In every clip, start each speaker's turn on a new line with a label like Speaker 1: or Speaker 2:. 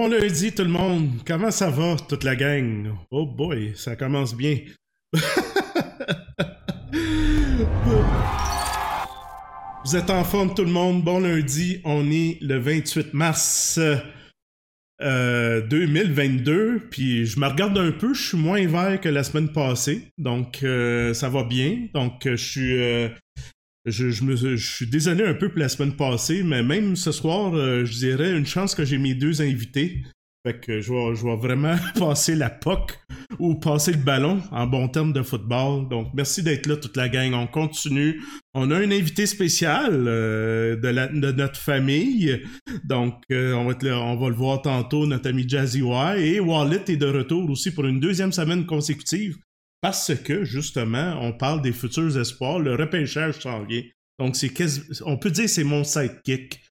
Speaker 1: Bon lundi tout le monde, comment ça va toute la gang? Oh boy, ça commence bien. Vous êtes en forme tout le monde, bon lundi, on est le 28 mars 2022, euh, puis je me regarde un peu, je suis moins vert que la semaine passée, donc euh, ça va bien, donc je suis... Euh, je, suis désolé un peu pour la semaine passée, mais même ce soir, je dirais une chance que j'ai mes deux invités. Fait que je vais, vraiment passer la POC ou passer le ballon en bon terme de football. Donc, merci d'être là, toute la gang. On continue. On a un invité spécial euh, de, notre famille. Donc, euh, on, va on va le voir tantôt, notre ami Jazzy Y. Et Wallet est de retour aussi pour une deuxième semaine consécutive parce que, justement, on parle des futurs espoirs. Le repêchage s'en vient. Donc, c'est on peut dire que c'est mon sidekick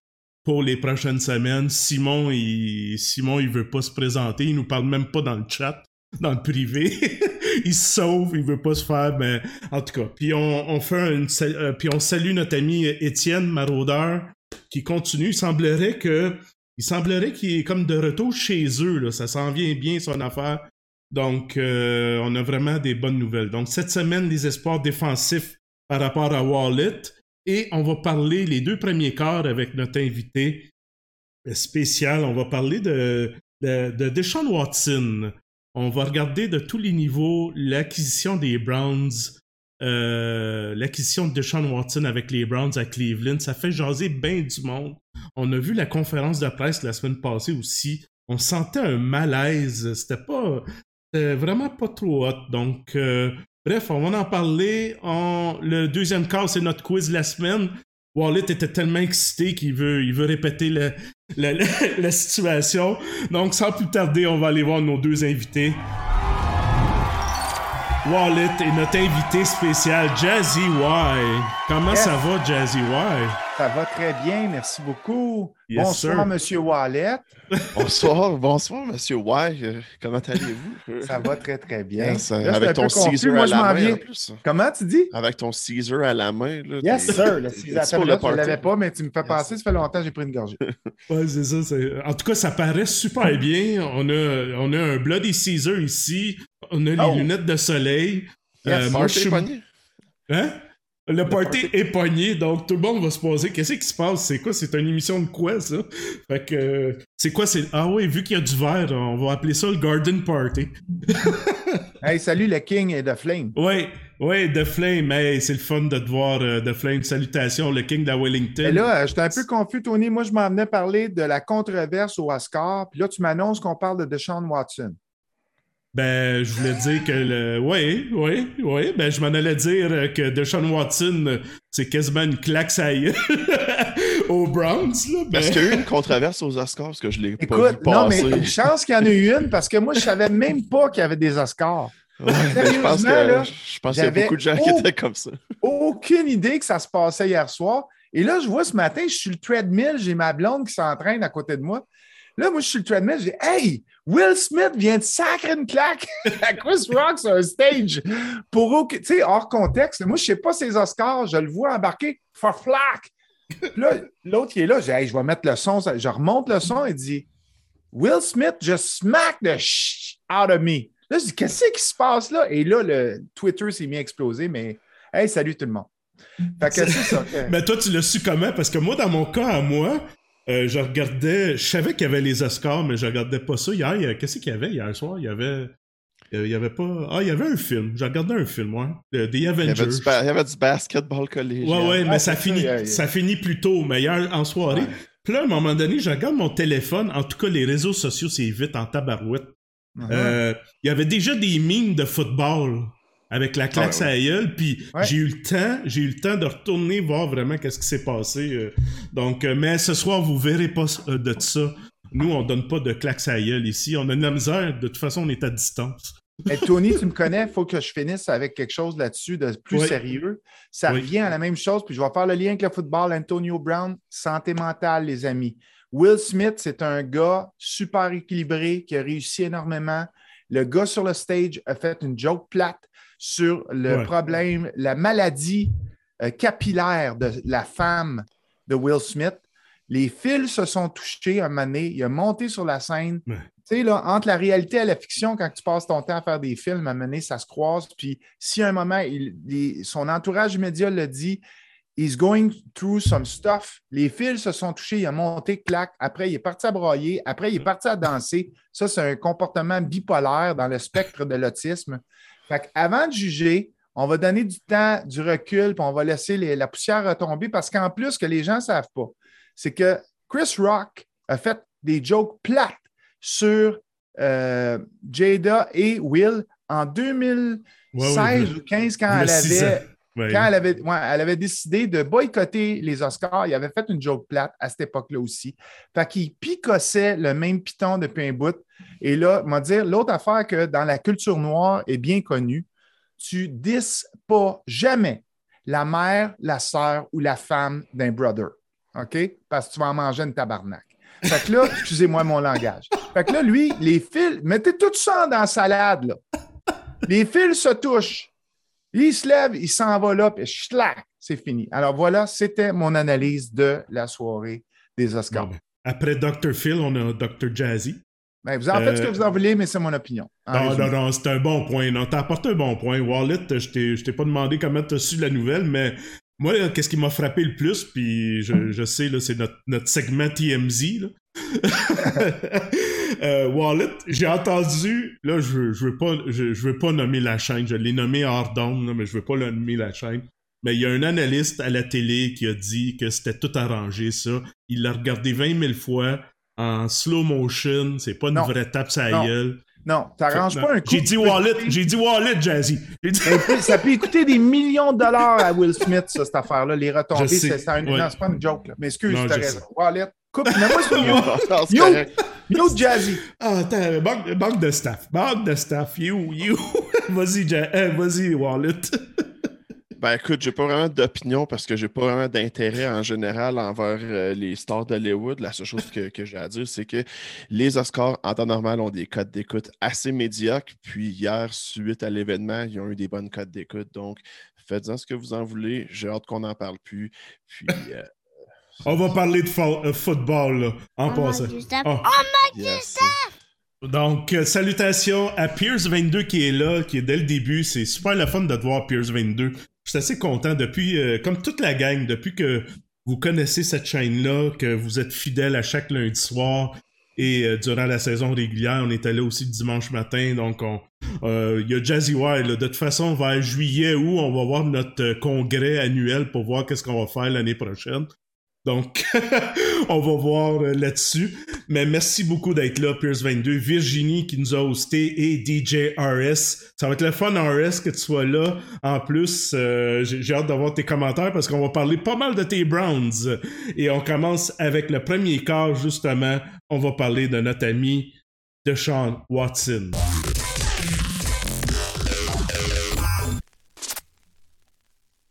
Speaker 1: pour les prochaines semaines. Simon, il, Simon, il veut pas se présenter. Il nous parle même pas dans le chat, dans le privé. il se sauve, il veut pas se faire, mais en tout cas. Puis on, fait une, euh, puis on salue notre ami Étienne Maraudeur qui continue. Il semblerait que, il semblerait qu'il est comme de retour chez eux. Là. Ça s'en vient bien son affaire. Donc, euh, on a vraiment des bonnes nouvelles. Donc, cette semaine, les espoirs défensifs par rapport à Wallet. Et on va parler les deux premiers quarts avec notre invité spécial. On va parler de, de, Deshaun Watson. On va regarder de tous les niveaux l'acquisition des Browns, euh, l'acquisition de Deshaun Watson avec les Browns à Cleveland. Ça fait jaser bien du monde. On a vu la conférence de presse la semaine passée aussi. On sentait un malaise. C'était pas. Vraiment pas trop hot. Donc, euh, Bref, on va en parler. Le deuxième cas, c'est notre quiz la semaine. Wallet était tellement excité qu'il veut, il veut répéter la situation. Donc, sans plus tarder, on va aller voir nos deux invités. Wallet et notre invité spécial, Jazzy Y. Comment ça va, Jazzy Y?
Speaker 2: Ça va très bien, merci beaucoup. bonsoir, Monsieur Wallet.
Speaker 3: bonsoir, bonsoir, Monsieur Y. Comment allez-vous?
Speaker 2: Ça va très, très bien.
Speaker 3: avec ton Caesar à la main, en plus.
Speaker 2: Comment tu dis?
Speaker 3: Avec ton Caesar à la main.
Speaker 2: Là, yes, sir. Le Caesar, je ne l'avais pas, mais tu me fais passer, ça fait longtemps que j'ai pris une gorgée.
Speaker 1: ouais, c'est ça. En tout cas, ça paraît super bien. On a, on a un Bloody Caesar ici. On a les oh. lunettes de soleil.
Speaker 3: Yes, euh, moi, je suis...
Speaker 1: Hein? Le party est pogné, donc tout le monde va se poser qu'est-ce qui se passe? C'est quoi? C'est une émission de quoi, ça? Fait que, c'est quoi? C'est Ah oui, vu qu'il y a du verre, on va appeler ça le Garden Party.
Speaker 2: hey, salut le King et The Flame.
Speaker 1: Oui, oui, The Flame. Hey, c'est le fun de te voir, euh, The Flame. Salutations, le King de Wellington.
Speaker 2: Et là, j'étais un peu confus, Tony. Moi, je m'en venais parler de la controverse au Oscar, puis là, tu m'annonces qu'on parle de Deshaun Watson.
Speaker 1: Ben, je voulais dire que le. Oui, oui, oui. Ben, je m'en allais dire que Deshaun Watson, c'est quasiment une claque ça aux Browns. Là.
Speaker 3: Ben... Est-ce qu'il y a eu une controverse aux Oscars? Parce que je l'ai pas vu passer.
Speaker 2: Non, mais une chance qu'il y en ait eu une parce que moi, je savais même pas qu'il y avait des Oscars.
Speaker 3: Ouais, je pense que je pense qu'il y a beaucoup de gens qui étaient comme ça.
Speaker 2: Aucune idée que ça se passait hier soir. Et là, je vois ce matin, je suis le treadmill, j'ai ma blonde qui s'entraîne à côté de moi. Là, moi, je suis le treadmill, j'ai Hey, Will Smith vient de sacrer une claque à Chris Rock sur un stage. Pour, tu sais, hors contexte. Moi, je sais pas ses Oscars, je le vois embarquer for flack. Là, l'autre qui est là, j'ai hey, je vais mettre le son. Je remonte le son et dit Will Smith just smacked the shit out of me. Là, je dis Qu'est-ce qui se passe là? Et là, le Twitter s'est mis à exploser, mais hey, salut tout le monde.
Speaker 1: Fait que c'est ça. Mais toi, tu l'as su comment? Parce que moi, dans mon cas à moi, euh, je regardais, je savais qu'il y avait les Oscars, mais je regardais pas ça. Hier, qu'est-ce qu'il y avait hier soir? Il y avait. Il y avait pas. Ah, il y avait un film. J'ai regardé un film, ouais. The Avengers.
Speaker 3: Il y avait du, basketball collégien.
Speaker 1: Ouais, ouais, mais ça, finit, ça finit plus tôt. Mais hier, en soirée. Puis là, à un moment donné, je regarde mon téléphone. En tout cas, les réseaux sociaux, c'est vite en tabarouette. Euh, il y avait déjà des mines de football avec la claque ah, à puis j'ai eu le temps, j'ai eu le temps de retourner voir vraiment qu'est-ce qui s'est passé. Euh. donc, euh, mais ce soir, vous verrez pas euh, de ça. Nous, on donne pas de claques à ici. On a de la misère. De toute façon, on est à distance.
Speaker 2: Tony, tu me connais, il faut que je finisse avec quelque chose là-dessus de plus sérieux. Ça revient à la même chose, puis je vais faire le lien avec le football. Antonio Brown, santé mentale, les amis. Will Smith, c'est un gars super équilibré qui a réussi énormément. Le gars sur le stage a fait une joke plate sur le problème, la maladie euh, capillaire de la femme de Will Smith. Les fils se sont touchés à un moment donné. Il a monté sur la scène.
Speaker 1: Ouais.
Speaker 2: Tu sais, là, entre la réalité et la fiction, quand tu passes ton temps à faire des films, à donné, ça se croise. Puis si à un moment, il- il- son entourage immédiat le dit, he's going through some stuff. Les fils se sont touchés, il a monté, clac. Après, il est parti à broyer. Après, il est parti à danser. Ça, c'est un comportement bipolaire dans le spectre de l'autisme. Fait avant de juger, on va donner du temps, du recul, puis on va laisser les- la poussière retomber parce qu'en plus, ce que les gens ne savent pas, c'est que Chris Rock a fait des jokes plates sur euh, Jada et Will en 2016
Speaker 1: Ouais, ouais,
Speaker 2: ou 15 quand elle avait quand elle avait, ouais, elle avait décidé de boycotter les Oscars, il avait fait une joke plate à cette époque-là aussi. Fait qu'il picossait le même piton depuis un bout. Et là, m'a dire, l'autre affaire que dans la culture noire est bien connue, tu dis pas jamais la mère, la sœur ou la femme d'un brother. OK? Parce que tu vas en manger une tabarnak. Fait que là, excusez-moi mon langage. Fait que là, lui, les fils, mettez tout ça dans la salade. Les fils se touchent. Il se lève, il s'en va là, puis schlac, c'est fini. Alors voilà, c'était mon analyse de la soirée des Oscars.
Speaker 1: Bon, ben, Après Dr. Phil, on a Dr. Jazzy.
Speaker 2: Ben, vous en faites ce que
Speaker 1: Euh,
Speaker 2: vous en voulez, mais c'est mon opinion.
Speaker 1: Non, non, non, c'est un bon point. Non, t'as apporté un bon point. Wallet, je t'ai, pas demandé comment t'as su la nouvelle, mais moi, qu'est-ce qui m'a frappé le plus, puis je, je sais, c'est notre, notre segment TMZ, là. Euh, Wallet, j'ai entendu, là, je, veux- je veux pas, je, je veux pas nommer la chaîne, je l'ai nommé hors d'onde, là, mais je veux pas le nommer la chaîne. Mais il y a un analyste à la télé qui a dit que c'était tout arrangé, ça. Il l'a regardé 20 000 fois en slow motion, c'est pas une
Speaker 2: Non.
Speaker 1: vraie tape
Speaker 2: Non.
Speaker 1: gueule.
Speaker 2: Non, t'arranges pas un coup.
Speaker 1: J'ai dit wallet, j'ai dit wallet, Jazzy. J'ai dit-
Speaker 2: Ben, ça peut coûter des millions de dollars à Will Smith, ça, cette affaire-là. Les retombées, c'est un-
Speaker 1: ouais.
Speaker 2: pas une joke. Là. Mais excuse, t'as raison. Wallet, coupe, mute.
Speaker 3: non, c'est
Speaker 2: Yo! Jazzy.
Speaker 1: Ah, attends, manque, manque de staff. Manque de staff. You, you. vas-y, euh, vas-y, wallet.
Speaker 3: Ben écoute, j'ai pas vraiment d'opinion parce que j'ai pas vraiment d'intérêt en général envers euh, les stars d'Hollywood. La seule chose que, que j'ai à dire, c'est que les Oscars, en temps normal, ont des codes d'écoute assez médiocres. Puis hier, suite à l'événement, ils ont eu des bonnes codes d'écoute. Donc, faites-en ce que vous en voulez. J'ai hâte qu'on n'en parle plus. Puis, euh,
Speaker 1: On va parler de fo- euh, football, là, en
Speaker 4: Oh,
Speaker 1: passant.
Speaker 4: Gustave.
Speaker 1: Oh.
Speaker 3: yes.
Speaker 1: Donc, euh, salutations à Pierce22 qui est là, qui est dès le début. C'est super le fun de te voir, Pierce22. Je suis assez content depuis, euh, comme toute la gang, depuis que vous connaissez cette chaîne-là, que vous êtes fidèles à chaque lundi soir. Et euh, durant la saison régulière, on était là aussi le dimanche matin. Donc, on- euh, il y a Jazzy Wild. là. De toute façon, vers juillet août, on va voir notre congrès annuel pour voir qu'est-ce qu'on va faire l'année prochaine. Donc, on va voir euh, là-dessus. Mais merci beaucoup d'être là, Pierce22. Virginie qui nous a hosté et DJ RS. Ça va être le fun, RS, que tu sois là. En plus, euh, j'ai hâte d'avoir tes commentaires parce qu'on va parler pas mal de tes Browns. Et on commence avec le premier quart, justement. On va parler de notre ami Deshaun Watson.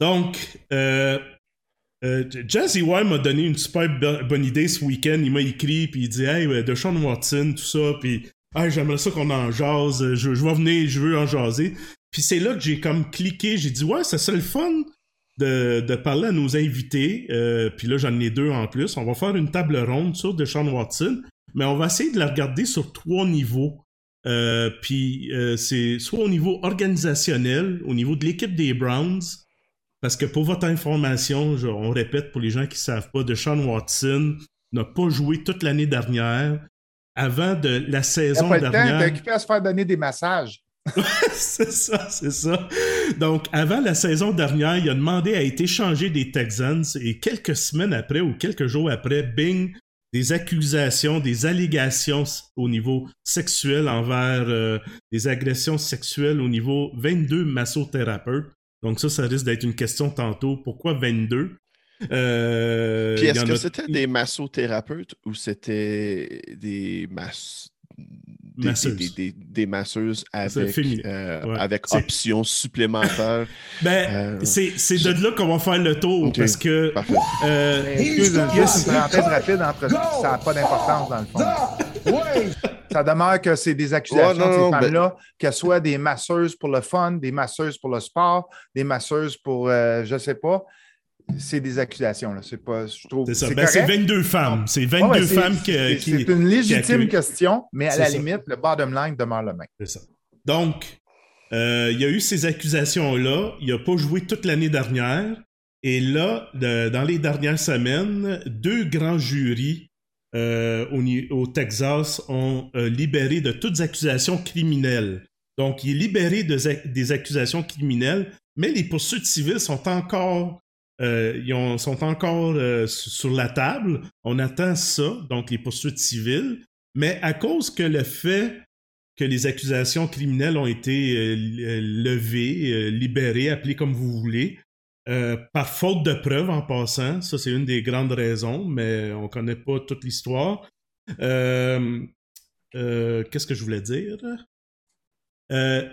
Speaker 1: Donc, euh, euh, Wild m'a donné une super bo- bonne idée ce week-end. Il m'a écrit, puis il dit Hey, euh, Deshaun Watson, tout ça, puis hey, j'aimerais ça qu'on en jase. euh, Je, je vais venir, je veux en jaser. Puis c'est là que j'ai comme cliqué. J'ai dit Ouais, ça serait le fun de, de parler à nos invités. Euh, puis là, j'en ai deux en plus. On va faire une table ronde sur Deshaun Watson, mais on va essayer de la regarder sur trois niveaux. Puis c'est soit au niveau organisationnel, au niveau de l'équipe des Browns, parce que pour votre information, je- on répète pour les gens qui ne savent pas, Deshaun Watson n'a pas joué toute l'année dernière. Avant de la saison
Speaker 2: pas le temps, t'es
Speaker 1: dernière.
Speaker 2: occupé à se faire donner des massages.
Speaker 1: c'est ça, c'est ça. Donc, avant la saison dernière, il a demandé à être échangé des Texans et quelques semaines après ou quelques jours après, bing, des accusations, des allégations au niveau sexuel envers euh, des agressions sexuelles au niveau 22 massothérapeutes. Donc ça, ça risque d'être une question tantôt. Pourquoi 22? Euh,
Speaker 3: Puis est-ce que
Speaker 1: a-
Speaker 3: c'était des massothérapeutes ou c'était des mass... des,
Speaker 1: Masseuses.
Speaker 3: des, des- des masseuses avec, euh,
Speaker 1: Ouais.
Speaker 3: avec
Speaker 1: C'est-
Speaker 3: options supplémentaires?
Speaker 1: Ben,
Speaker 3: Euh,
Speaker 1: c'est c'est de là qu'on va faire le tour parce que
Speaker 3: Parfait.
Speaker 1: euh,
Speaker 2: juste une parenthèse rapide entre ça n'a pas d'importance dans le fond. Ça demeure que c'est des accusations
Speaker 3: Ouais, non,
Speaker 2: de
Speaker 3: non,
Speaker 2: ces femmes-là, qu'elles soient des masseuses pour le fun, des masseuses pour le sport, des masseuses pour, euh, je ne sais pas. c'est des accusations. Là. C'est pas, je trouve.
Speaker 1: C'est ça.
Speaker 2: c'est
Speaker 1: Ben, c'est
Speaker 2: correct.
Speaker 1: 22 femmes. C'est
Speaker 2: Ouais,
Speaker 1: 22
Speaker 2: ouais, c'est-
Speaker 1: femmes qui.
Speaker 2: c'est-
Speaker 1: qui-
Speaker 2: C'est une légitime question, mais à
Speaker 1: C'est
Speaker 2: la
Speaker 1: ça.
Speaker 2: limite, le bottom line demeure le même.
Speaker 1: C'est ça. Donc, euh, il y a eu ces accusations-là. Il n'a pas joué toute l'année dernière. Et là, de- dans les dernières semaines, deux grands jurys euh, au, Texas ont euh, libéré de toutes accusations criminelles. Donc, il est libéré des accusations criminelles, mais les poursuites civiles sont encore, euh, ils ont- sont encore su- sur la table. On attend ça, donc les poursuites civiles. Mais à cause que le fait que les accusations criminelles ont été levées, libérées, appelées comme vous voulez, euh, par faute de preuves en passant. Ça, c'est une des grandes raisons, mais on connaît pas toute l'histoire. Euh, euh, Qu'est-ce que je voulais dire?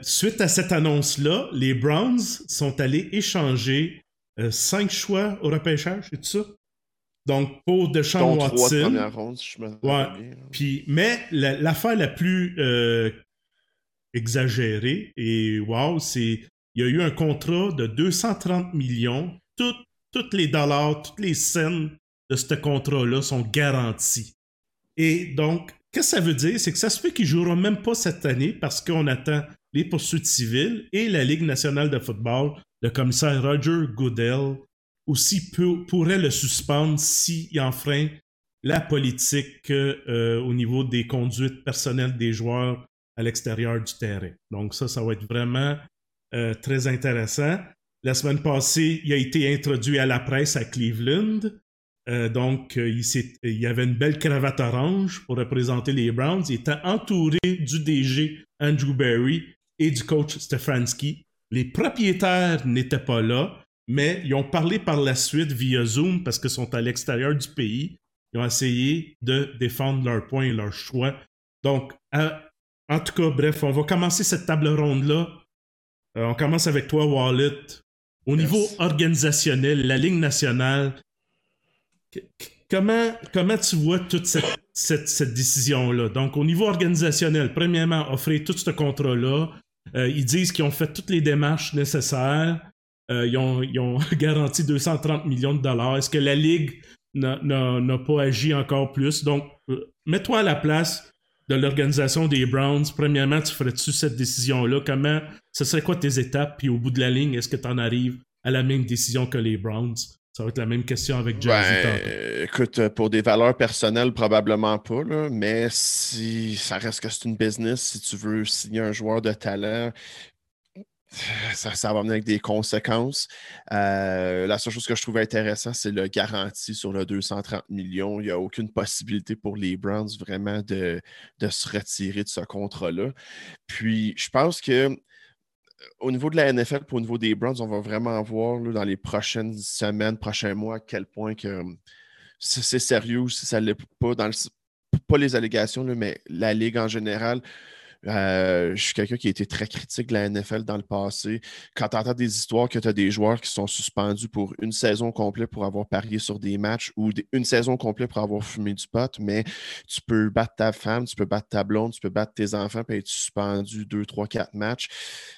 Speaker 1: Suite à cette annonce-là, les Browns sont allés échanger cinq choix au repêchage, c'est ça? Donc, pour Deshaun Watson.
Speaker 3: ronde, si je
Speaker 1: Ouais. Puis, mais la- l'affaire la, plus euh, exagérée, et wow, c'est il y a eu un contrat de 230 millions. Toutes les dollars, toutes les scènes de ce contrat-là sont garantis. Et donc, qu'est-ce que ça veut dire? C'est que ça se peut qu'il ne jouera même pas cette année parce qu'on attend les poursuites civiles et la Ligue nationale de football, le commissaire Roger Goodell, aussi pourrait le suspendre s'il enfreint la politique euh, au niveau des conduites personnelles des joueurs à l'extérieur du terrain. Donc ça, ça va être vraiment euh, très intéressant. La semaine passée, il a été introduit à la presse à Cleveland. Euh, donc, euh, il, il avait une belle cravate orange pour représenter les Browns. Il était entouré du DG Andrew Berry et du coach Stefanski. Les propriétaires n'étaient pas là, mais ils ont parlé par la suite via Zoom parce qu'ils sont à l'extérieur du pays. Ils ont essayé de défendre leurs points et leurs choix. Donc, en tout cas, bref, on va commencer cette table ronde-là. Euh, on commence avec toi, Wallet. Au
Speaker 3: Yes.
Speaker 1: niveau organisationnel, la Ligue nationale, comment, comment tu vois toute cette, cette- cette décision-là? Donc, au niveau organisationnel, premièrement, offrir tout ce contrat-là. Euh, ils disent qu'ils ont fait toutes les démarches nécessaires. Euh, ils, ont, ils ont garanti 230 millions de dollars. Est-ce que la Ligue n'a- pas agi encore plus? Donc, mets-toi à la place de l'organisation des Browns. Premièrement, tu ferais-tu cette décision-là? Comment, ce serait quoi tes étapes? Puis au bout de la ligne, est-ce que tu en arrives à la même décision que les Browns? Ça va être la même question avec Jazzy
Speaker 3: Ben, écoute, euh, pour des valeurs personnelles, probablement pas, là, mais si ça reste que c'est une business, si tu veux signer un joueur de talent, ça, va venir avec des conséquences. Euh, la seule chose que je trouve intéressant, c'est le garantie sur le 230 millions. Il n'y a aucune possibilité pour les Browns vraiment de, se retirer de ce contrat-là. Puis, je pense que euh, au niveau de la NFL, puis au niveau des Browns, on va vraiment voir dans les prochaines semaines, prochains mois, à quel point que hum, c'est sérieux ou si ça ne l'est pas, dans le- pas les allégations, mais la Ligue en général. Euh, je suis quelqu'un qui a été très critique de la NFL dans le passé. Quand tu entends des histoires que tu as des joueurs qui sont suspendus pour une saison complète pour avoir parié sur des matchs ou une saison complète pour avoir fumé du pot, mais tu peux battre ta femme, tu peux battre ta blonde, tu peux battre tes enfants puis être suspendu deux, trois, quatre matchs,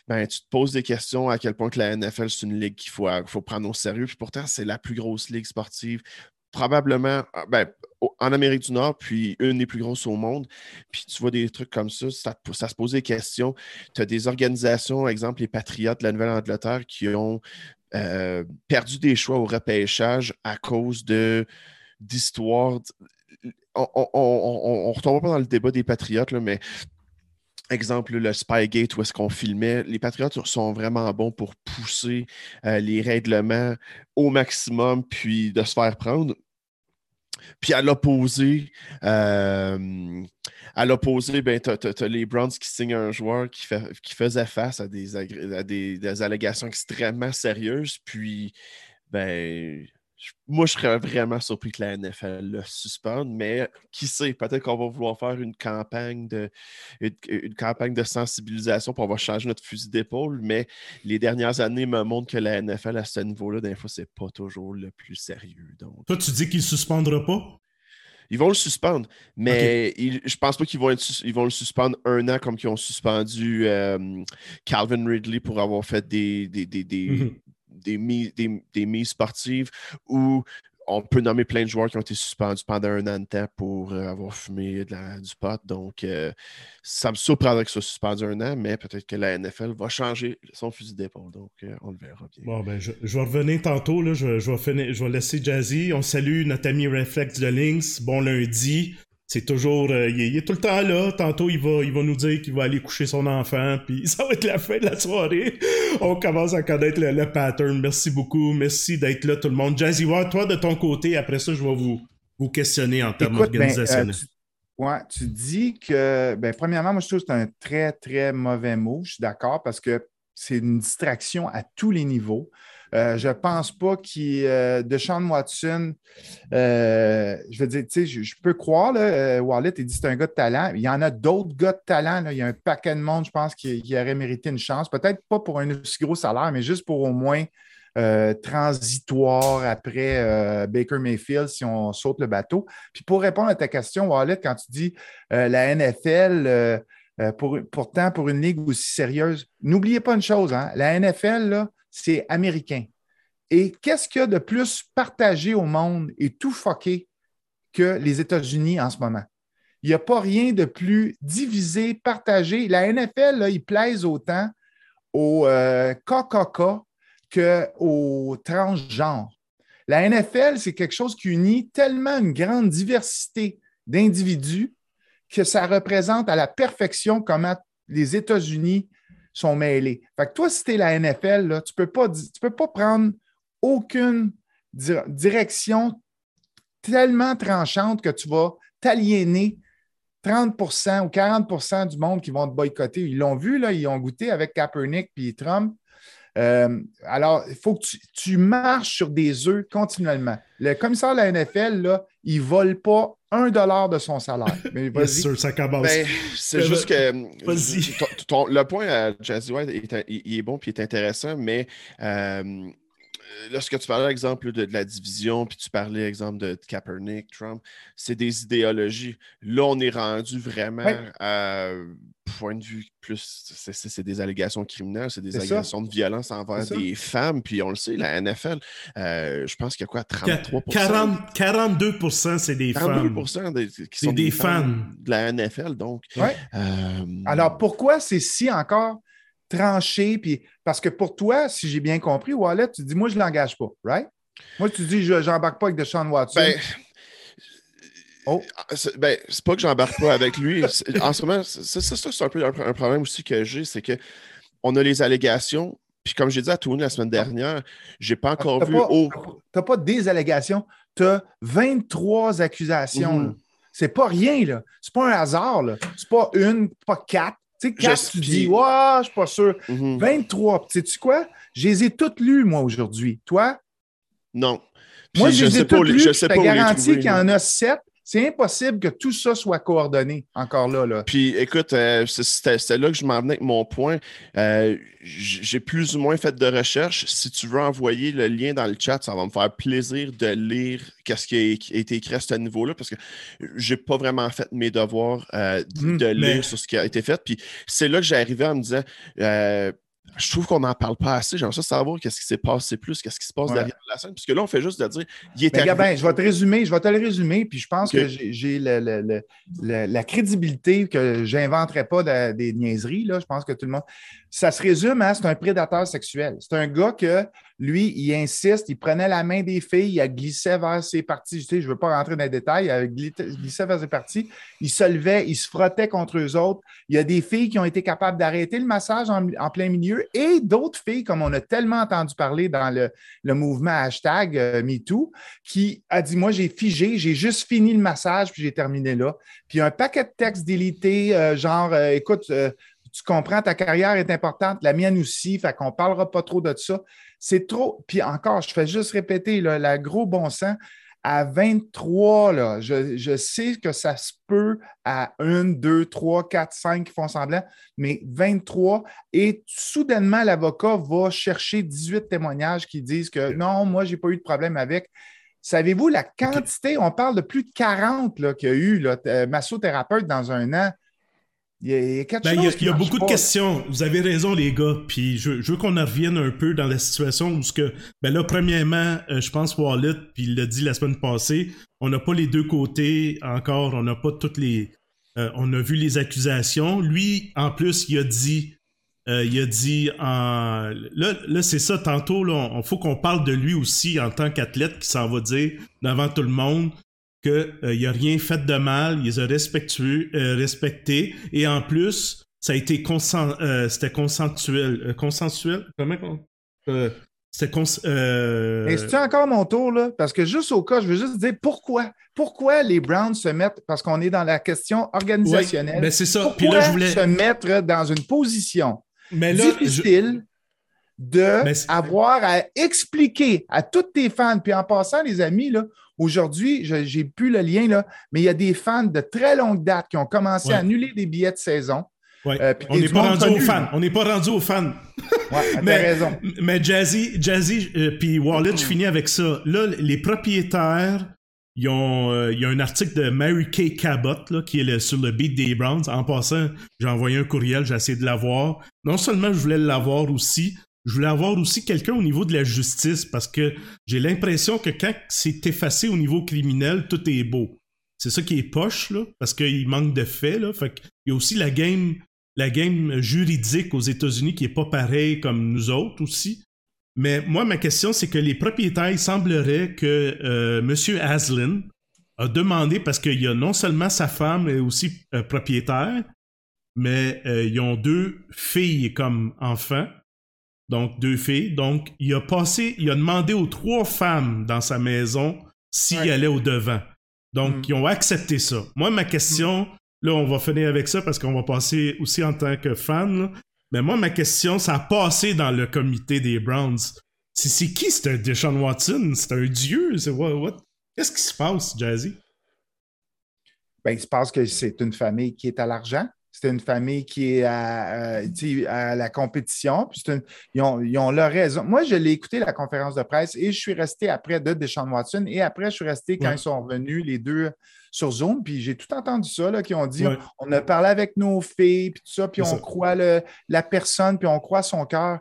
Speaker 3: ben, tu te poses des questions à quel point que la NFL, c'est une ligue qu'il faut, faut prendre au sérieux. Puis pourtant, c'est la plus grosse ligue sportive probablement ah, ben, en Amérique du Nord, puis une des plus grosses au monde. Puis tu vois des trucs comme ça, ça, se pose des questions. Tu as des organisations, exemple les Patriotes de la Nouvelle-Angleterre, qui ont euh, perdu des choix au repêchage à cause de d'histoires. On ne retombera pas dans le débat des Patriotes, là, mais exemple, le Spygate, où est-ce qu'on filmait, les Patriotes sont vraiment bons pour pousser euh, les règlements au maximum, puis de se faire prendre. Puis à l'opposé, euh, à l'opposé, ben, tu as, les Browns qui signent un joueur qui, faisait face à, des, des, allégations extrêmement sérieuses. Puis, ben, moi, je serais vraiment surpris que la NFL le suspende, mais qui sait, peut-être qu'on va vouloir faire une campagne de, une, une campagne de sensibilisation pour avoir changé notre fusil d'épaule, mais les dernières années me montrent que la NFL à ce niveau-là, des fois, c'est pas toujours le plus sérieux. Donc,
Speaker 1: Toi, tu dis qu'il ne suspendra pas?
Speaker 3: ils vont le suspendre, mais ils- je pense pas qu'ils vont, être ils vont le suspendre un an comme qu'ils ont suspendu euh, Calvin Ridley pour avoir fait des, des, des, des-
Speaker 1: Mhm.
Speaker 3: Des, mises, des, sportives où on peut nommer plein de joueurs qui ont été suspendus pendant un an de temps pour euh, avoir fumé du pot. Donc, euh, ça me surprendrait que ce soit suspendu un an, mais peut-être que la NFL va changer son fusil d'épaule. Donc, euh, on le verra bien.
Speaker 1: Bon, ben, je, vais revenir tantôt. Là, je, je, vais je vais laisser Jazzy. On salue notre ami Reflex de Lynx. Bon lundi c'est toujours euh, il, est, tout le temps là. Tantôt il va il va nous dire qu'il va aller coucher son enfant puis ça va être la fin de la soirée. On commence à connaître le, pattern. Merci beaucoup. Merci d'être là tout le monde. Jazzy toi de ton côté après ça je vais vous vous questionner en termes ben, organisationnels.
Speaker 2: euh, ouais, tu dis que ben premièrement moi je trouve que c'est un très très mauvais mot. Je suis d'accord parce que c'est une distraction à tous les niveaux euh, je ne pense pas qu'il. Euh, de Sean Watson, euh, je veux dire, tu sais, je, peux croire, là, Wallet, il dit c'est un gars de talent. Il y en a d'autres gars de talent. Il y a un paquet de monde, je pense, qui, aurait mérité une chance. Peut-être pas pour un aussi gros salaire, mais juste pour au moins transitoire après Baker Mayfield si on saute le bateau. Puis pour répondre à ta question, Wallet, quand tu dis la NFL. pour, pourtant, pour une ligue aussi sérieuse, n'oubliez pas une chose, hein, la NFL, là, c'est américain. Et qu'est-ce qu'il y a de plus partagé au monde et tout fucké que les États-Unis en ce moment? Il n'y a pas rien de plus divisé, partagé. La NFL, là, il plaise autant aux euh, KKK qu'aux transgenres. La NFL, c'est quelque chose qui unit tellement une grande diversité d'individus que ça représente à la perfection comment les États-Unis sont mêlés. Fait que toi, si tu es la NFL, tu ne peux, pas, peux pas prendre aucune direction tellement tranchante que tu vas t'aliéner 30% ou 40% du monde qui vont te boycotter. Ils l'ont vu, là, ils ont goûté avec Kaepernick puis Trump. Euh, alors, il faut que tu, marches sur des œufs continuellement. Le commissaire de la NFL, là, il ne vole pas un dollar de son salaire.
Speaker 1: Mais sûr, ça commence.
Speaker 3: Ben, c'est juste que le point à Jazzy White, il, est bon et il est intéressant, mais euh, lorsque tu parlais, exemple, de, la division, puis tu parlais, exemple, de Kaepernick, Trump, c'est des idéologies. Là, on est rendu vraiment à point de vue plus, c'est des allégations criminelles, c'est des allégations de violence envers des femmes, puis on le sait, la NFL, euh, je pense qu'il y a quoi, 33%
Speaker 1: 40, 42% c'est des 42
Speaker 3: femmes. qui sont des, fans de la NFL, donc.
Speaker 2: Euh, Alors, pourquoi c'est si encore tranché, puis parce que pour toi, si j'ai bien compris, Wallet, tu dis, moi, je ne l'engage pas, right? Moi, tu dis, je n'embarque pas avec Deshaun Watson.
Speaker 3: Ben, oh. c'est ben, pas que j'embarque pas avec lui. En ce moment, ça, c'est un peu un, problème aussi que j'ai, c'est que on a les allégations, puis comme j'ai dit à Tony la semaine dernière, j'ai pas encore vu.
Speaker 2: Tu n'as pas des allégations, tu as 23 accusations. Mm-hmm. C'est pas rien, là. C'est pas un hasard, là. C'est pas une, pas quatre. Tu sais, quand tu dis, ouais, je suis pas sûr. 23. Mhm. Sais-tu quoi? Je les ai toutes lues, moi, aujourd'hui. Toi?
Speaker 3: Non.
Speaker 2: moi, je les ai toutes lues. Je, te garantis qu'il y en a sept c'est impossible que tout ça soit coordonné encore là. là.
Speaker 3: Puis écoute, euh, c'était là que je m'en venais avec mon point. Euh, j'ai plus ou moins fait de recherche. Si tu veux envoyer le lien dans le chat, ça va me faire plaisir de lire qu'est-ce qui a été écrit à ce niveau-là parce que j'ai pas vraiment fait mes devoirs euh, de hmm, lire sur ce qui a été fait. Puis c'est là que j'ai arrivé en me disant je trouve qu'on n'en parle pas assez. J'aimerais ça savoir qu'est-ce qui s'est passé plus, qu'est-ce qui se passe derrière la scène. Puisque là, on fait juste de dire
Speaker 2: il est je vais te résumer, je vais te le résumer, puis je pense que j'ai la crédibilité que j'inventerai pas des niaiseries. Là. Je pense que tout le monde. Ça se résume à c'est un prédateur sexuel. C'est un gars que lui, il insiste, il prenait la main des filles, il glissait vers ses parties. Je ne veux pas rentrer dans les détails, il glissait vers ses parties, il se levait, il se frottait contre eux autres. Il y a des filles qui ont été capables d'arrêter le massage en, plein milieu et d'autres filles, comme on a tellement entendu parler dans le, mouvement hashtag euh, MeToo, qui a dit Moi, j'ai figé, j'ai juste fini le massage, puis j'ai terminé là. Puis un paquet de textes délités, euh, genre euh, Écoute, tu comprends, ta carrière est importante, la mienne aussi, fait qu'on ne parlera pas trop de ça. C'est trop. Puis encore, je fais juste répéter, là, la gros bon sens, à 23, là, je, sais que ça se peut à 1, 2, 3, 4, 5 qui font semblant, mais 23, et soudainement, l'avocat va chercher 18 témoignages qui disent que non, moi, je n'ai pas eu de problème avec. Savez-vous la quantité, on parle de plus de 40 qu'il y a eu là, massothérapeutes dans un an. Il y a, il y a quelque
Speaker 1: Ben, il y a,
Speaker 2: chose qui
Speaker 1: il y a
Speaker 2: marche
Speaker 1: beaucoup
Speaker 2: pas.
Speaker 1: de questions. Vous avez raison, les gars. Puis je, je veux qu'on en revienne un peu dans la situation où ce que, ben là, premièrement, euh, je pense Wallet, puis il l'a dit la semaine passée, on n'a pas les deux côtés encore. On n'a pas toutes les. euh, on a vu les accusations. Lui, en plus, il a dit. euh, il a dit en... là, là c'est ça tantôt là, on, faut qu'on parle de lui aussi en tant qu'athlète qui s'en va dire devant tout le monde que euh, il a rien fait de mal, il les a respectueux, euh, respectés et en plus ça a été consen euh, c'était consensuel, consensuel, comment on c'était cons euh,
Speaker 2: c'est encore mon tour, là? Parce que juste au cas, je veux juste dire pourquoi? Pourquoi les Browns se mettent, parce qu'on est dans la question organisationnelle,
Speaker 1: ben c'est ça. Puis
Speaker 2: pourquoi
Speaker 1: là je voulais
Speaker 2: se mettre dans une position
Speaker 1: mais là je-
Speaker 2: difficile de
Speaker 1: Mais c'est-
Speaker 2: avoir à expliquer à tous tes fans, puis en passant, les amis, là, aujourd'hui, je- j'ai plus le lien, là, mais il y a des fans de très longue date qui ont commencé
Speaker 1: Ouais.
Speaker 2: à annuler des billets de saison.
Speaker 1: ouais,
Speaker 2: euh,
Speaker 1: on n'est pas rendu aux fans, on n'est pas rendu aux fans.
Speaker 2: Ouais,
Speaker 1: Mais-
Speaker 2: raison.
Speaker 1: Mais Jazzy, Jazzy euh, puis Wallet, je finis avec ça. Là, les propriétaires, ils ont, euh, il y a un article de Mary Kay Cabot là, qui est le- sur le beat des Browns. En passant, j'ai envoyé un courriel, j'ai essayé de l'avoir. Non seulement je voulais l'avoir aussi, je voulais avoir aussi quelqu'un au niveau de la justice parce que j'ai l'impression que quand c'est effacé au niveau criminel, tout est beau. C'est ça qui est poche, là, parce qu'il manque de faits. Qu'il y a aussi la game, la game juridique aux États-Unis qui est pas pareil comme nous autres aussi. Mais moi, ma question, c'est que les propriétaires, il semblerait que euh, M. Aslin a demandé, parce qu'il y a non seulement sa femme, mais aussi euh, propriétaire, mais euh, ils ont deux filles comme enfants. Donc, deux filles. Donc, il a passé, il a demandé aux trois femmes dans sa maison s'il
Speaker 2: Ouais.
Speaker 1: allait au devant. Donc,
Speaker 2: Mm.
Speaker 1: ils ont accepté ça. Moi, ma question, là, on va finir avec ça parce qu'on va passer aussi en tant que fan. là. Mais moi, ma question, ça a passé dans le comité des Browns. C'est, c'est qui? C'est un Deshaun Watson? C'est un dieu? C'est what, what? Qu'est-ce qui se passe, Jazzy?
Speaker 2: Ben, il se passe que c'est une famille qui est à l'argent. C'est une famille qui est à, euh, à la compétition. Puis c'est une- ils, ont, ils ont leur raison. Moi, je l'ai écouté, la conférence de presse, et je suis resté après de Deshaun Watson. Et après, je suis resté quand
Speaker 1: Ouais.
Speaker 2: ils sont revenus, les deux, sur Zoom. Puis j'ai tout entendu ça, là, qui ont dit
Speaker 1: Ouais.
Speaker 2: on a parlé avec nos filles, puis tout ça, puis on
Speaker 1: ça.
Speaker 2: croit le- la personne, puis on croit son cœur.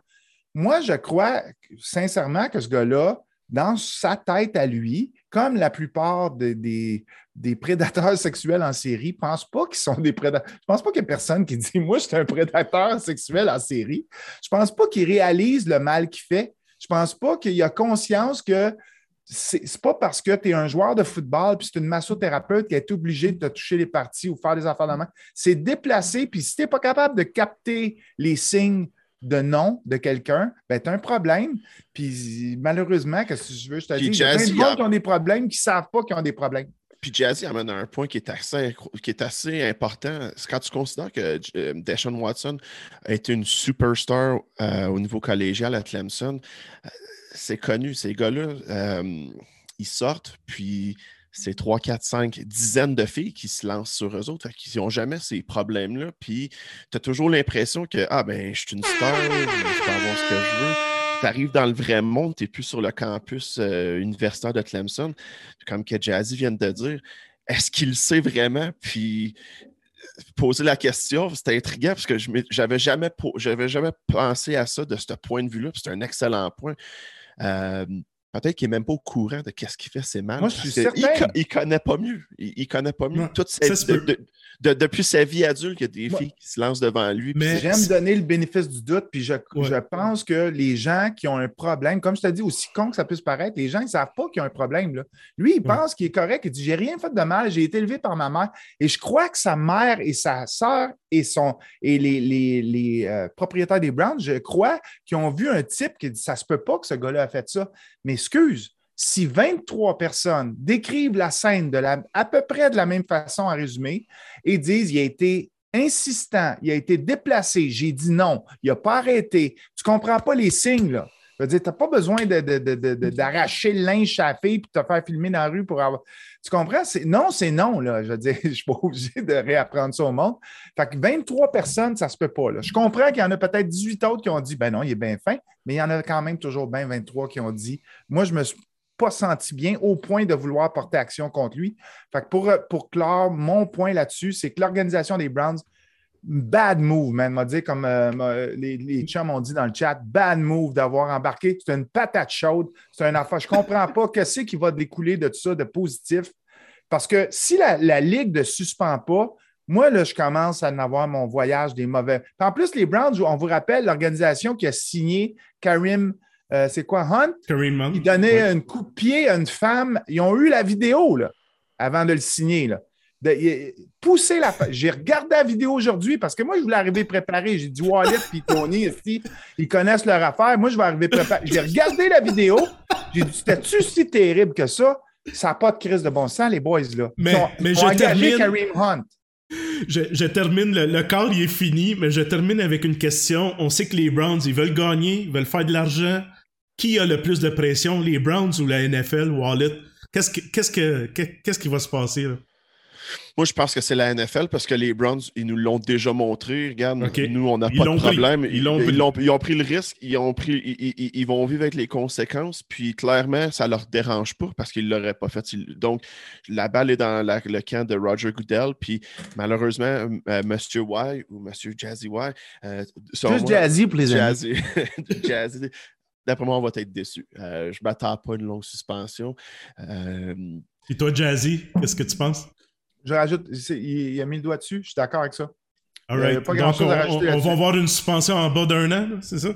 Speaker 2: Moi, je crois sincèrement que ce gars-là, dans sa tête à lui, comme la plupart de- des, des prédateurs sexuels en série, ne pensent pas qu'ils sont des prédateurs. Je pense pas qu'il y a personne qui dit Moi, je suis un prédateur sexuel en série. Je pense pas qu'il réalise le mal qu'il fait. Je pense pas qu'il a conscience que c'est pas parce que tu es un joueur de football puis c'est une massothérapeute qui est obligé de te toucher les parties ou faire des affaires de main. C'est déplacé, puis si tu n'es pas capable de capter les signes de non de quelqu'un, ben, tu as un problème. Puis malheureusement, qu'est-ce que je veux, je te dis, il y a plein de
Speaker 3: il-
Speaker 2: qui ont des problèmes qui ne savent pas qu'ils ont des problèmes.
Speaker 3: Puis Jazzy amène un point qui est assez, qui est assez important. C'est quand tu considères que euh, Deshaun Watson a été une superstar euh, au niveau collégial à Clemson, euh, c'est connu. Ces gars-là, euh, ils sortent, puis c'est 3, 4, 5 dizaines de filles qui se lancent sur eux autres, qui n'ont jamais ces problèmes-là. Puis tu as toujours l'impression que, ah ben, je suis une star, je peux avoir ce que je veux. Tu arrives dans le vrai monde, tu n'es plus sur le campus euh, universitaire de Clemson comme que Jazzy vient de dire, est-ce qu'il sait vraiment? Puis poser la question, c'était intriguant parce que je j'avais jamais, pensé à ça de ce point de vue-là. C'est un excellent point. Euh, Peut-être qu'il n'est même pas au courant de qu'est-ce qu'il fait, c'est mal.
Speaker 2: Moi, je suis
Speaker 3: il
Speaker 2: certain.
Speaker 3: Il, connaît pas mieux. Il, il connaît pas mieux.
Speaker 1: Ouais,
Speaker 3: Toute sa-
Speaker 1: ça se
Speaker 3: de-
Speaker 1: peut.
Speaker 3: de- de- depuis sa vie adulte, il y a des filles qui se lancent devant lui.
Speaker 1: Mais-
Speaker 2: J'aime donner le bénéfice du doute, puis je,
Speaker 1: Ouais.
Speaker 2: je pense que les gens qui ont un problème, comme je te dis, aussi con que ça puisse paraître, les gens, ils ne savent pas qu'il y a un problème. Là. Lui, il pense qu'il est correct. Il dit J'ai rien fait de mal, j'ai été élevé par ma mère. Et je crois que sa mère et sa sœur et, son, et les, les- les, euh, propriétaires des Browns, je crois qu'ils ont vu un type qui dit Ça se peut pas que ce gars-là a fait ça. Mais excuse, si 23 personnes décrivent la scène de la, à peu près de la même façon en résumé et disent il a été insistant, il a été déplacé, j'ai dit non, il n'a pas arrêté, tu ne comprends pas les signes, là. Je veux dire, tu n'as pas besoin de- de- de- de- d'arracher le linge à la fille et te faire filmer dans la rue pour avoir. Tu comprends? Non, c'est non, là. Je veux dire, je ne suis pas obligé de réapprendre ça au monde. Fait que 23 personnes, ça ne se peut pas. Là. Je comprends qu'il y en a peut-être 18 autres qui ont dit ben non, il est bien fin, mais il y en a quand même toujours bien 23 qui ont dit moi, je me suis pas senti bien au point de vouloir porter action contre lui. Fait que pour, pour clore, mon point là-dessus, c'est que l'organisation des Browns bad move, man. M'a dit, comme euh, les, les chums ont dit dans le chat, bad move d'avoir embarqué. C'est une patate chaude. C'est un affaire. Je comprends pas qu'est-ce qui va découler de tout ça de positif. Parce que si la, la Ligue ne suspend pas, moi, là, je commence à en avoir mon voyage des mauvais. en plus, les Browns, on vous rappelle, l'organisation qui a signé Karim, euh, c'est quoi, Hunt?
Speaker 1: Karim Hunt.
Speaker 2: Il donnait un coup de pied à une femme. Ils ont eu la vidéo, là, avant de le signer, là. Pousser la. J'ai regardé la vidéo aujourd'hui parce que moi, je voulais arriver préparé. J'ai dit Wallet puis Tony, ici, ils connaissent leur affaire. Moi, je vais arriver préparé. J'ai regardé la vidéo. J'ai dit C'était-tu si terrible que ça? Ça n'a pas de crise de bon sens, les boys, là.
Speaker 1: Mais,
Speaker 2: ils ont,
Speaker 1: mais
Speaker 2: ils ont
Speaker 1: je termine-
Speaker 2: Kareem Hunt.
Speaker 1: Je, je termine, le, le il est fini, mais je termine avec une question. On sait que les Browns, ils veulent gagner, ils veulent faire de l'argent. Qui a le plus de pression, les Browns ou la NFL, Wallet? Qu'est-ce que, qu'est-ce que, qu'est-ce qui va se passer, là?
Speaker 3: Moi, je pense que c'est la NFL parce que les Browns, ils nous l'ont déjà montré. Regarde, nous, on n'a pas de problème.
Speaker 1: Ils pris.
Speaker 3: ils, ont, ils ont pris le risque, ils, ont pris, ils, ils- ils vont vivre avec les conséquences. Puis clairement, ça leur dérange pas parce qu'ils ne l'auraient pas fait. Donc, la balle est dans la- le camp de Roger Goodell. Puis malheureusement, euh, Monsieur Y ou Monsieur Jazzy Y, euh,
Speaker 2: Juste Jazzy pour les amis.
Speaker 3: Jazzy. Jazzy. D'après moi, on va être déçus. Euh, je ne m'attends pas à une longue suspension. Euh,
Speaker 1: Et toi, Jazzy, qu'est-ce que tu penses?
Speaker 2: Je rajoute, il, a mis le doigt dessus. Je suis d'accord avec ça.
Speaker 1: All
Speaker 2: Il y a
Speaker 1: right.
Speaker 2: pas
Speaker 1: Donc, on,
Speaker 2: à rajouter
Speaker 1: on- on
Speaker 2: là-dessus.
Speaker 1: va avoir une suspension en bas d'un an, c'est ça?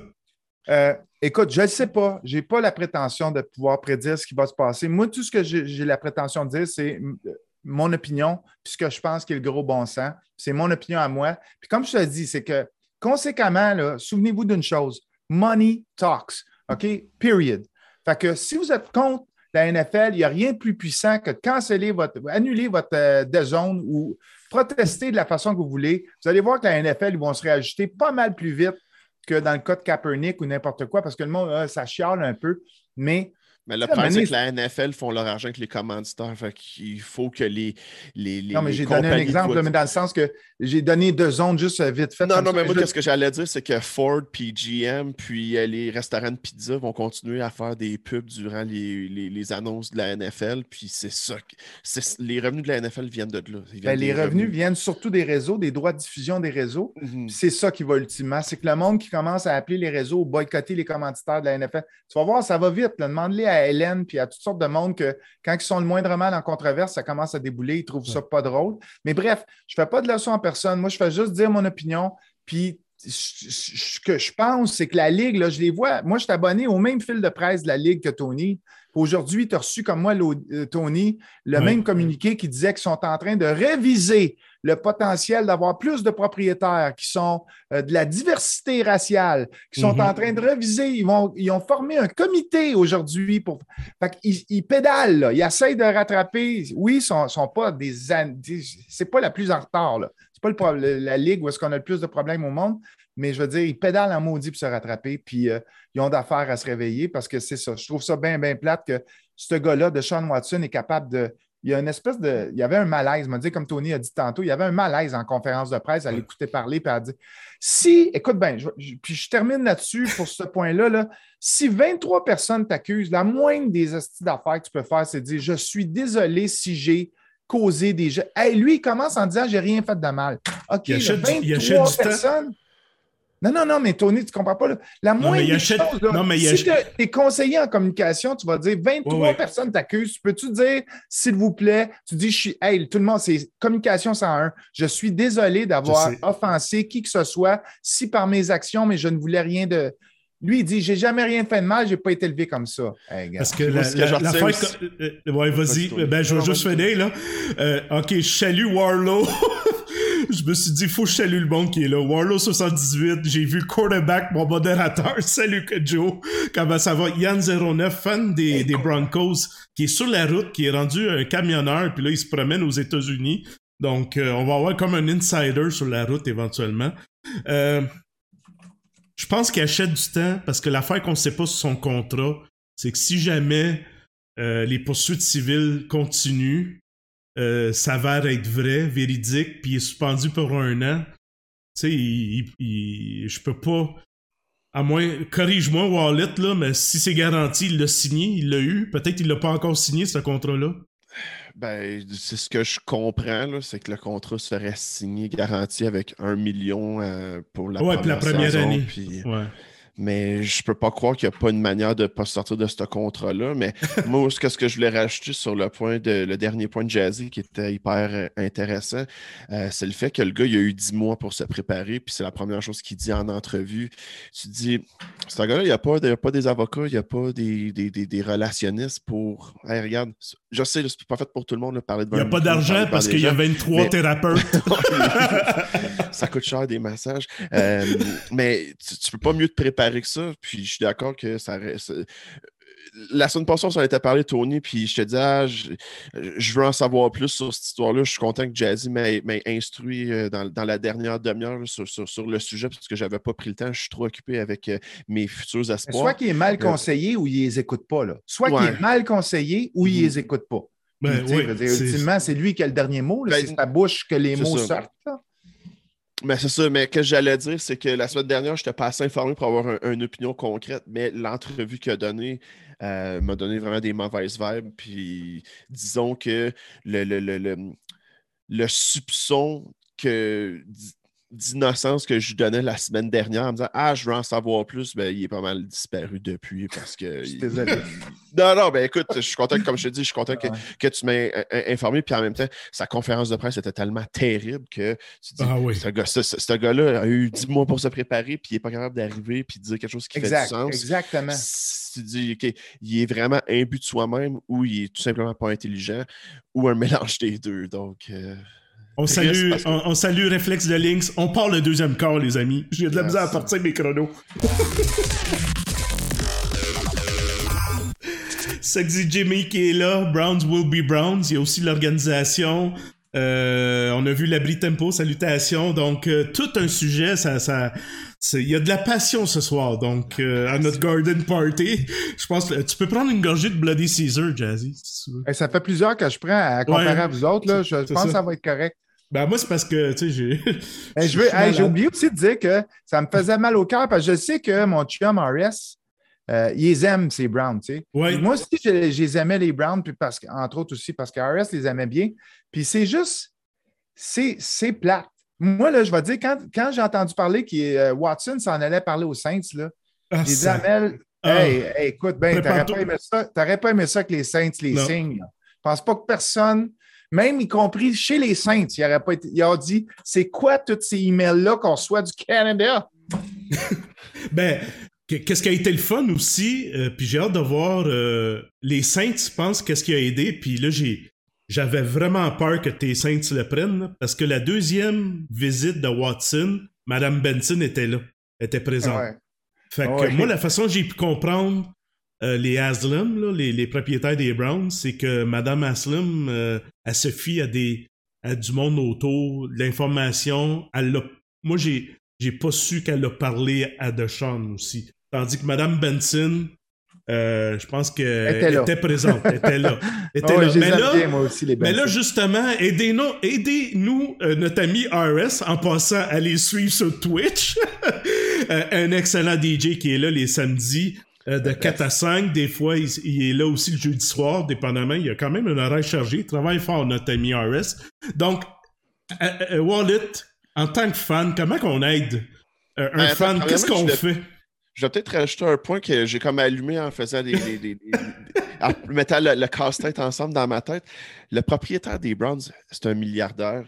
Speaker 2: Euh, écoute, je ne sais pas. Je n'ai pas la prétention de pouvoir prédire ce qui va se passer. Moi, tout ce que j'ai la prétention de dire, c'est euh, mon opinion, puis ce que je pense qui est le gros bon sens. C'est mon opinion à moi. Puis comme je te dis, c'est que conséquemment, souvenez-vous d'une chose. Money talks. OK? Period. Fait que si vous êtes contre la NFL, il n'y a rien de plus puissant que de canceller votre, annuler votre euh, ou protester de la façon que vous voulez. Vous allez voir que la NFL, ils vont se réajuster pas mal plus vite que dans le cas de Kaepernick ou n'importe quoi, parce que le monde, ah, ça chiale un peu. Mais
Speaker 3: Mais le problème, c'est que la NFL font leur argent avec les commanditaires. Fait qu'il faut que les. les, les
Speaker 2: non, mais j'ai donné un exemple, mais dans le sens que j'ai donné deux zones juste euh, vite fait.
Speaker 3: Non, non, mais moi,
Speaker 2: Je-
Speaker 3: qu'est-ce que j'allais dire, c'est que Ford, puis GM, puis euh, les restaurants de pizza vont continuer à faire des pubs durant les, les- les annonces de la NFL. Puis c'est ça. Les revenus de la NFL viennent de là.
Speaker 2: Ben, les revenus viennent surtout des réseaux, des droits de diffusion des réseaux.
Speaker 3: Mhm.
Speaker 2: C'est ça qui va ultimement. C'est que le monde qui commence à appeler les réseaux, boycotter les commanditaires de la NFL, tu vas voir, ça va vite. là. Demande-les à Hélène puis à toutes sortes de monde que quand ils sont le moindrement en controverse, ça commence à débouler. Ils trouvent ça pas drôle. Mais bref, je ne fais pas de leçon en personne. Moi, je fais juste dire mon opinion. Puis ce que je pense, c'est que la Ligue, là, je les vois. Moi, je suis abonné au même fil de presse de la Ligue que Tony. Aujourd'hui, tu as reçu comme moi, euh, Tony, le même communiqué qui disait qu'ils sont en train de réviser le potentiel d'avoir plus de propriétaires qui sont euh, de la diversité raciale, qui sont
Speaker 1: Mhm.
Speaker 2: en train de réviser. Ils, vont, ils ont formé un comité aujourd'hui pour. Fait qu'ils- ils pédalent, là. ils essayent de rattraper. Oui, ils sont, sont pas des. C'est pas la plus en retard. là. C'est pas le pro- le- la ligue où est-ce qu'on a le plus de problèmes au monde, mais je veux dire, ils pédalent en maudit pour se rattraper, puis euh, ils ont d'affaires à se réveiller parce que c'est ça. Je trouve ça bien, bien plate que ce gars-là, de Sean Watson, est capable de. Il y a une espèce de. Il y avait un malaise, m'a dit, comme Tony a dit tantôt, il y avait un malaise en conférence de presse à l'écouter parler, puis à dire si, écoute bien, je- je- puis je termine là-dessus pour ce point-là, là, si 23 personnes t'accusent, la moindre des astuces d'affaires que tu peux faire, c'est de dire Je suis désolé si j'ai causé des jeux. Hey, lui, il commence en disant J'ai rien fait de mal. OK,
Speaker 1: Il du- il
Speaker 2: 23
Speaker 1: achète du temps.
Speaker 2: personnes. Non, non, non, mais Tony, tu comprends pas. là. La moindre
Speaker 1: achète-
Speaker 2: choses, là,
Speaker 1: non, mais il
Speaker 2: si tu es conseiller en communication, tu vas dire 23
Speaker 1: Ouais, ouais.
Speaker 2: personnes t'accusent. Peux-tu dire, s'il vous plaît, tu dis, je suis, hey, tout le monde, c'est communication 101. Je suis désolé d'avoir offensé qui que ce soit, si par mes actions, mais je ne voulais rien de. Lui, il dit, j'ai jamais rien fait de mal, j'ai pas été élevé comme ça. Hey, gars.
Speaker 1: Parce que la, la- que- euh, ouais, vas-y. Ben, je vais juste finir, là. Euh, ok, je salue Warlow. je me suis dit, faut que je salue le monde qui est là. Warlow 78, j'ai vu quarterback, mon modérateur. Salut Joe. Comment ça va? Yann09, fan des, des Broncos, qui est sur la route, qui est rendu un camionneur, puis là, il se promène aux États-Unis. Donc, euh, on va avoir comme un insider sur la route éventuellement. Euh, je pense qu'il achète du temps parce que l'affaire qu'on ne sait pas sur son contrat, c'est que si jamais euh, les poursuites civiles continuent, euh, s'avère être vrai, véridique, puis il est suspendu pour un an, tu sais, je peux pas. À moins, corrige-moi, Wallet, là, mais si c'est garanti, il l'a signé, il l'a eu. Peut-être qu'il l'a pas encore signé, ce contrat-là.
Speaker 3: Ben, c'est ce que je comprends, c'est que le contrat serait signé, garanti avec un million euh, pour la
Speaker 1: ouais,
Speaker 3: première,
Speaker 1: la première année.
Speaker 3: Puis,
Speaker 1: ouais.
Speaker 3: Mais je peux pas croire qu'il n'y a pas une manière de ne pas sortir de ce contrat-là. Mais moi, ce que, ce que je voulais rajouter sur le point de le dernier point de Jazzy qui était hyper euh, intéressant, euh, c'est le fait que le gars, il a eu 10 mois pour se préparer, puis c'est la première chose qu'il dit en entrevue. Tu dis, ce gars-là, il n'y a, pas, a pas des avocats, il n'y a pas des, des, des, relationnistes pour. Hey, regarde, je sais, c'est pas fait pour tout le monde de parler de
Speaker 1: Il n'y a pas d'argent parce qu'il y a 23 thérapeutes.
Speaker 3: ça coûte cher des massages. Euh, mais tu, tu peux pas mieux te préparer que ça. Puis je suis d'accord que ça reste. La semaine passée, on s'en était parlé, Tony, puis je te dis, ah, je, veux en savoir plus sur cette histoire-là. Je suis content que Jazzy m'ait instruit euh, dans, la dernière demi-heure sur, sur, le sujet, parce que je n'avais pas pris le temps. Je suis trop occupé avec euh, mes futurs espoirs.
Speaker 2: Soit qu'il est mal euh, conseillé ou il les écoute pas. Là. Soit qu'il est mal conseillé ou il les mm-hmm. écoute pas.
Speaker 1: Ben,
Speaker 2: ultimement, c'est lui qui a le dernier mot. Ben, c'est sa bouche que les mots sortent.
Speaker 3: Mais c'est ça, mais ce que j'allais dire, c'est que la semaine dernière, je n'étais pas assez informé pour avoir une opinion concrète, mais l'entrevue qu'il a donnée euh, m'a donné vraiment des mauvaises vibes. Puis disons que le, le, le, le soupçon que d'innocence que je lui donnais la semaine dernière en me disant Ah, je veux en savoir plus, ben, il est pas mal disparu depuis parce que.
Speaker 2: Je désolé.
Speaker 3: non, non, ben écoute, je suis content, comme je te dis, je suis content que, que tu m'aies euh, euh, informé. Puis en même temps, sa conférence de presse était tellement terrible que tu dis ah, oui. ce, gars, là a eu dix mois pour se préparer, puis il n'est pas capable d'arriver puis de dire quelque chose qui fait du sens.
Speaker 2: Exactement.
Speaker 3: Si tu dis OK, il est vraiment imbu de soi-même ou il est tout simplement pas intelligent ou un mélange des deux. Donc. Euh,
Speaker 1: on salue, on, salue Réflexe de Lynx. On part le deuxième corps, les amis. J'ai de la misère à partir mes chronos. Sexy Jimmy qui est là. Browns will be Browns. Il y a aussi l'organisation. Euh, on a vu l'abri tempo, salutations. Donc, euh, tout un sujet, ça, ça, il y a de la passion ce soir. Donc, euh, à notre garden party, je pense que tu peux prendre une gorgée de Bloody Caesar, Jazzy, si tu
Speaker 2: veux. ça fait plusieurs que je prends à comparer à vous autres. Là. Je pense que ça va être correct.
Speaker 1: Ben, moi, c'est parce que, tu sais, j'ai.
Speaker 2: j'ai oublié aussi de dire que ça me faisait mal au cœur parce que je sais que mon chum RS, euh, ils les aiment, ces Browns, tu sais. Moi aussi, je, les aimais, les Browns, puis parce, entre autres aussi parce que RS les aimait bien. Puis c'est juste, c'est plate. Moi, là, je vais dire, quand, quand j'ai entendu parler que euh, Watson s'en allait parler aux Saints, là, ah, j'ai dit à Mel, ah. hey, écoute, ben, t'aurais pas, aimé ça, pas aimé ça que les Saints les signent. Je pense pas que personne même y compris chez les Saints, il, aurait pas été, il a dit c'est quoi tous ces emails-là qu'on reçoit du Canada?
Speaker 1: ben, qu'est-ce qui a été le fun aussi, euh, puis j'ai hâte de voir euh, les Saints, je pense, qu'est-ce qui a aidé, puis là, j'ai. J'avais vraiment peur que tes Saints le prennent, parce que la deuxième visite de Watson, Madame Benson était là, était présente. Fait que moi, la façon que j'ai pu comprendre euh, les Haslam, les, propriétaires des Browns, c'est que Madame Haslam, euh, elle se fie à des à du monde autour, l'information. Elle moi, j'ai j'ai pas su qu'elle a parlé à Deshaun aussi. Tandis que Madame Benson, euh, je pense qu'elle était, présente, elle était là. Était là. Mais, là moi aussi, les mais là, justement, aidez-nous, aidez -nous, notre ami RS en passant à les suivre sur Twitch. un excellent DJ qui est là les samedis. Euh, de 4 à 5. Des fois, il, est là aussi le jeudi soir, dépendamment. Il a quand même un horaire chargé. Il travaille fort, notre ami RS. Donc, euh, euh, Wallet, en tant que fan, comment qu'on aide un ben, fan? Qu'est-ce qu'on fait?
Speaker 3: Je vais peut-être rajouter un point que j'ai comme allumé en faisant des. en mettant le casse-tête ensemble dans ma tête. Le propriétaire des Browns, c'est un milliardaire.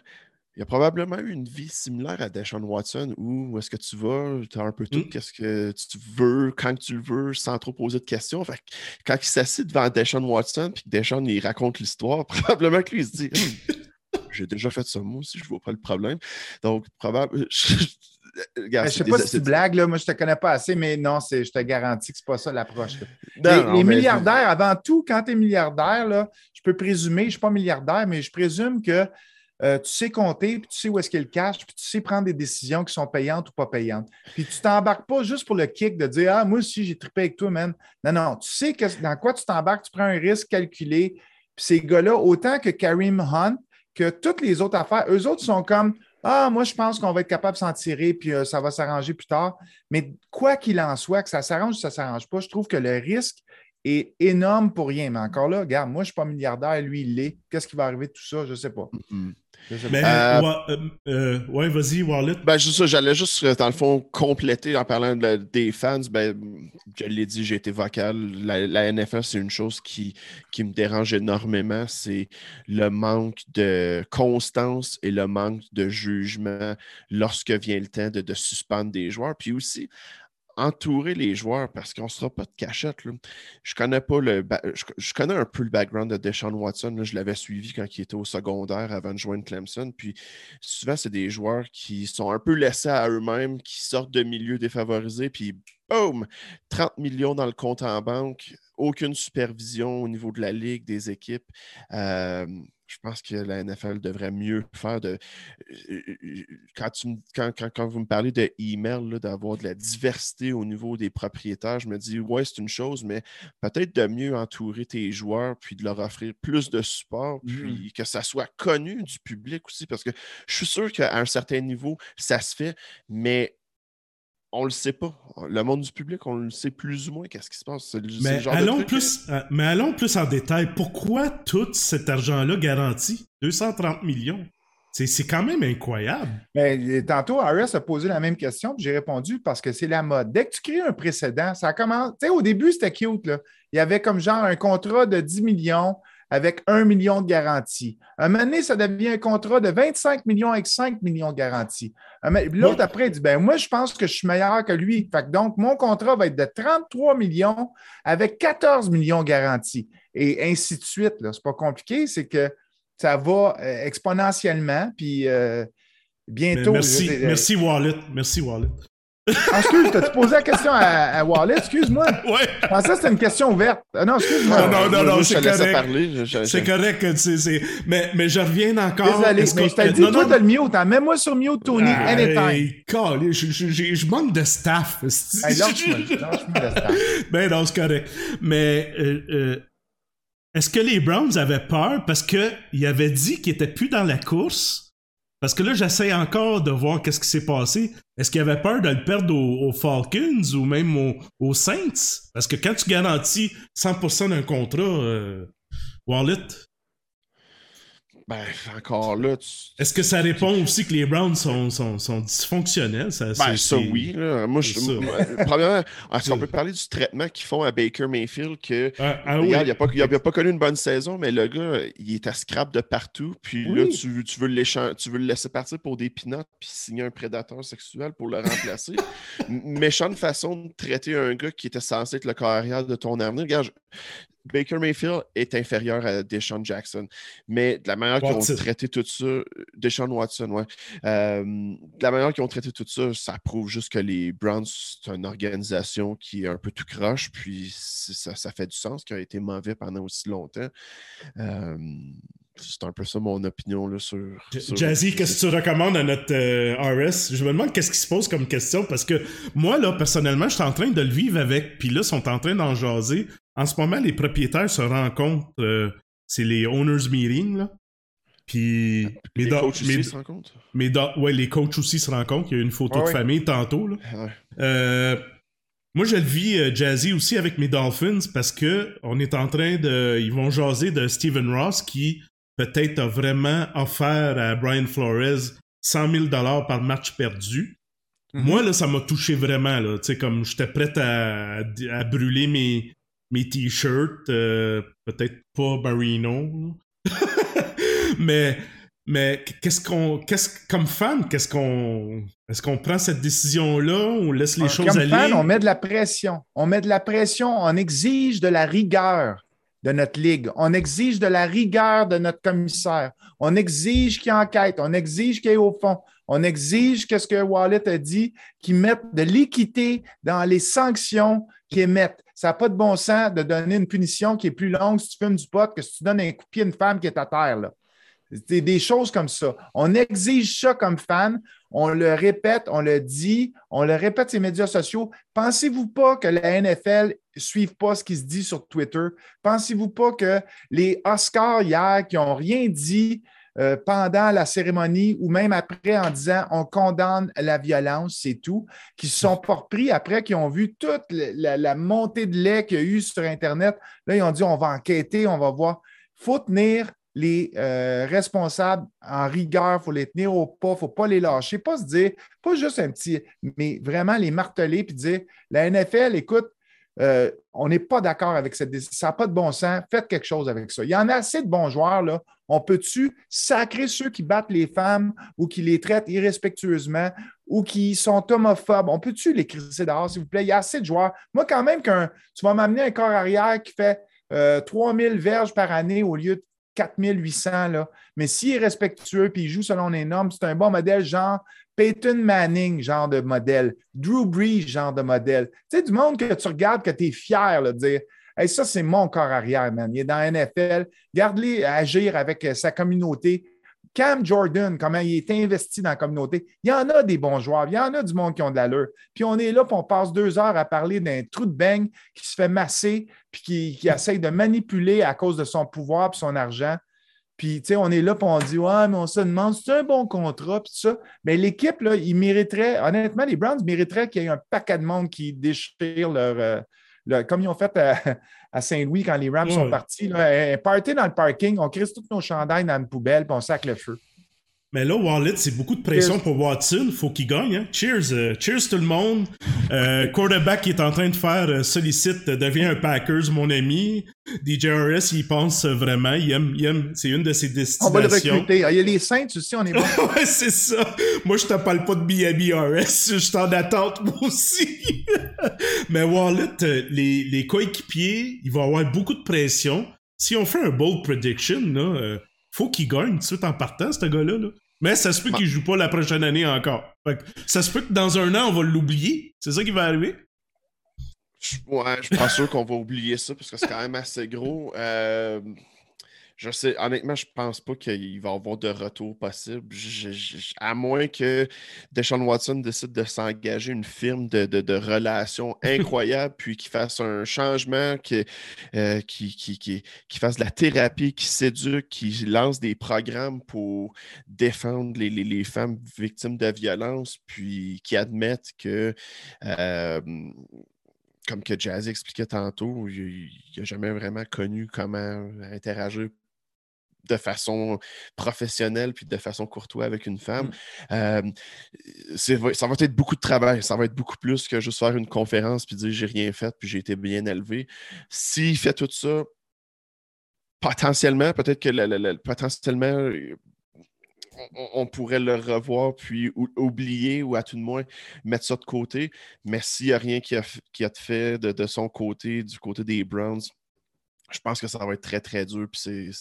Speaker 3: Il a probablement eu une vie similaire à Deshaun Watson où, est-ce que tu vas, tu as un peu tout, mm. qu'est-ce que tu veux, quand tu le veux, sans trop poser de questions. Fait quand il s'assied devant Deshaun Watson, puis que Deshaun il raconte l'histoire, probablement que lui il se dit J'ai déjà fait ça moi aussi, je vois pas le problème. Donc, probablement.
Speaker 2: Je, ne sais pas si tu blagues, là. moi je te connais pas assez, mais non, je te garantis que c'est pas ça l'approche. Les, milliardaires, avant tout, quand tu es milliardaire, là, je peux présumer, je ne suis pas milliardaire, mais je présume que euh, tu sais compter, puis tu sais où est-ce qu'il le cache, puis tu sais prendre des décisions qui sont payantes ou pas payantes. Puis tu t'embarques pas juste pour le kick de dire Ah, moi aussi, j'ai trippé avec toi, man. Non, non, tu sais dans quoi tu t'embarques, tu prends un risque calculé. Puis ces gars-là, autant que Karim Hunt, que toutes les autres affaires, eux autres sont comme Ah, moi, je pense qu'on va être capable de s'en tirer, puis euh, ça va s'arranger plus tard. Mais quoi qu'il en soit, que ça s'arrange ou ça s'arrange pas, je trouve que le risque est énorme pour rien. Mais encore là, regarde, moi, je ne suis pas milliardaire, lui, il l'est. Qu'est-ce qui va arriver de tout ça? Je ne sais pas.
Speaker 1: Mais, euh, euh, euh, ouais, vas-y, Wallet.
Speaker 3: Ben, juste j'allais juste, dans le fond, compléter en parlant des fans. Ben, je l'ai dit, j'ai été vocal. La, NFL, c'est une chose qui, qui me dérange énormément. C'est le manque de constance et le manque de jugement lorsque vient le temps de, de suspendre des joueurs. Puis aussi, entourer les joueurs parce qu'on ne sera pas de cachette. Je connais pas le je, connais un peu le background de Deshaun Watson. Je l'avais suivi quand il était au secondaire avant de joindre Clemson. Puis souvent, c'est des joueurs qui sont un peu laissés à eux-mêmes, qui sortent de milieux défavorisés, puis boum! 30 millions dans le compte en banque, aucune supervision au niveau de la ligue, des équipes. Euh, je pense que la NFL devrait mieux faire de. Euh, euh, quand, tu, quand, vous me parlez de email, d'avoir de la diversité au niveau des propriétaires, je me dis, ouais, c'est une chose, mais peut-être de mieux entourer tes joueurs, puis de leur offrir plus de support, mmh. puis que ça soit connu du public aussi, parce que je suis sûr qu'à un certain niveau, ça se fait, mais on le sait pas. Le monde du public, on le sait plus ou moins qu'est-ce qui se passe.
Speaker 1: mais, allons plus, euh, mais allons plus en détail. Pourquoi tout cet argent-là garanti? 230 millions? C'est quand même incroyable.
Speaker 2: Mais tantôt, Harris a posé la même question, j'ai répondu parce que c'est la mode. Dès que tu crées un précédent, ça commence. Tu sais, au début, c'était cute. Là. Il y avait comme genre un contrat de 10 millions avec 1 million de garantie. Un moment donné, ça devient un contrat de 25 millions avec 5 millions de garantie. L'autre, après, il dit ben, Moi, je pense que je suis meilleur que lui. Fait donc, mon contrat va être de 33 millions avec 14 millions de garantie. Et ainsi de suite. Ce n'est pas compliqué, c'est que ça va euh, exponentiellement. Puis euh, bientôt.
Speaker 1: merci, merci, Wallet. Merci, Wallet.
Speaker 2: Ah, excuse, t'as-tu posé la question à, à Wallet? Excuse-moi.
Speaker 1: Ouais.
Speaker 2: Je pensais que c'était une question ouverte. Ah, non, excuse-moi.
Speaker 1: Non, non, non, c'est correct. C'est correct. Mais, mais je reviens encore.
Speaker 2: Désolé, mais je t'ai dit, toi, t'as le mute. Hein. Mets-moi sur mute, Tony, anytime.
Speaker 1: je, je, je, manque de staff.
Speaker 2: Hey, lâche-moi, lâche-moi de staff.
Speaker 1: Ben non, c'est correct. Mais euh, euh, est-ce que les Browns avaient peur parce qu'ils avaient dit qu'ils n'étaient plus dans la course? Parce que là, j'essaie encore de voir qu'est-ce qui s'est passé. Est-ce qu'il avait peur de le perdre aux, Falcons ou même aux, Saints? Parce que quand tu garantis 100% d'un contrat, euh, Wallet,
Speaker 3: ben, encore là.
Speaker 1: Est-ce que ça répond aussi que les Browns sont, sont, sont dysfonctionnels? Ça,
Speaker 3: ben, ça oui. Moi, je, premièrement, est-ce qu'on peut parler du traitement qu'ils font à Baker Mayfield? Que, ah, ah il n'a pas, pas, connu une bonne saison, mais le gars, il est à scrap de partout. Puis là, tu, tu, veux le tu veux le laisser partir pour des pinottes puis signer un prédateur sexuel pour le remplacer. Méchante façon de traiter un gars qui était censé être le carrière de ton avenir. Regarde, Baker Mayfield est inférieur à Deshaun Jackson. Mais de la manière qu'ils ont traité tout ça, Deshaun Watson, ouais. Euh, de la manière qu'ils ont traité tout ça, ça prouve juste que les Browns, c'est une organisation qui est un peu tout croche, puis ça, ça, fait du sens, qui a été mauvais pendant aussi longtemps. Euh, c'est un peu ça mon opinion là, sur,
Speaker 1: Jazzy, qu'est-ce que tu recommandes à notre euh, RS Je me demande qu'est-ce qui se pose comme question parce que moi, là, personnellement, je suis en train de le vivre avec, puis là, ils sont en train d'en jaser. En ce moment, les propriétaires se rencontrent, euh, c'est les owners meeting, là. Puis
Speaker 3: les coachs aussi se rencontrent?
Speaker 1: ouais, les coachs aussi se rencontrent. Il y a une photo de famille tantôt. Là. Euh, moi, je le vis Jazzy aussi avec mes Dolphins parce que on est en train de, ils vont jaser de Steven Ross qui peut-être a vraiment offert à Brian Flores 100 000 dollars par match perdu. Mhm. Moi, là, ça m'a touché vraiment, là. Tu sais, comme j'étais prêt à, à, brûler mes, mes t-shirts. Euh, peut-être pas Barino. mais mais qu'est-ce qu'on qu'est-ce comme fan qu'est-ce qu'on est-ce qu'on prend cette décision là on laisse les choses aller fan,
Speaker 2: on met de la pression on met de la pression on exige de la rigueur de notre ligue. On exige de la rigueur de notre commissaire. On exige qu'il enquête. On exige qu'il ait au fond. On exige, qu'est-ce que Wallet a dit, qu'il mette de l'équité dans les sanctions qu'il émettent. Ça n'a pas de bon sens de donner une punition qui est plus longue si tu fumes du pot que si tu donnes un coup de pied à une femme qui est à terre. Là. C'est des choses comme ça. On exige ça comme fan. On le répète, on le dit, on le répète sur les médias sociaux. Pensez-vous pas que la NFL ne suive pas ce qui se dit sur Twitter? Pensez-vous pas que les Oscars hier qui n'ont rien dit euh, pendant la cérémonie ou même après en disant on condamne la violence, c'est tout, qui se sont repris après, qui ont vu toute la, montée de lait qu'il y a eu sur Internet. Là, ils ont dit on va enquêter, on va voir. Il faut tenir les euh, responsables en rigueur, il faut les tenir au pas, il ne faut pas les lâcher, pas se dire, pas juste un petit, mais vraiment les marteler puis dire la NFL, écoute, euh, on n'est pas d'accord avec cette décision. Ça n'a pas de bon sens. Faites quelque chose avec ça. Il y en a assez de bons joueurs. Là. On peut-tu sacrer ceux qui battent les femmes ou qui les traitent irrespectueusement ou qui sont homophobes? On peut-tu les dehors, s'il vous plaît? Il y a assez de joueurs. Moi, quand même, qu'un, tu vas m'amener un corps arrière qui fait euh, 3000 verges par année au lieu de 4800. Là. Mais s'il est respectueux et il joue selon les normes, c'est un bon modèle, genre Peyton Manning, genre de modèle, Drew Brees, genre de modèle. Tu sais, du monde que tu regardes, que tu es fier de dire hey, ça, c'est mon corps arrière, man. Il est dans la NFL. Garde-les agir avec euh, sa communauté. Cam Jordan, comment il est investi dans la communauté. Il y en a des bons joueurs, il y en a du monde qui ont de l'allure. Puis on est là, puis on passe deux heures à parler d'un trou de beigne qui se fait masser, puis qui, qui essaye de manipuler à cause de son pouvoir et son argent. Puis, tu sais, on est là, puis on dit, ouais, mais on se demande, c'est un bon contrat, puis ça. Mais l'équipe, là, il mériterait, honnêtement, les Browns mériteraient qu'il y ait un paquet de monde qui déchire leur, euh, comme ils ont fait à, Saint-Louis quand les Rams sont partis. Là, un party dans le parking, on crisse tous nos chandails dans une poubelle, puis on sac le feu.
Speaker 1: Mais là, Wallet, c'est beaucoup de pression pour Watson. Faut qu'il gagne. Hein? Cheers. Euh, cheers tout le monde. Euh, quarterback qui est en train de faire euh, sollicite devient un Packers, mon ami. DJRS, il pense vraiment. Il aime, il aime. C'est une de ses destinations. On va le recruter.
Speaker 2: Ah, il y a les Saints aussi, on est bon.
Speaker 1: ouais, c'est ça. Moi, je te parle pas de Miami RS. Je suis en attente, moi aussi. Mais Wallet, euh, les, les coéquipiers, il va avoir beaucoup de pression. Si on fait un bold prediction, là, faut qu'il gagne tout de suite en partant, ce gars-là. Là. Mais ça se peut qu'il joue pas la prochaine année encore. ça se peut que dans un an, on va l'oublier. C'est ça qui va arriver?
Speaker 3: Ouais, je suis pas sûr qu'on va oublier ça parce que c'est quand même assez gros. Euh, je sais, honnêtement, je pense pas qu'il va y avoir de retour possible. à moins que Deshaun Watson décide de s'engager une firme de, relations incroyables, puis qu'il fasse un changement, euh, qui, qui, fasse de la thérapie, qui s'éduque, qui lance des programmes pour défendre les, femmes victimes de violence, puis qui admette que. Euh, comme que Jazzy expliquait tantôt, il n'a jamais vraiment connu comment interagir de façon professionnelle puis de façon courtoise avec une femme. Mmh. ça va être beaucoup de travail. Ça va être beaucoup plus que juste faire une conférence puis dire j'ai rien fait puis j'ai été bien élevé. S'il fait tout ça, potentiellement, peut-être que potentiellement, on, pourrait le revoir puis oublier ou à tout de moins mettre ça de côté. Mais s'il n'y a rien qui a, qui a fait de, de, son côté, du côté des Browns, je pense que ça va être très, très dur. Puis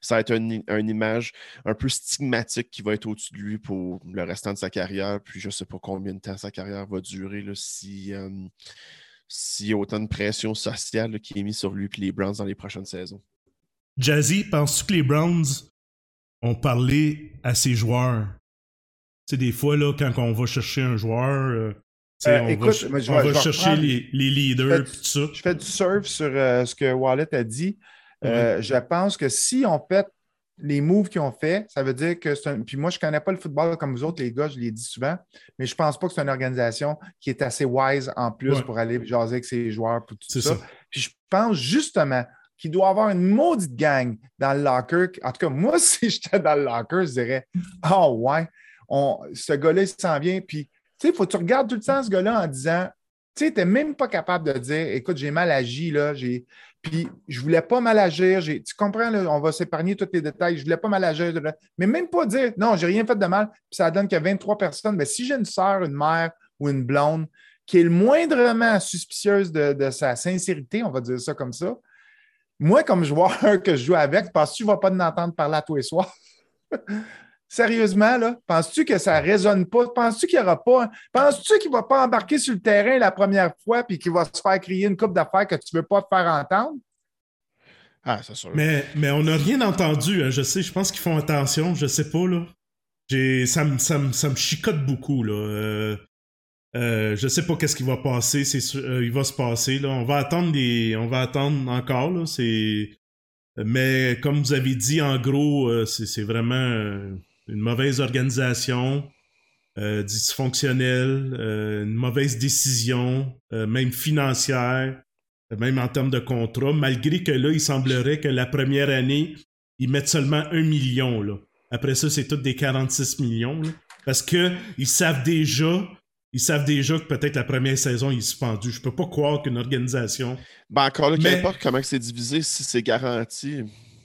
Speaker 3: ça va être une, image un peu stigmatique qui va être au-dessus de lui pour le restant de sa carrière. Puis je ne sais pas combien de temps sa carrière va durer là, si, euh, y a autant de pression sociale qui est mise sur lui et les Browns dans les prochaines saisons.
Speaker 1: Jazzy, penses-tu que les Browns ont parlé à ses joueurs? Sais, des fois, là, quand on va chercher un joueur, euh, euh, on écoute, va, je, on va chercher les, les, leaders tout ça.
Speaker 2: Je fais du surf sur euh, ce que Wallet a dit. Euh, je pense que si on fait les moves qu'ils ont fait, ça veut dire que c'est un. Puis moi, je ne connais pas le football comme vous autres, les gars, je l'ai dit souvent, mais je ne pense pas que c'est une organisation qui est assez wise en plus pour aller jaser avec ses joueurs pour tout ça. Puis je pense justement qu'il doit avoir une maudite gang dans le locker. En tout cas, moi, si j'étais dans le locker, je dirais Oh ouais, on, ce gars-là, il s'en vient, puis tu sais, faut que tu regardes tout le temps ce gars-là en disant, tu sais, tu n'es même pas capable de dire, écoute, j'ai mal agi, là, j'ai. Puis je voulais pas mal agir. Tu comprends, là, on va s'épargner tous les détails. Je voulais pas mal agir. Mais même pas dire, non, j'ai rien fait de mal. Puis ça donne a 23 personnes. Mais si j'ai une soeur, une mère ou une blonde qui est le moindrement suspicieuse de, sa sincérité, on va dire ça comme ça, moi, comme joueur que je joue avec, penses-tu que tu ne vas pas m'entendre parler à tous les soirs? Sérieusement, là, penses-tu que ça ne résonne pas? Penses-tu qu'il n'y aura pas. Penses-tu qu'il ne va pas embarquer sur le terrain la première fois puis qu'il va se faire crier une coupe d'affaires que tu ne veux pas te faire entendre?
Speaker 1: Ah, c'est sûr. Mais, mais on n'a rien entendu. Hein. Je sais, je pense qu'ils font attention. Je sais pas, là. Ça me, ça, ça me chicote beaucoup, là. Euh, euh, je sais pas qu'est-ce qui va passer. Euh, il va se passer, là. On va attendre. On va attendre encore, là. Mais comme vous avez dit, en gros, euh, c'est vraiment euh, une mauvaise organisation, euh, dysfonctionnelle, euh, une mauvaise décision, euh, même financière, même en termes de contrat, malgré que là, il semblerait que la première année, ils mettent seulement un million. Là. Après ça, c'est tout des 46 millions. là. parce que ils savent déjà. Ils savent déjà que peut-être la première saison il est suspendu. Je peux pas croire qu'une organisation.
Speaker 3: Ben encore là,
Speaker 1: Mais-
Speaker 3: qu'importe comment c'est divisé, si c'est garanti,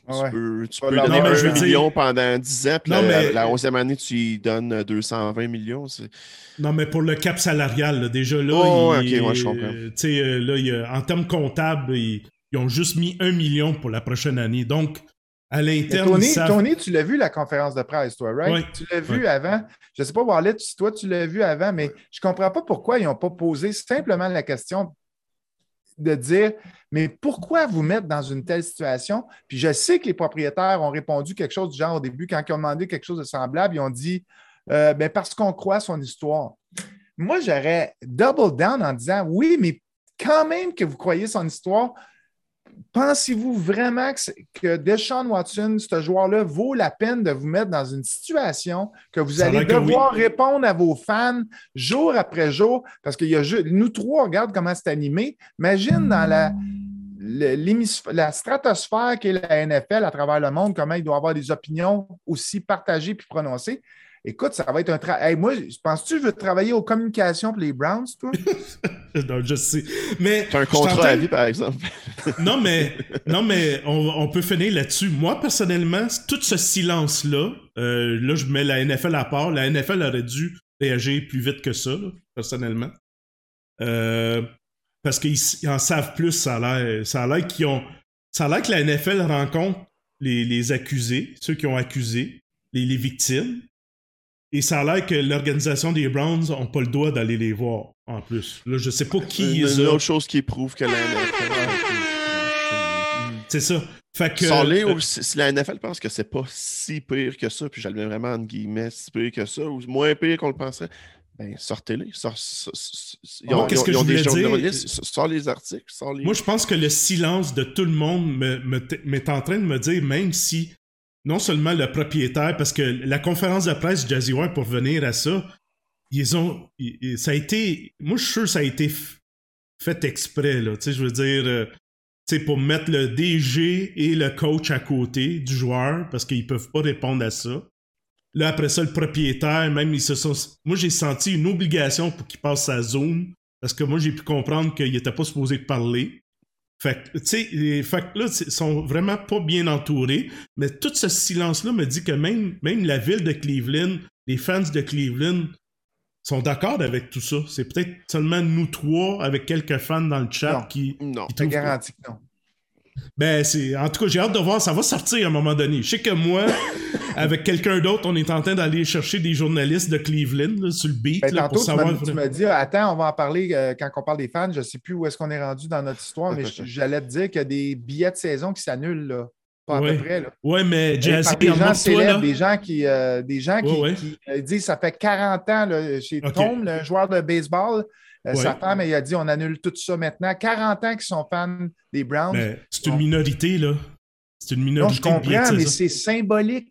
Speaker 3: tu
Speaker 2: Ouais.
Speaker 3: peux, tu peux donner un
Speaker 1: dire-
Speaker 3: million pendant 10 ans, puis
Speaker 1: Non,
Speaker 3: la,
Speaker 1: mais-
Speaker 3: la 11e année, tu y donnes euh, 220 millions.
Speaker 1: Non, mais pour le cap salarial, là, déjà là,
Speaker 3: Oh,
Speaker 1: il-
Speaker 3: ok, ouais, je comprends.
Speaker 1: euh, tu sais, euh, là, il en termes comptables, ils, ils ont juste mis un million pour la prochaine année. Donc, à l'interne,
Speaker 2: Tony, tu l'as vu la conférence de presse, toi, right?
Speaker 1: Ouais.
Speaker 2: Tu l'as vu avant. Je ne sais pas, Wallet, si toi, tu l'as vu avant, mais je ne comprends pas pourquoi ils n'ont pas posé simplement la question de dire mais pourquoi vous mettre dans une telle situation? Puis je sais que les propriétaires ont répondu quelque chose du genre au début, quand ils ont demandé quelque chose de semblable, ils ont dit euh, ben, parce qu'on croit son histoire. Moi, j'aurais double down en disant oui, mais quand même que vous croyez son histoire, pensez-vous vraiment que, que Deshaun Watson, ce joueur-là, vaut la peine de vous mettre dans une situation que vous
Speaker 1: Ça
Speaker 2: allez
Speaker 1: que
Speaker 2: devoir répondre à vos fans jour après jour? Parce qu'il y a ju- nous trois, regarde comment c'est animé. Imagine dans la, la stratosphère qu'est la NFL à travers le monde, comment il doit avoir des opinions aussi partagées puis prononcées. Écoute, ça va être un travail. moi, penses-tu que je veux travailler aux communications pour les Browns, toi?
Speaker 1: Non, je sais. Mais
Speaker 3: T'as un contrat à vie, par exemple.
Speaker 1: non, mais, non, mais on, on peut finir là-dessus. Moi, personnellement, tout ce silence-là, euh, là, je mets la NFL à part. La NFL aurait dû réagir plus vite que ça, là, personnellement. Euh, parce qu'ils en savent plus, ça a l'air. Ça a l'air qu'ils ont. Ça a l'air que la NFL rencontre les, les accusés, ceux qui ont accusé, les, les victimes. Et ça a l'air que l'organisation des Browns n'ont pas le droit d'aller les voir, en plus. Là, je sais pas qui
Speaker 3: Une,
Speaker 1: ils
Speaker 3: une autre chose qui prouve que la NFL.
Speaker 1: C'est ça. Fait que.
Speaker 3: Sortez,
Speaker 1: euh,
Speaker 3: ou si, la NFL pense que c'est pas si pire que ça, puis je le mets vraiment entre guillemets si pire que ça, ou moins pire qu'on le pensait, ben sortez-les. Sort, sort- sort- ils
Speaker 1: Moi,
Speaker 3: ont,
Speaker 1: qu'est-ce
Speaker 3: ils ont-
Speaker 1: que
Speaker 3: ils ont
Speaker 1: je
Speaker 3: des journalistes, sort les articles, sort les.
Speaker 1: Moi, je pense que le silence de tout le monde me, me m'est en train de me dire, même si non seulement le propriétaire, parce que la conférence de presse Jazzy Ware, pour venir à ça, ils ont. ça a été. Moi, je suis sûr que ça a été fait exprès, là. Tu sais, je veux dire. euh, tu pour mettre le DG et le coach à côté du joueur, parce qu'ils peuvent pas répondre à ça. Là, après ça, le propriétaire, même, ils se sont. Moi, j'ai senti une obligation pour qu'il passe sa zone, parce que moi, j'ai pu comprendre qu'il était pas supposé parler. Fait que, tu sais, là, ils sont vraiment pas bien entourés. Mais tout ce silence-là me dit que même, même la ville de Cleveland, les fans de Cleveland sont d'accord avec tout ça. C'est peut-être seulement nous trois, avec quelques fans dans le chat,
Speaker 2: Non.
Speaker 1: qui,
Speaker 3: Non.
Speaker 1: qui
Speaker 2: Je te garantis que non.
Speaker 1: Ben, c'est. En tout cas, j'ai hâte de voir, ça va sortir à un moment donné. Je sais que moi, avec quelqu'un d'autre, on est en train d'aller chercher des journalistes de Cleveland là, sur le beat
Speaker 2: Ben,
Speaker 1: là,
Speaker 2: tantôt,
Speaker 1: pour
Speaker 2: tu m'as-
Speaker 1: savoir.
Speaker 2: tu m'as dit, attends, on va en parler euh, quand on parle des fans. Je ne sais plus où est-ce qu'on est rendu dans notre histoire, mais j'allais te dire qu'il y a des billets de saison qui s'annulent, là. Pas à
Speaker 1: Ouais.
Speaker 2: peu près, là.
Speaker 1: Ouais, mais Jazzy,
Speaker 2: Par des gens célèbres, des gens qui, euh, des gens qui,
Speaker 1: Ouais, ouais.
Speaker 2: qui, euh, disent ça fait 40 ans là, chez. Tom, le joueur de baseball. Euh. Sa femme, elle a dit on annule tout ça maintenant. 40 ans qu'ils sont fans des Browns.
Speaker 1: C'est une minorité, là. C'est une
Speaker 2: non,
Speaker 1: minorité.
Speaker 2: je
Speaker 1: billets de
Speaker 2: comprends, mais c'est symbolique.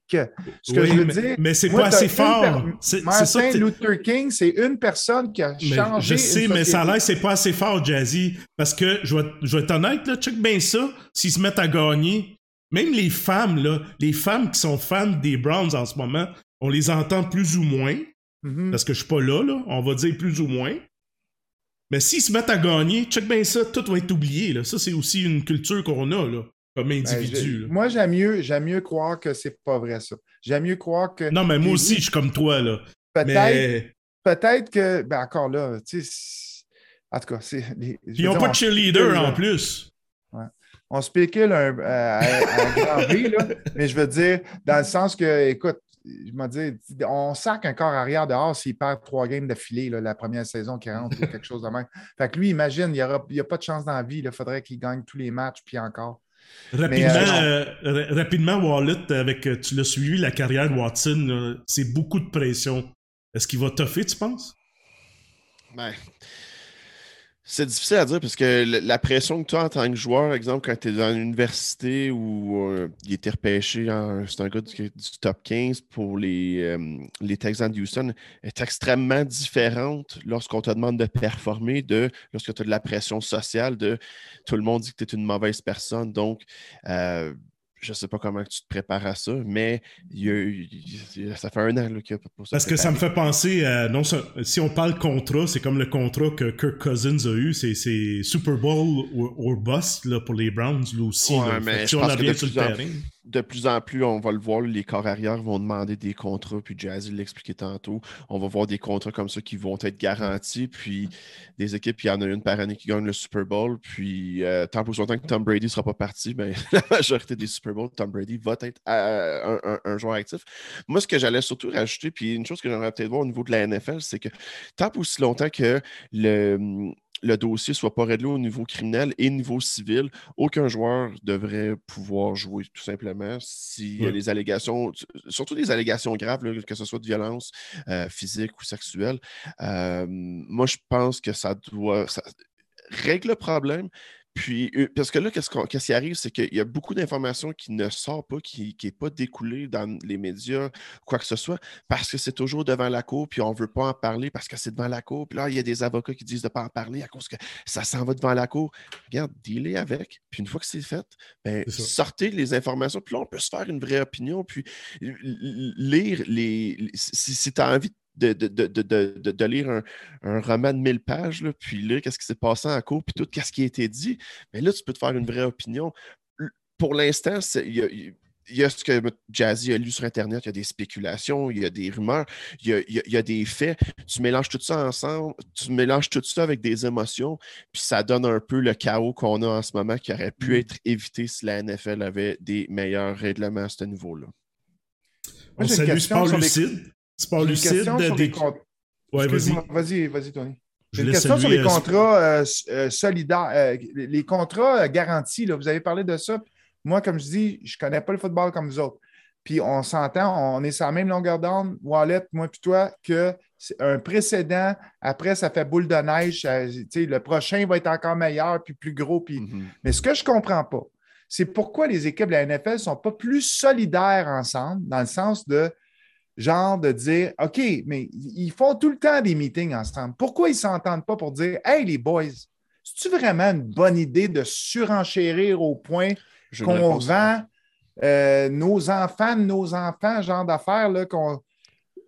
Speaker 2: Ce que
Speaker 1: Oui,
Speaker 2: je veux
Speaker 1: mais,
Speaker 2: dire.
Speaker 1: mais c'est pas assez fort.
Speaker 2: per-
Speaker 1: C'est
Speaker 2: Martin Luther King, c'est une personne qui a
Speaker 1: Mais
Speaker 2: changé.
Speaker 1: je sais, mais ça a l'air c'est pas assez fort, Jazzy. Parce que, je vais, je vais être honnête, là, check bien ça. S'ils se mettent à gagner, même les femmes, là, les femmes qui sont fans des Browns en ce moment, on les entend plus ou moins.
Speaker 2: Mhm.
Speaker 1: Parce que je suis pas là, là. On va dire plus ou moins. Mais s'ils se mettent à gagner, check bien ça, tout va être oublié, là. Ça, c'est aussi une culture qu'on a, là, comme
Speaker 2: Ben,
Speaker 1: individu. là.
Speaker 2: moi, j'aime mieux, j'aime mieux croire que c'est pas vrai, ça. J'aime mieux croire que.
Speaker 1: Non, mais moi aussi, je suis comme toi, là.
Speaker 2: Peut-être
Speaker 1: Mais.
Speaker 2: peut-être que. Ben, encore là, tu sais. En tout cas, c'est. les-
Speaker 1: ils
Speaker 2: veux
Speaker 1: ont
Speaker 2: dire,
Speaker 1: pas de cheerleader en plus.
Speaker 2: On spécule un, euh, à, à grand V, là, mais je veux dire, dans le sens que, écoute, je me dis, on sac un corps arrière dehors s'il perd trois games d'affilée, la première saison qui rentre ou quelque chose de même. Fait que lui, imagine, il n'y a pas de chance dans la vie. Il faudrait qu'il gagne tous les matchs, puis encore.
Speaker 1: Rapidement,
Speaker 2: euh,
Speaker 1: euh, ra- rapidement, Wallet, avec, euh, tu l'as suivi, la carrière de Watson, c'est beaucoup de pression. Est-ce qu'il va toffer, tu penses?
Speaker 3: Ben, C'est difficile à dire parce que la pression que tu as en tant que joueur, exemple, quand tu es dans une université où euh, il était repêché, c'est un gars du, top 15 pour les, euh, les Texans de Houston, est extrêmement différente lorsqu'on te demande de performer de lorsque tu as de la pression sociale de tout le monde dit que tu es une mauvaise personne. Donc, euh, je ne sais pas comment tu te prépares à ça, mais ça fait un an qu'il a pas
Speaker 1: pour ça. Parce que ça me fait penser à. Non, si on parle contrat, c'est comme le contrat que Kirk Cousins a eu, c'est Super Bowl ou bust là, pour les Browns, lui aussi.
Speaker 3: mais si on a bien sur le terrain de plus en plus, on va le voir, les corps arrière vont demander des contrats, puis Jazzy l'expliquait tantôt. On va voir des contrats comme ça qui vont être garantis, puis des équipes, il y en a une par année qui gagne le Super Bowl, puis euh, tant pour longtemps que Tom Brady ne sera pas parti, ben, la majorité des Super Bowls, Tom Brady va être euh, un, joueur actif. Moi, ce que j'allais surtout rajouter, puis une chose que j'aimerais peut-être voir au niveau de la NFL, c'est que tant pour aussi longtemps que le le dossier soit pas réglé au niveau criminel et niveau civil, aucun joueur devrait pouvoir jouer tout simplement s'il y a les allégations, surtout des allégations graves, que ce soit de violence euh, physique ou sexuelle. Euh, moi, je pense que ça doit. Ça règle le problème, puis, euh, parce que là, qu'est-ce, qui arrive, c'est qu'il y a beaucoup d'informations qui ne sortent pas, qui n'est pas découlée dans les médias, quoi que ce soit, parce que c'est toujours devant la cour, puis on ne veut pas en parler parce que c'est devant la cour. Puis là, il y a des avocats qui disent de ne pas en parler à cause que ça s'en va devant la cour. Regarde, dealer avec. Puis une fois que c'est fait, ben, sortez les informations, puis là, on peut se faire une vraie opinion, puis lire les. Si, si tu as envie de de, de, lire un, roman de 1000 pages, puis lire qu'est-ce qui s'est passé en cours, puis tout ce qui a été dit. Mais là, tu peux te faire une vraie opinion. Pour l'instant, il y a, ce que Jazzy a lu sur Internet, il y a des spéculations, il y a des rumeurs, il y a, des faits. Tu mélanges tout ça ensemble, tu mélanges tout ça avec des émotions, puis ça donne un peu le chaos qu'on a en ce moment qui aurait pu mm. être évité si la NFL avait des meilleurs règlements à ce niveau-là.
Speaker 1: On salue Sport Lucide. Sport lucide. Des...
Speaker 2: Ouais, vas-y. Vas-y, vas-y, Tony. J'ai une question sur les euh, contrats euh, euh, solidaires, les contrats garantis. Là, vous avez parlé de ça. Moi, comme je dis, je ne connais pas le football comme vous autres. Puis on s'entend, on est sur la même longueur d'onde, Wallet, moi puis toi, que c'est un précédent. Après, ça fait boule de neige. le prochain va être encore meilleur, puis plus gros. Puis... Mm-hmm. Mais ce que je ne comprends pas, c'est pourquoi les équipes de la NFL ne sont pas plus solidaires ensemble, dans le sens de genre de dire OK, mais ils font tout le temps des meetings ensemble. Pourquoi ils ne s'entendent pas pour dire Hey, les boys, c'est-tu vraiment une bonne idée de surenchérir au point qu'on vend euh, nos enfants nos enfants, genre d'affaires, là, qu'on.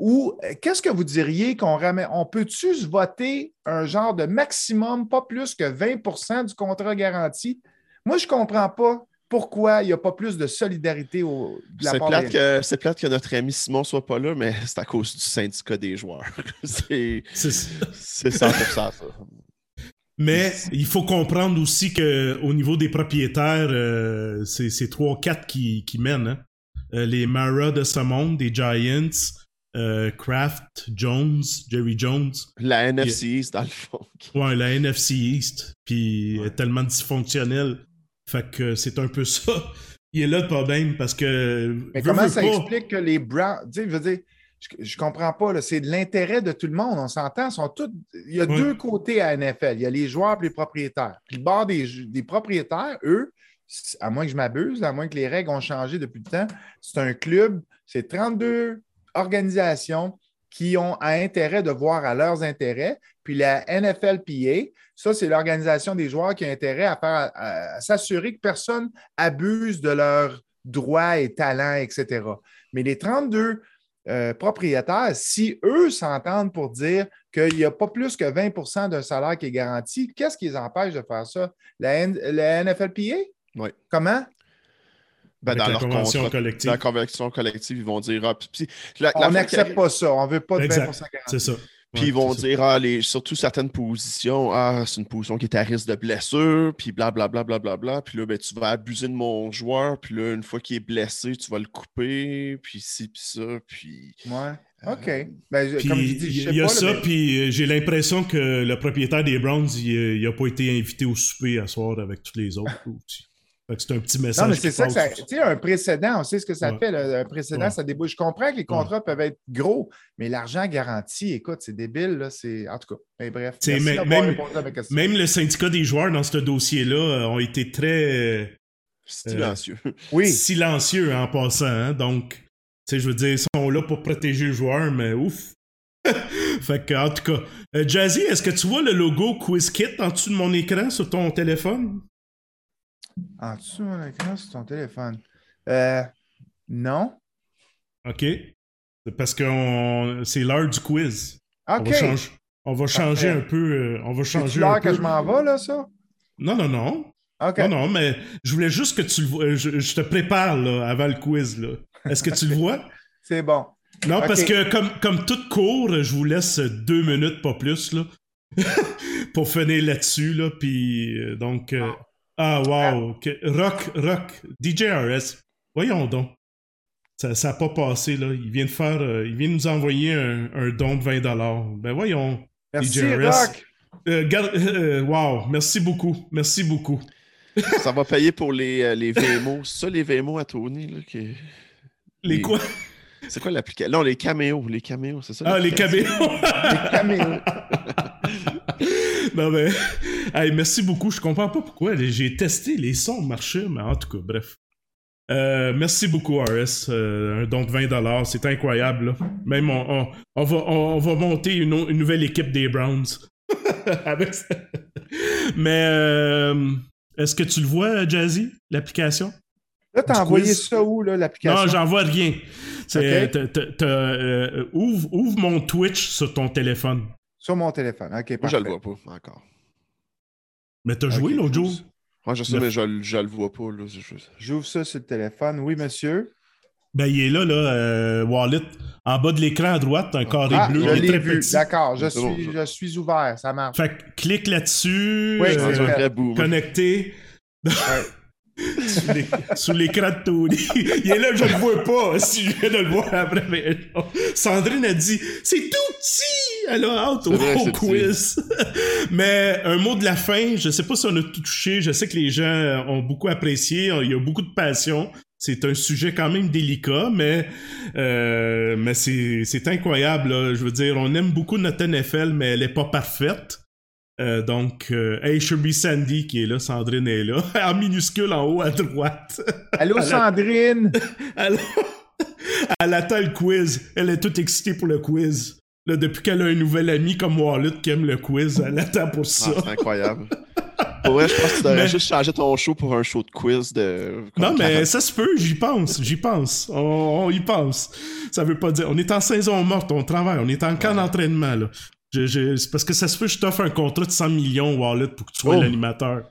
Speaker 2: Ou qu'est-ce que vous diriez qu'on ramène? On peut-tu se voter un genre de maximum, pas plus que 20% du contrat garanti? Moi, je ne comprends pas pourquoi il n'y a pas plus de solidarité au,
Speaker 3: de la part plate que, C'est plate que notre ami Simon ne soit pas là, mais c'est à cause du syndicat des joueurs. c'est ça ça.
Speaker 1: Mais il faut comprendre aussi qu'au niveau des propriétaires, euh, c'est trois quatre qui, qui mènent. Hein. Euh, les Mara de ce monde, des Giants, euh, Kraft, Jones, Jerry Jones.
Speaker 3: La NFC East, dans le fond.
Speaker 1: Ouais, la NFC East. Puis tellement dysfonctionnelle fait que c'est un peu ça. Il est là le problème parce que.
Speaker 2: Mais comment ça explique que les Browns. Tu sais, je veux dire, je, comprends pas. C'est de l'intérêt de tout le monde. On s'entend. Sont tous... Il y a deux côtés à NFL. Il y a les joueurs et les propriétaires. Puis le bord des, des propriétaires, eux, à moins que je m'abuse, à moins que les règles ont changé depuis le temps, c'est un club, c'est 32 organisations qui ont intérêt de voir à leurs intérêts. Puis la NFLPA, ça, c'est l'organisation des joueurs qui a intérêt à, s'assurer que personne abuse de leurs droits et talents, etc. Mais les 32 euh, propriétaires, si eux s'entendent pour dire qu'il n'y a pas plus que 20% d'un salaire qui est garanti, qu'est-ce qui les empêche de faire ça? La, NFLPA?
Speaker 3: Oui.
Speaker 2: Comment?
Speaker 3: Ben, dans la convention collective. Dans la convention collective, ils vont dire ah,
Speaker 2: On n'accepte pas ça, on ne veut pas de 20%
Speaker 1: C'est ça.
Speaker 3: Puis ils vont dire, ah, les, surtout certaines positions, ah, c'est une position qui est à risque de blessure, puis blablabla, bla, bla, bla, Puis là, ben, tu vas abuser de mon joueur, puis là, une fois qu'il est blessé, tu vas le couper, puis ci, puis ça, puis...
Speaker 2: Ouais. Euh, OK. Ben,
Speaker 1: comme je dis, il y a ça, puis euh, j'ai l'impression que le propriétaire des Browns, il n'a pas été invité au souper à soir avec tous les autres aussi. C'est un petit message.
Speaker 2: Non, mais c'est ça que ça. Tu sais, un précédent, on sait ce que ça fait. un précédent, ça débouche. Je comprends que les contrats peuvent être gros, mais l'argent garanti, écoute, c'est débile. Là, en tout cas, mais bref.
Speaker 1: même, même le syndicat des joueurs dans ce dossier-là euh, ont été très. Euh,
Speaker 3: silencieux.
Speaker 2: oui.
Speaker 1: Silencieux en passant. Hein, donc, tu sais, je veux dire, ils sont là pour protéger le joueur, mais ouf. fait que, en tout cas, euh, Jazzy, est-ce que tu vois le logo QuizKit en dessous de mon écran sur ton téléphone?
Speaker 2: En dessous de mon écran sur ton téléphone? Euh, non.
Speaker 1: OK. Parce que c'est l'heure du quiz.
Speaker 2: OK.
Speaker 1: On va, changer un peu. Euh, on va changer
Speaker 2: l'heure que je m'en vais, là, ça?
Speaker 1: Non, non, non.
Speaker 2: OK.
Speaker 1: Non, non, mais je voulais juste que tu le vois. Je, je, te prépare là, avant le quiz. Là. Est-ce que tu le vois?
Speaker 2: c'est bon.
Speaker 1: Non, parce que comme, comme toute cours, je vous laisse deux minutes, pas plus, là, pour finir là-dessus, là, puis euh, donc... Euh, ah, wow! Rock, rock, DJRS, voyons donc. Ça n'a pas passé, là. Il vient de faire... Euh, il vient de nous envoyer un, un don de 20$. Ben voyons,
Speaker 2: Merci, DJRS.
Speaker 1: Rock! wow, merci beaucoup, merci beaucoup.
Speaker 3: ça va payer pour les, les VMO. Ça, les VMO à Tony, là, qui...
Speaker 1: Les, les... quoi?
Speaker 3: C'est quoi l'application? Non, les caméos. Les caméos, c'est ça?
Speaker 1: Ah, les caméos!
Speaker 2: les caméos.
Speaker 1: non, mais. Hey, merci beaucoup. Je comprends pas pourquoi. J'ai testé, les sons marchaient, mais en tout cas, bref. Euh, merci beaucoup, RS. Euh, un don de 20$, c'est incroyable. Là. Même on, on, va, on, va monter une, une, nouvelle équipe des Browns. Avec ça. Mais euh, est-ce que tu le vois, Jazzy, l'application?
Speaker 2: Là, t'as envoyé ça où, là, l'application?
Speaker 1: Non, j'envoie rien. Euh, ouvre, ouvre, mon Twitch sur ton téléphone.
Speaker 2: Sur mon téléphone, ok.
Speaker 3: Moi, je le vois pas encore.
Speaker 1: Mais t'as joué l'autre jour?
Speaker 3: Moi, je sais, mais je, je le vois pas.
Speaker 2: J'ouvre ça sur le téléphone. Oui, monsieur.
Speaker 1: Ben, il est là, là, euh, Wallet. En bas de l'écran à droite, un carré
Speaker 2: ah,
Speaker 1: bleu.
Speaker 2: Je l'ai vu. D'accord, je, suis, je suis ouvert. Ça marche.
Speaker 1: Fait que clique là-dessus.
Speaker 2: Oui,
Speaker 1: euh, connecté. Sous l'écran de Tony. Il est là, je le vois pas. Si je viens de le voir après, mais Sandrine a dit c'est tout petit. Elle a hâte au, quiz. mais un mot de la fin. Je sais pas si on a tout touché. Je sais que les gens ont beaucoup apprécié. Il y a beaucoup de passion. C'est un sujet quand même délicat, mais euh, mais c'est incroyable. Je veux dire, on aime beaucoup notre NFL, mais elle est pas parfaite. Euh, donc, euh, hey, Sandy qui est là, Sandrine est là, en minuscule en haut à droite.
Speaker 2: Allô, Sandrine!
Speaker 1: Elle... Elle attend le quiz. Elle est toute excitée pour le quiz. Là, depuis qu'elle a un nouvel ami comme Wallet qui aime le quiz, elle attend pour ça.
Speaker 3: Ah, c'est incroyable. pour vrai, je pense que tu devrais juste changer ton show pour un show de quiz de.
Speaker 1: Non, mais ça se peut, j'y pense, j'y pense. On, y pense. Ça veut pas dire. On est en saison morte, on travaille, on est en camp d'entraînement, là c'est parce que ça se peut que je t'offre un contrat de 100 millions Wallet pour que tu sois oh. l'animateur.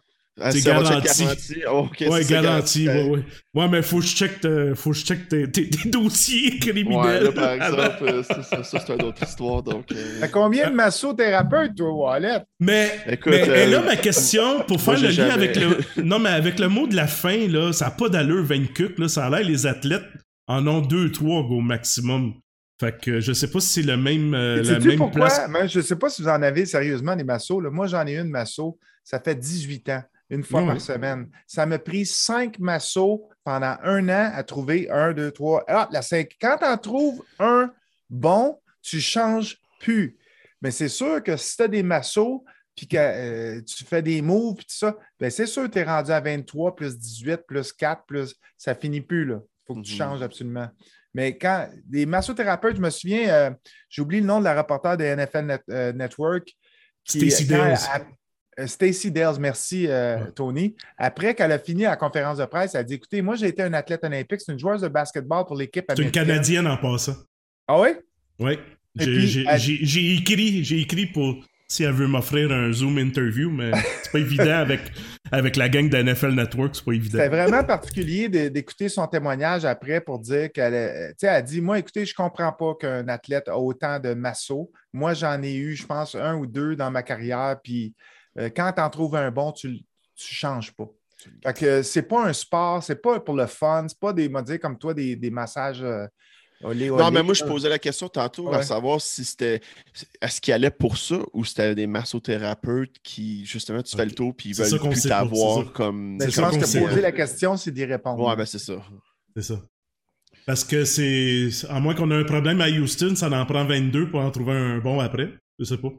Speaker 3: Ah, c'est garanti. garanti. Oh,
Speaker 1: ouais, garanti. Ouais, ouais. ouais, mais faut que je check, faut que je check tes, tes, dossiers criminels.
Speaker 3: Ouais, là, par exemple, euh, ça, ça c'est une autre histoire. Donc, euh...
Speaker 2: combien de massothérapeutes, toi, Wallet?
Speaker 1: Mais, Écoute, mais euh, là, ma question, pour faire le lien avec le. Non, mais avec le mot de la fin, là, ça n'a pas d'allure 20 là. Ça a l'air les athlètes en ont deux, trois au maximum. Fait que je sais pas si c'est le même, euh, la même
Speaker 2: pourquoi? je sais pas si vous en avez sérieusement des massos. Moi, j'en ai une masso, ça fait 18 ans, une fois par semaine. Ça m'a pris cinq massos pendant un an à trouver un, deux, trois. Ah, la cinq. Quand tu en trouves un bon, tu changes plus. Mais c'est sûr que si tu as des massos, puis que euh, tu fais des moves, puis tout ça, ben c'est sûr que tu es rendu à 23, plus 18, plus 4, plus. Ça finit plus, là. Il faut que tu mm-hmm. changes absolument. Mais quand des massothérapeutes, je me souviens, euh, j'ai oublié le nom de la reporter de NFL euh, Network.
Speaker 1: Stacy Dales.
Speaker 2: Euh, Stacy Dales, merci Tony. Après qu'elle a fini la conférence de presse, elle a dit Écoutez, moi j'ai été un athlète olympique, c'est une joueuse de basketball pour l'équipe
Speaker 1: C'est une Canadienne en passant.
Speaker 2: Ah oui?
Speaker 1: Oui. J'ai écrit, j'ai écrit pour si elle veut m'offrir un Zoom interview, mais c'est pas évident avec, avec la gang de NFL Network, c'est pas évident.
Speaker 2: C'est vraiment particulier d'écouter son témoignage après pour dire qu'elle a dit Moi, écoutez, je comprends pas qu'un athlète a autant de massos. Moi, j'en ai eu, je pense, un ou deux dans ma carrière. Puis euh, quand tu en trouves un bon, tu ne changes pas. Fait que c'est pas un sport, c'est pas pour le fun, c'est pas des, comme toi, des, massages. Euh,
Speaker 3: non, mais moi, je posais la question tantôt à savoir si c'était. Est-ce qu'il allait pour ça ou c'était des massothérapeutes qui, justement, tu fais le tour puis ils veulent plus t'avoir comme.
Speaker 2: Ben, je pense que poser la question, c'est d'y répondre.
Speaker 3: Ouais, ben c'est ça.
Speaker 1: C'est ça. Parce que c'est. À moins qu'on ait un problème à Houston, ça en prend 22 pour en trouver un bon après. Je sais pas.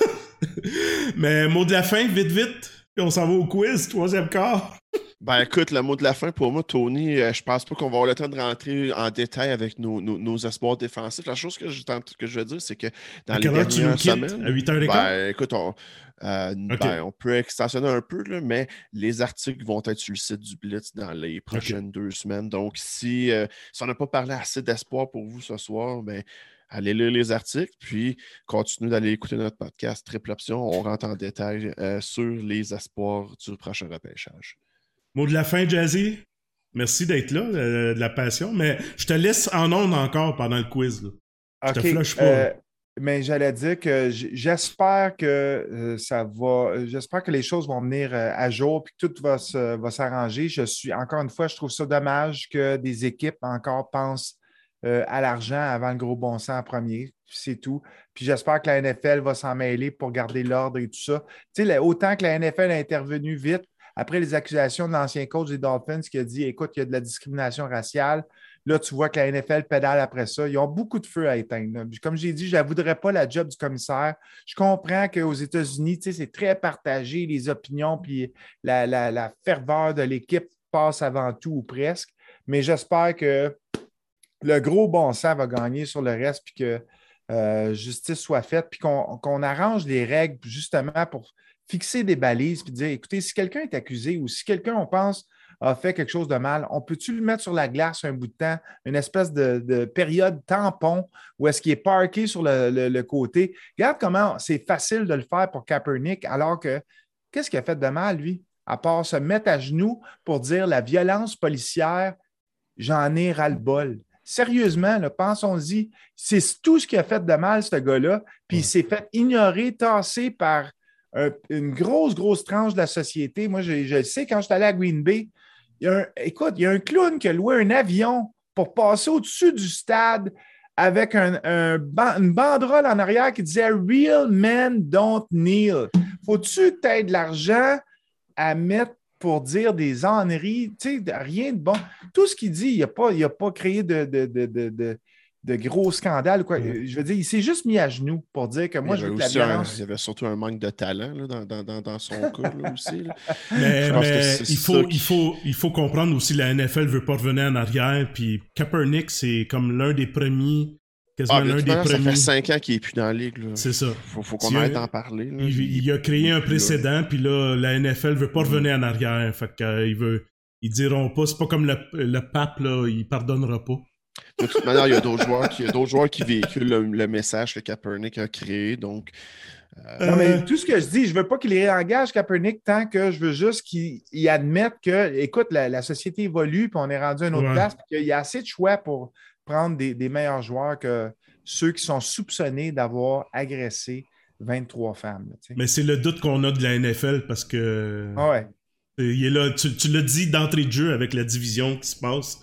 Speaker 1: mais mot de la fin, vite, vite. On s'en va au quiz, troisième quart.
Speaker 3: Ben écoute, le mot de la fin pour moi, Tony, euh, je pense pas qu'on va avoir le temps de rentrer en détail avec nos, nos, espoirs défensifs. La chose que je, que je veux dire, c'est que dans les dernières semaines.
Speaker 1: À 8 h
Speaker 3: ben, écoute, on, euh, ben, on peut extensionner un peu, là, mais les articles vont être sur le site du Blitz dans les prochaines deux semaines. Donc, si, euh, si on n'a pas parlé assez d'espoir pour vous ce soir, ben, allez lire les articles, puis continuez d'aller écouter notre podcast Triple Option. On rentre en détail sur les espoirs du prochain repêchage.
Speaker 1: Mot de la fin, Jazzy. Merci d'être là, euh, de la passion, mais je te laisse en ondes encore pendant le quiz.
Speaker 2: Je te flush pas. Euh, mais j'allais dire que j'espère que euh, ça va. J'espère que les choses vont venir à jour et que tout va, s'arranger. Je suis, encore une fois, je trouve ça dommage que des équipes encore pensent à l'argent avant le gros bon sens en premier. C'est tout. Puis j'espère que la NFL va s'en mêler pour garder l'ordre et tout ça. Tu sais, autant que la NFL a intervenu vite, après les accusations de l'ancien coach des Dolphins qui a dit écoute, il y a de la discrimination raciale. Là, tu vois que la NFL pédale après ça. Ils ont beaucoup de feu à éteindre. Comme j'ai dit, je ne voudrais pas la job du commissaire. Je comprends qu'aux États-Unis, c'est très partagé, les opinions, puis la, ferveur de l'équipe passe avant tout ou presque. Mais j'espère que le gros bon sens va gagner sur le reste, puis que euh, justice soit faite, puis qu'on arrange les règles justement pour fixer des balises puis dire écoutez, si quelqu'un est accusé ou si quelqu'un, on pense, a fait quelque chose de mal, on peut-tu le mettre sur la glace un bout de temps, une espèce de, période tampon où est-ce qu'il est parké sur le, côté? Regarde comment c'est facile de le faire pour Kaepernick, alors que qu'est-ce qu'il a fait de mal, lui, à part se mettre à genoux pour dire la violence policière, j'en ai ras-le-bol. Sérieusement, pensons-y, c'est tout ce qui a fait de mal, ce gars-là, puis il s'est fait ignorer, tasser par une grosse, grosse tranche de la société. Moi, je, sais, quand je suis allé à Green Bay, il y a un, écoute, il y a un clown qui a loué un avion pour passer au-dessus du stade avec un, une banderole en arrière qui disait Real men don't kneel. Faut-tu que tu aies de l'argent à mettre pour dire des enneries? Tu sais, rien de bon. Tout ce qu'il dit, il n'a pas, pas créé de, de de gros scandales. Quoi. Je veux dire, il s'est juste mis à genoux pour dire que moi, je veux que la violence...
Speaker 3: il y avait surtout un manque de talent là, dans, dans, dans, son cas aussi.
Speaker 1: Mais, il, faut, il, faut, il faut comprendre aussi la NFL ne veut pas revenir en arrière. Puis Kaepernick, c'est comme l'un des premiers. Quasiment ah, l'un des premiers. Ça
Speaker 3: fait cinq ans qu'il n'est plus dans la ligue.
Speaker 1: C'est ça.
Speaker 3: Faut, faut qu'on arrête d'en parler.
Speaker 1: Il, a créé un précédent, puis là, la NFL ne veut pas revenir en arrière. Fait qu'il veut. Ils diront pas, c'est pas comme le, le pape, là, il pardonnera pas.
Speaker 3: De toute manière, il y a d'autres joueurs, qui, joueurs qui véhiculent le, message que Kaepernick a créé. Donc,
Speaker 2: euh, Non, mais tout ce que je dis, je ne veux pas qu'il réengage Kaepernick tant que je veux juste qu'il admette que, écoute, la, société évolue, puis on est rendu à une autre place, puis qu'il y a assez de choix pour prendre des, meilleurs joueurs que ceux qui sont soupçonnés d'avoir agressé 23 femmes.
Speaker 1: mais c'est le doute qu'on a de la NFL parce que.
Speaker 2: Ah ouais.
Speaker 1: Il est là, tu, tu l'as dit d'entrée de jeu avec la division qui se passe.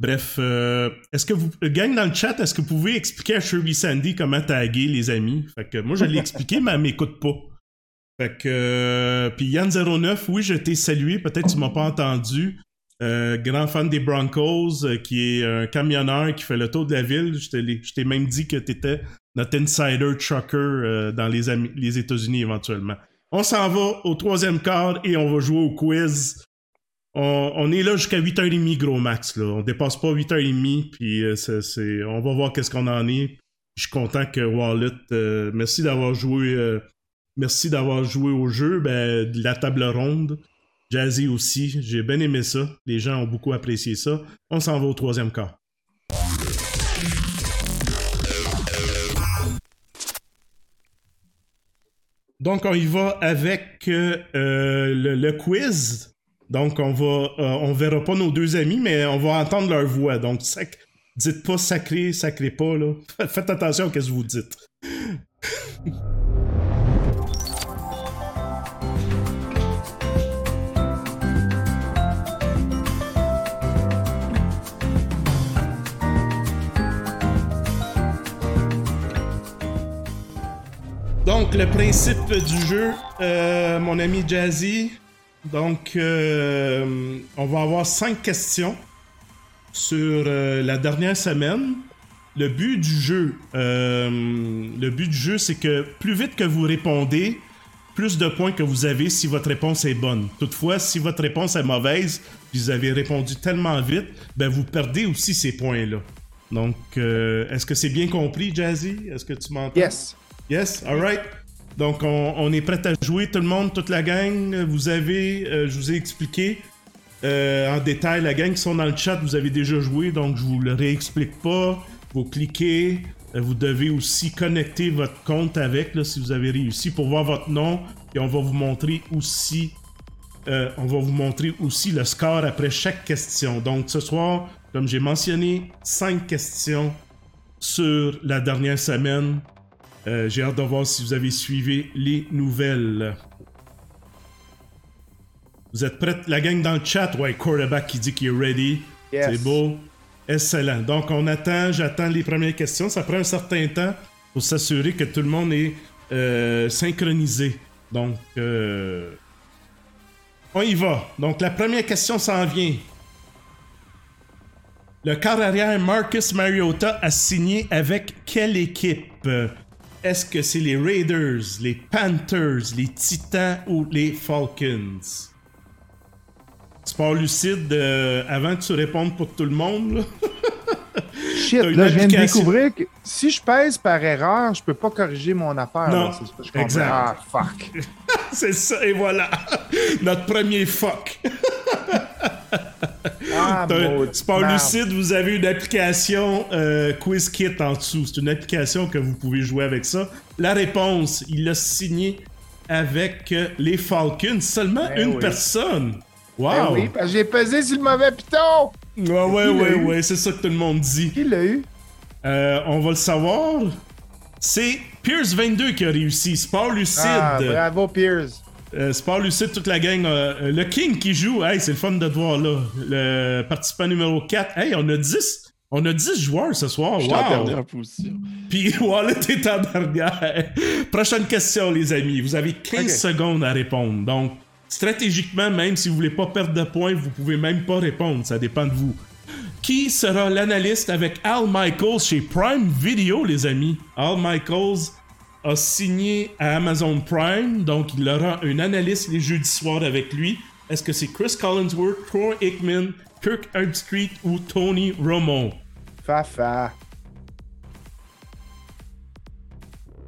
Speaker 1: Bref, euh, est-ce que vous, gang dans le chat, est-ce que vous pouvez expliquer à Shirley Sandy comment taguer les amis? Fait que moi, je l'ai expliqué, mais elle m'écoute pas. Fait que, euh, puis Yann09, oui, je t'ai salué, peut-être tu m'as pas entendu. Euh, grand fan des Broncos, qui est un camionneur qui fait le tour de la ville. Je t'ai même dit que t'étais notre insider trucker dans les, États-Unis éventuellement. On s'en va au troisième quart et on va jouer au quiz on, est là jusqu'à 8h30, gros max. Là. On dépasse pas 8h30, puis euh, on va voir qu'est-ce qu'on en est. Je suis content que Wallet, euh, merci d'avoir joué euh, merci d'avoir joué au jeu, ben, de la table ronde. Jazzy aussi, j'ai bien aimé ça. Les gens ont beaucoup apprécié ça. On s'en va au troisième cas. Donc, on y va avec le, quiz. Donc, on va, euh, on verra pas nos deux amis, mais on va entendre leur voix. Donc, dites pas sacré, sacré pas, là. Faites attention à ce que vous dites. le principe du jeu, euh, mon ami Jazzy. Donc, euh, on va avoir cinq questions sur euh, la dernière semaine. Le but du jeu, le but du jeu, c'est que plus vite que vous répondez, plus de points que vous avez si votre réponse est bonne. Toutefois, si votre réponse est mauvaise, vous avez répondu tellement vite, ben vous perdez aussi ces points-là. Donc, est-ce que c'est bien compris, Jazzy? Est-ce que tu m'entends?
Speaker 2: Yes.
Speaker 1: Yes, alright. Donc, on, est prêt à jouer, tout le monde, toute la gang. Vous avez, euh, je vous ai expliqué euh, en détail, la gang qui sont dans le chat, vous avez déjà joué, donc je vous le réexplique pas. Vous cliquez, euh, vous devez aussi connecter votre compte avec, si vous avez réussi, pour voir votre nom. Et on va vous montrer aussi, on va vous montrer aussi le score après chaque question. Donc, ce soir, comme j'ai mentionné, 5 questions sur la dernière semaine. Euh, J'ai hâte de voir si vous avez suivi les nouvelles. Vous êtes prêts? La gang dans le chat? Ouais, quarterback qui dit qu'il est ready.
Speaker 2: Yes.
Speaker 1: C'est beau. Excellent. Donc, on attend, j'attends les premières questions. Ça prend un certain temps pour s'assurer que tout le monde est euh, synchronisé. Donc, euh, on y va. Donc, la première question s'en vient. Le quart arrière Marcus Mariota a signé avec quelle équipe? Est-ce que c'est les Raiders, les Panthers, les Titans ou les Falcons? Sport lucide, euh, avant que tu répondes pour tout le monde, là.
Speaker 2: Shit, là, je viens de découvrir que si je pèse par erreur, je peux pas corriger mon affaire.
Speaker 1: Non,
Speaker 2: là. Je comprends.
Speaker 1: exact.
Speaker 2: Ah, fuck.
Speaker 1: c'est ça, et voilà. Notre premier fuck.
Speaker 2: Ah,
Speaker 1: Sport
Speaker 2: merde.
Speaker 1: lucide, vous avez une application euh, Quiz Kit en dessous. C'est une application que vous pouvez jouer avec ça. La réponse, il l'a signé avec euh, les Falcons. Seulement
Speaker 2: Ben
Speaker 1: une
Speaker 2: oui.
Speaker 1: personne.
Speaker 2: Ben
Speaker 1: Wow!
Speaker 2: oui, parce que j'ai pesé sur le mauvais piton.
Speaker 1: Ouais, ouais, ouais,
Speaker 2: eu?
Speaker 1: ouais, c'est ça que tout le monde dit.
Speaker 2: Qui l'a eu?
Speaker 1: Euh, on va le savoir. C'est Pierce22 qui a réussi. Sport Lucide.
Speaker 2: Ah, bravo, Pierce.
Speaker 1: Euh, Sport Lucide, toute la gang. euh, le King qui joue. Hey, c'est le fun de te voir là. Le participant numéro 4. Hey, on a 10. On a 10 joueurs ce soir.
Speaker 3: Je suis en
Speaker 1: Wow.
Speaker 3: dernière position.
Speaker 1: Puis Wallet est en dernière. Prochaine question, les amis. Vous avez 15
Speaker 2: Ok.
Speaker 1: secondes à répondre. Donc, stratégiquement, même si vous voulez pas perdre de points, vous pouvez même pas répondre. Ça dépend de vous. Qui sera l'analyste avec Al Michaels chez Prime Video, les amis? Al Michaels a signé à Amazon Prime, donc il aura un analyste les jeudis soirs avec lui. Est-ce que c'est Chris Collinsworth, Troy Aikman, Kirk Herbstreit ou Tony Romo?
Speaker 2: Fafa.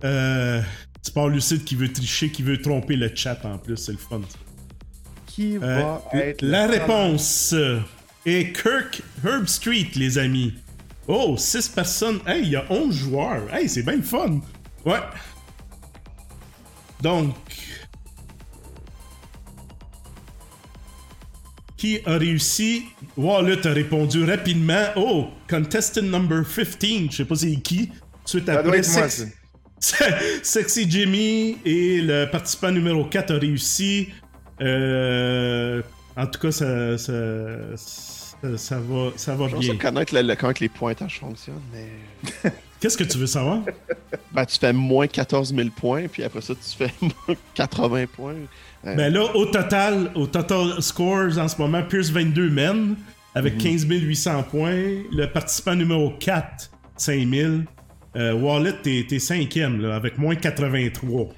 Speaker 1: Euh, Sport Lucide qui veut tricher, qui veut tromper le chat en plus, c'est le fun.
Speaker 2: Qui
Speaker 1: Euh,
Speaker 2: va être.
Speaker 1: la réponse est Kirk Herbstreit, les amis. Oh, 6 personnes. Hey, il y a 11 joueurs. Hey, c'est bien le fun. Ouais. Donc. Qui a réussi? Wallet a répondu rapidement. Oh, contestant number 15. Je sais pas c'est qui. Suite
Speaker 2: Ça
Speaker 1: après,
Speaker 2: moi.
Speaker 1: Sexy Jimmy et le participant numéro 4 a réussi. Euh, en tout cas, ça, ça, ça, ça va, ça va
Speaker 3: Je pense
Speaker 1: bien.
Speaker 3: connaître le, le- comment les pointages fonctionnent, mais.
Speaker 1: Qu'est-ce que tu veux savoir?
Speaker 3: Ben, tu fais moins 14 000 points, puis après ça, tu fais moins 80 points. Euh,
Speaker 1: Ben là, au total, au total scores en ce moment, Pierce 22 mène avec 15 800 points. Le participant numéro 4, 5000. Euh, Wallet, t'es, cinquième là, avec moins 83.
Speaker 3: ouais,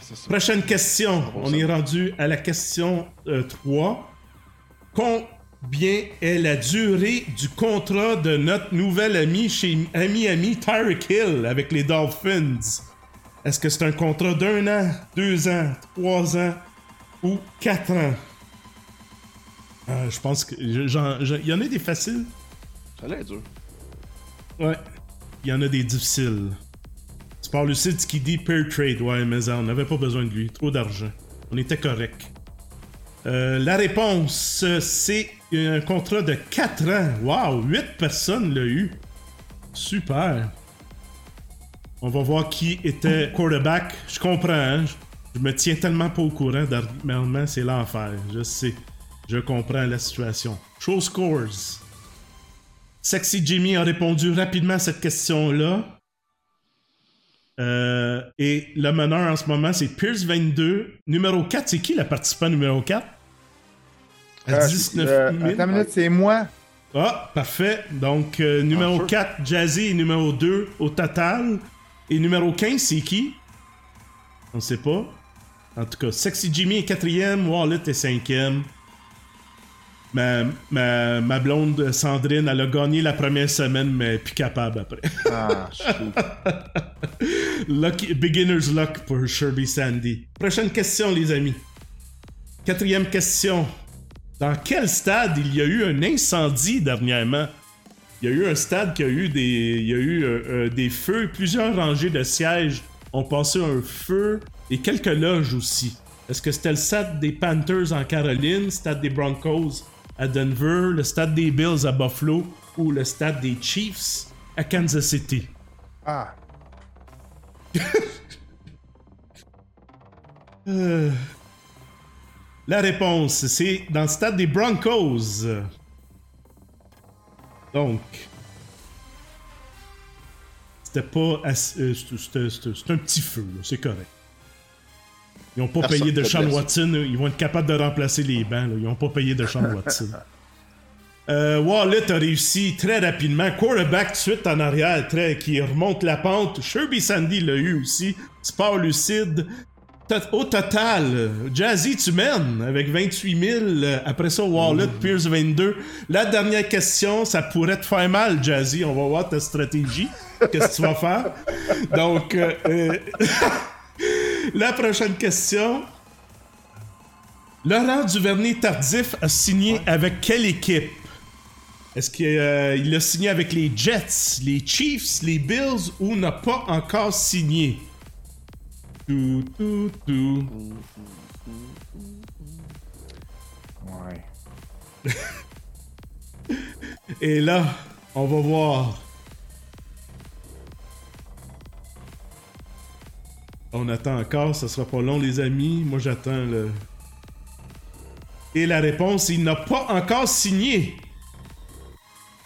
Speaker 3: c'est ça.
Speaker 1: Prochaine question.
Speaker 3: bon,
Speaker 1: On est rendu à la question euh, 3. Combien est la durée du contrat de notre nouvel ami chez Ami Ami Tyreek Hill avec les Dolphins? Est-ce que c'est un contrat d'un an, deux ans, trois ans ou quatre ans? Euh, je pense que. Il y en a des faciles.
Speaker 3: Ça a l'air dur.
Speaker 1: Ouais. Il y en a des difficiles. Tu parles lucide qui dit pair trade. Ouais, mais on n'avait pas besoin de lui. Trop d'argent. On était correct. Euh, la réponse, c'est un contrat de 4 ans. Wow, 8 personnes l'ont eu. Super. On va voir qui était quarterback. Je comprends, hein? Je- me tiens tellement pas au courant d'argument, c'est l'enfer. Je sais. Je comprends la situation. Show scores. Sexy Jimmy a répondu rapidement à cette question-là. Euh, et le meneur en ce moment, c'est Pierce 22. Numéro 4, c'est qui le participant numéro 4? À
Speaker 2: Euh,
Speaker 1: 19
Speaker 2: euh,
Speaker 1: 000.
Speaker 2: attends une minute, c'est moi.
Speaker 1: Ah, parfait. Donc, euh, numéro
Speaker 3: Arthur.
Speaker 1: 4, Jazzy et numéro 2 au total. Et numéro 15, c'est qui? On sait pas. En tout cas, Sexy Jimmy est quatrième, Wallet est cinquième. Ma, ma, ma blonde Sandrine, elle a gagné la première semaine, mais plus capable après.
Speaker 2: Ah.
Speaker 1: Lucky, beginner's luck pour Sherby Sandy. Prochaine question, les amis. Quatrième question. Dans quel stade il y a eu un incendie dernièrement? Il y a eu un stade qui a eu des, il y a eu, euh, euh, des feux. Plusieurs rangées de sièges ont passé un feu et quelques loges aussi. Est-ce que c'était le stade des Panthers en Caroline, stade des Broncos? À Denver, le stade des Bills à Buffalo ou le stade des Chiefs à Kansas City?
Speaker 2: Ah.
Speaker 1: Euh, La réponse, c'est dans le stade des Broncos. Donc, c'était pas. euh, c'était un petit feu, c'est correct. Ils n'ont pas payé de Sean. Watson, ils vont être capables de remplacer les bancs. là. Ils n'ont pas payé de Sean Watson. Euh, Wallet a réussi très rapidement. Quarterback tout de suite en arrière, très, qui remonte la pente. Sherby Sandy l'a eu aussi. Sport lucide. Au total, Jazzy, tu mènes avec 28 000. euh, Après ça, Wallet, Pierce 22. La dernière question, ça pourrait te faire mal, Jazzy. On va voir ta stratégie. Qu'est-ce que tu vas faire? Donc, euh, euh, la prochaine question. Laurent Duvernay-Tardif a signé avec quelle équipe? Est-ce qu'il a signé avec les Jets, les Chiefs, les Bills ou n'a pas encore signé? Tout, tout, tout.
Speaker 2: Ouais.
Speaker 1: Et là, on va voir. On attend encore, ça sera pas long, les amis. Moi, j'attends le. Et la réponse, il n'a pas encore signé.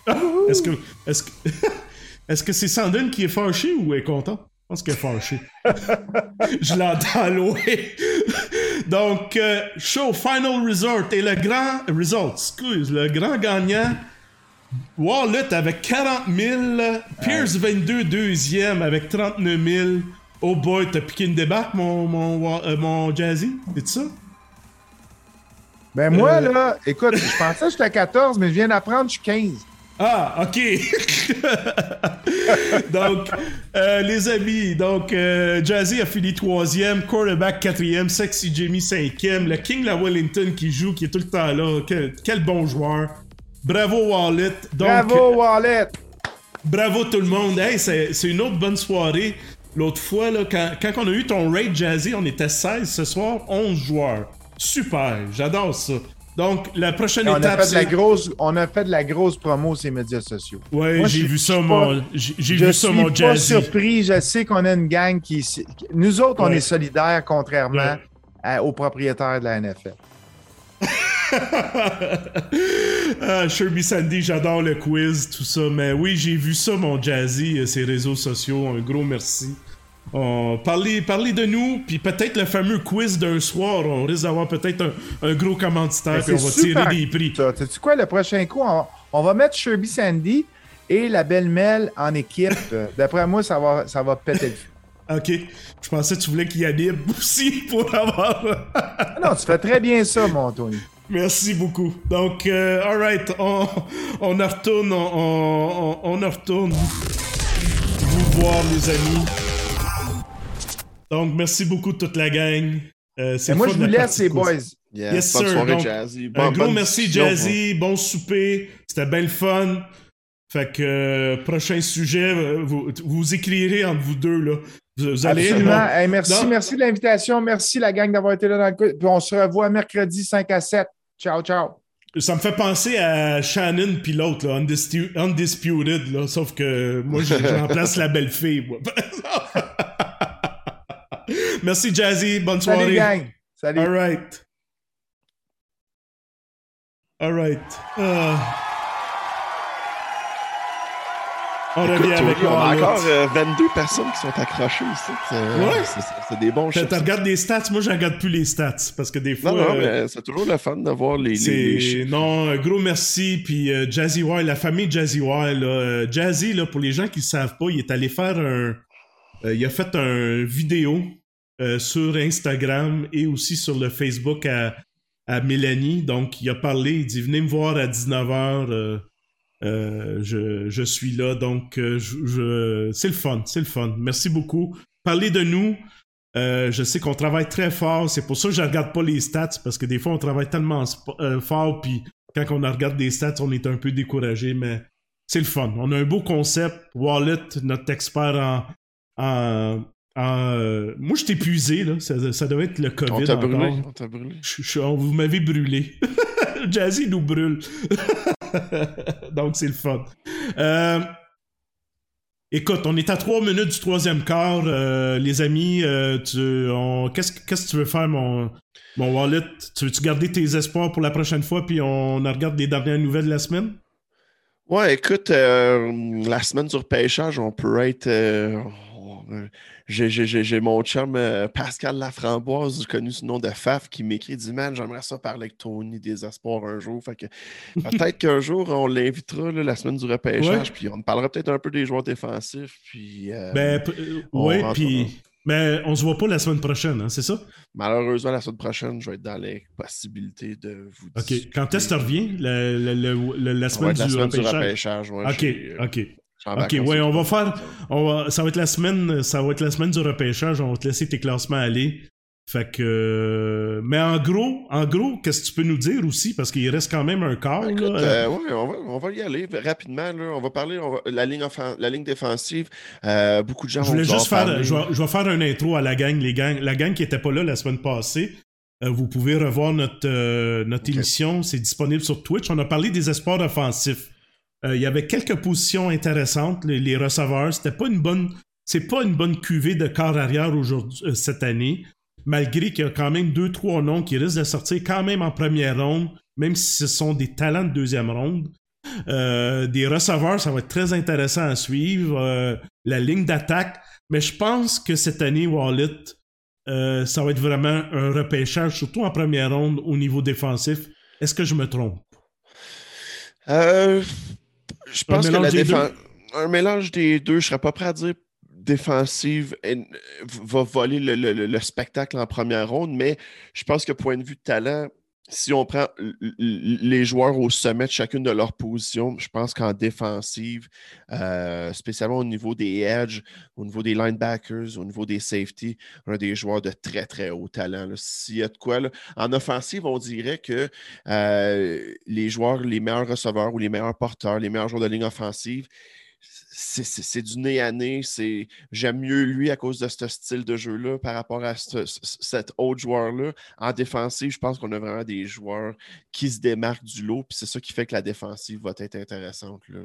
Speaker 1: Ah, est-ce que. Est-ce que. Est-ce que c'est Sandrine qui est fâchée ou est content? Je pense qu'elle est fâchée. Je l'entends loin. Donc, euh, show Final Resort et le grand result, excuse, le grand gagnant, Wallet avec 40 000, Pierce 22 deuxième avec 39 000. Oh boy, t'as piqué une débarque, mon, mon, euh, mon Jazzy? C'est ça?
Speaker 2: Ben moi,
Speaker 1: Euh.
Speaker 2: là, écoute, je pensais que j'étais à 14, mais je viens d'apprendre que je suis 15.
Speaker 1: Ah, ok. donc, euh, les amis, donc euh, Jazzy a fini troisième, quarterback quatrième, Sexy Jimmy cinquième, le King La Wellington qui joue, qui est tout le temps là. Quel, quel bon joueur. Bravo Wallet. Donc,
Speaker 2: Bravo, Wallet!
Speaker 1: Bravo tout le monde. Hey, c'est une autre bonne soirée. L'autre fois, là, quand, quand on a eu ton raid Jazzy, on était 16. Ce soir, 11 joueurs. Super. J'adore ça. Donc, la prochaine
Speaker 2: On a,
Speaker 1: étape,
Speaker 2: fait de la
Speaker 1: c'est...
Speaker 2: grosse, on a fait de la grosse promo sur les médias sociaux. Moi,
Speaker 1: j'ai
Speaker 2: je-
Speaker 1: vu
Speaker 2: je
Speaker 1: ça,
Speaker 2: suis
Speaker 1: mon...
Speaker 2: pas-
Speaker 1: J'ai
Speaker 2: Je
Speaker 1: vu
Speaker 2: suis
Speaker 1: ça, mon
Speaker 2: pas
Speaker 1: Jazzy.
Speaker 2: surpris. Je sais qu'on a une gang qui... Nous autres, on est solidaires, contrairement
Speaker 1: Ouais.
Speaker 2: à- aux propriétaires de la NFL.
Speaker 1: ah, Sherby Sandy, j'adore le quiz, tout ça. Mais oui, j'ai vu ça, mon Jazzy, euh, ses réseaux sociaux. Un gros merci. On- parlez, parlez de nous, puis peut-être le fameux quiz d'un soir. On risque d'avoir peut-être un, un gros commanditaire,
Speaker 2: Mais
Speaker 1: puis on
Speaker 2: Ben,
Speaker 1: va tirer des prix.
Speaker 2: Ça, sais-tu quoi, le prochain coup, on, on va mettre Sherby Sandy et la belle Mel en équipe. D'après moi, ça va, ça va péter le feu.
Speaker 1: Ok, je pensais que tu voulais qu'il y anime aussi pour avoir.
Speaker 2: Ah Non, tu fais très bien ça, mon Tony.
Speaker 1: Merci beaucoup. Donc, euh, alright, on, on en retourne, on, on, on en retourne vous voir, les amis. Donc, merci beaucoup toute la gang. Euh, c'est
Speaker 2: moi, je vous laisse, les boys.
Speaker 3: Yes, bonne
Speaker 1: sir.
Speaker 3: soirée,
Speaker 1: Donc,
Speaker 3: Jazzy.
Speaker 1: Un
Speaker 3: Bon-
Speaker 1: gros merci, Jazzy. Bon souper. C'était bien le fun. Fait que, euh, prochain sujet, euh, vous, vous écrirez entre vous deux, là. Vous, vous allez.
Speaker 2: Absolument. Hey, merci,
Speaker 1: Non.
Speaker 2: merci de l'invitation. Merci, la gang, d'avoir été là dans le coup. Puis on se revoit mercredi 5 à 7. Ciao, ciao.
Speaker 1: Ça me fait penser à Shannon puis l'autre, Undisputed, là, sauf que moi, je je remplace la belle fille. moi. Merci, Jazzy. Bonne
Speaker 2: Salut,
Speaker 1: soirée.
Speaker 2: gang. Salut.
Speaker 1: All right. All right. Ah. On revient avec
Speaker 3: On a encore euh, 22 personnes qui sont accrochées ici. C'est
Speaker 1: Ouais.
Speaker 3: c'est- c'est des bons
Speaker 1: Tu
Speaker 3: chiffres.
Speaker 1: regardes des stats, moi je regarde plus les stats parce que des fois.
Speaker 3: Non, non,
Speaker 1: euh,
Speaker 3: mais c'est toujours le fun de voir les, les,
Speaker 1: C'est
Speaker 3: les chiffres.
Speaker 1: non, un gros merci puis euh, Jazzy Wild, la famille Jazzy Wild, là, euh, Jazzy là pour les gens qui ne savent pas, il est allé faire un, euh, il a fait un vidéo euh, sur Instagram et aussi sur le Facebook à, à Mélanie. Donc il a parlé, il dit venez me voir à 19h. euh, euh, je, je suis là, donc euh, je, c'est le fun, c'est le fun. Merci beaucoup. Parlez de nous. Euh, je sais qu'on travaille très fort. C'est pour ça que je regarde pas les stats parce que des fois on travaille tellement euh, fort puis quand on regarde des stats on est un peu découragé. Mais c'est le fun. On a un beau concept. Wallet, notre expert en, en, euh, moi je t'ai épuisé là. Ça, ça devait être le COVID.
Speaker 3: On t'a brûlé. On t'a brûlé.
Speaker 1: Je- je- on- vous m'avez brûlé. Jazzy nous brûle. Donc, c'est le fun. Euh, écoute, on est à trois minutes du troisième quart. euh, les amis, euh, tu- on- qu'est-ce, qu'est-ce que tu veux faire, mon, mon wallet? Tu veux-tu garder tes espoirs pour la prochaine fois, puis on regarde les dernières nouvelles de la semaine?
Speaker 3: Ouais, écoute, la semaine du repêchage, on peut être. J'ai, mon chum euh, Pascal Laframboise, connu sous le nom de Faf, qui m'écrit dit Man, j'aimerais ça parler avec Tony des espoirs un jour. Fait que peut-être qu'un jour, on l'invitera la semaine du repêchage, puis on parlera peut-être un peu des joueurs défensifs. Puis euh,
Speaker 1: Ben, euh,
Speaker 3: rentre-
Speaker 1: puis. Mais on se voit pas la semaine prochaine, hein, c'est ça?
Speaker 3: malheureusement, la semaine prochaine, je vais être dans les possibilités de vous
Speaker 1: Ok.
Speaker 3: discuter.
Speaker 1: Quand est-ce que tu reviens? La, la- la- semaine, du,
Speaker 3: semaine du
Speaker 1: repêchage?
Speaker 3: ouais,
Speaker 1: Ok,
Speaker 3: euh,
Speaker 1: ok. Ok, ouais, on va faire-. On va- ça va être la semaine, ça va être la semaine du repêchage. On va te laisser tes classements aller. Fait que, mais en gros, en gros, qu'est-ce que tu peux nous dire aussi? Parce qu'il reste quand même un quart.
Speaker 3: Ben,
Speaker 1: là.
Speaker 3: écoute,
Speaker 1: euh,
Speaker 3: ouais, on, va, on va y aller rapidement. Là. On va parler on va- la, ligne la ligne défensive. euh, beaucoup de gens
Speaker 1: je voulais juste faire,
Speaker 3: parler.
Speaker 1: je vais, je vais faire un intro à la gang, les gangs, la gang qui était pas là la semaine passée. Euh, vous pouvez revoir notre notre émission, c'est disponible sur Twitch. On a parlé des espoirs offensifs. Euh, Il y avait quelques positions intéressantes, les, receveurs. C'était pas une bonne, c'est pas une bonne cuvée de corps arrière aujourd'hui euh, cette année. Malgré qu'il y a quand même deux trois noms qui risquent de sortir quand même en première ronde, même si ce sont des talents de deuxième ronde. Euh, des receveurs, ça va être très intéressant à suivre. La ligne d'attaque, mais je pense que cette année, Wallet, ça va être vraiment un repêchage, surtout en première ronde au niveau défensif. Est-ce que je me trompe?
Speaker 3: Je pense que la défense. Un mélange des deux, je serais pas prêt à dire défensive et- va voler le, le- le- le spectacle en première ronde, mais je pense que point de vue de talent, si on prend les joueurs au sommet de chacune de leurs positions, je pense qu'en défensive, euh, spécialement au niveau des edges, au niveau des linebackers, au niveau des safety, on a des joueurs de très, très haut talent. S'il y a de quoi, en offensive, on dirait que euh, les joueurs, les meilleurs receveurs ou les meilleurs porteurs, les meilleurs joueurs de ligne offensive, c'est- du nez à nez. J'aime mieux lui à cause de ce style de jeu-là par rapport à ce- ce- cet autre joueur-là. En défensive, je pense qu'on a vraiment des joueurs qui se démarquent du lot. Puis c'est ça qui fait que la défensive va être intéressante là,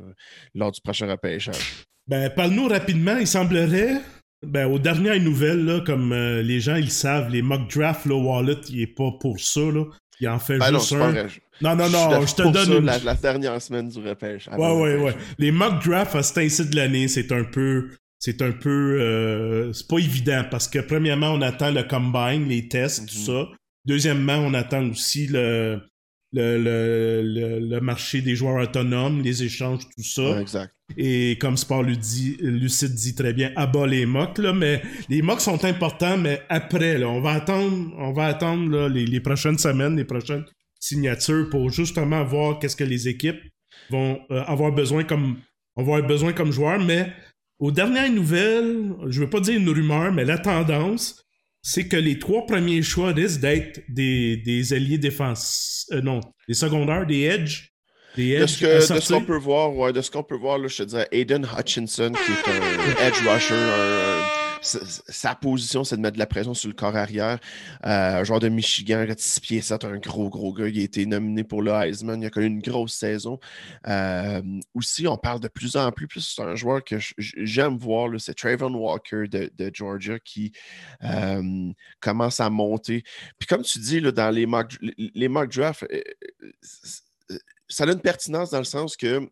Speaker 3: lors du prochain repêchage.
Speaker 1: Ben, parle-nous rapidement. Il semblerait, ben, aux dernières nouvelles, là, comme euh, les gens ils savent, les mock drafts, là, Wallet, il est pas pour ça. Là. Il en fait
Speaker 3: Ben non,
Speaker 1: juste
Speaker 3: pas
Speaker 1: un. Non, non, non, je te donne
Speaker 3: ça,
Speaker 1: une.
Speaker 3: la, la dernière semaine du repêchage.
Speaker 1: Ouais, ouais, ouais. Les mock drafts à cet ainsi de l'année, c'est un peu. C'est un peu. euh, c'est pas évident parce que, premièrement, on attend le combine, les tests, tout
Speaker 3: Mhm.
Speaker 1: ça. Deuxièmement, on attend aussi le, le, le, le, marché des joueurs autonomes, les échanges, tout ça.
Speaker 3: Ouais, exact.
Speaker 1: Et comme Sport lui dit- Lucide dit très bien, abat les mocks, là, mais les mocks sont importants, mais après, là, on va attendre, on va attendre là, les, les prochaines semaines, les prochaines signatures pour justement voir qu'est-ce que les équipes vont euh, avoir besoin comme on va avoir besoin comme joueurs, mais aux dernières nouvelles, je veux pas dire une rumeur, mais la tendance, c'est que les trois premiers choix risquent d'être des, des alliés défense, euh, non, des secondaires, des edge, des
Speaker 3: De
Speaker 1: edge
Speaker 3: ce,
Speaker 1: à
Speaker 3: que- de ce qu'on peut voir, ouais, de ce qu'on peut voir, là, je te dirais Aiden Hutchinson, qui est un edge rusher. un- sa, position, c'est de mettre de la pression sur le corps arrière. Euh, un joueur de Michigan, un gars de 6 pieds 7, un gros, gros gars. Il a été nominé pour le Heisman. Il a connu une grosse saison. Euh, aussi, on parle de plus en plus. plus c'est un joueur que j'aime voir. C'est Trayvon Walker de, de Georgia qui euh, commence à monter. Puis comme tu dis, dans les mock, les, mock drafts, euh, ça a une pertinence dans le sens que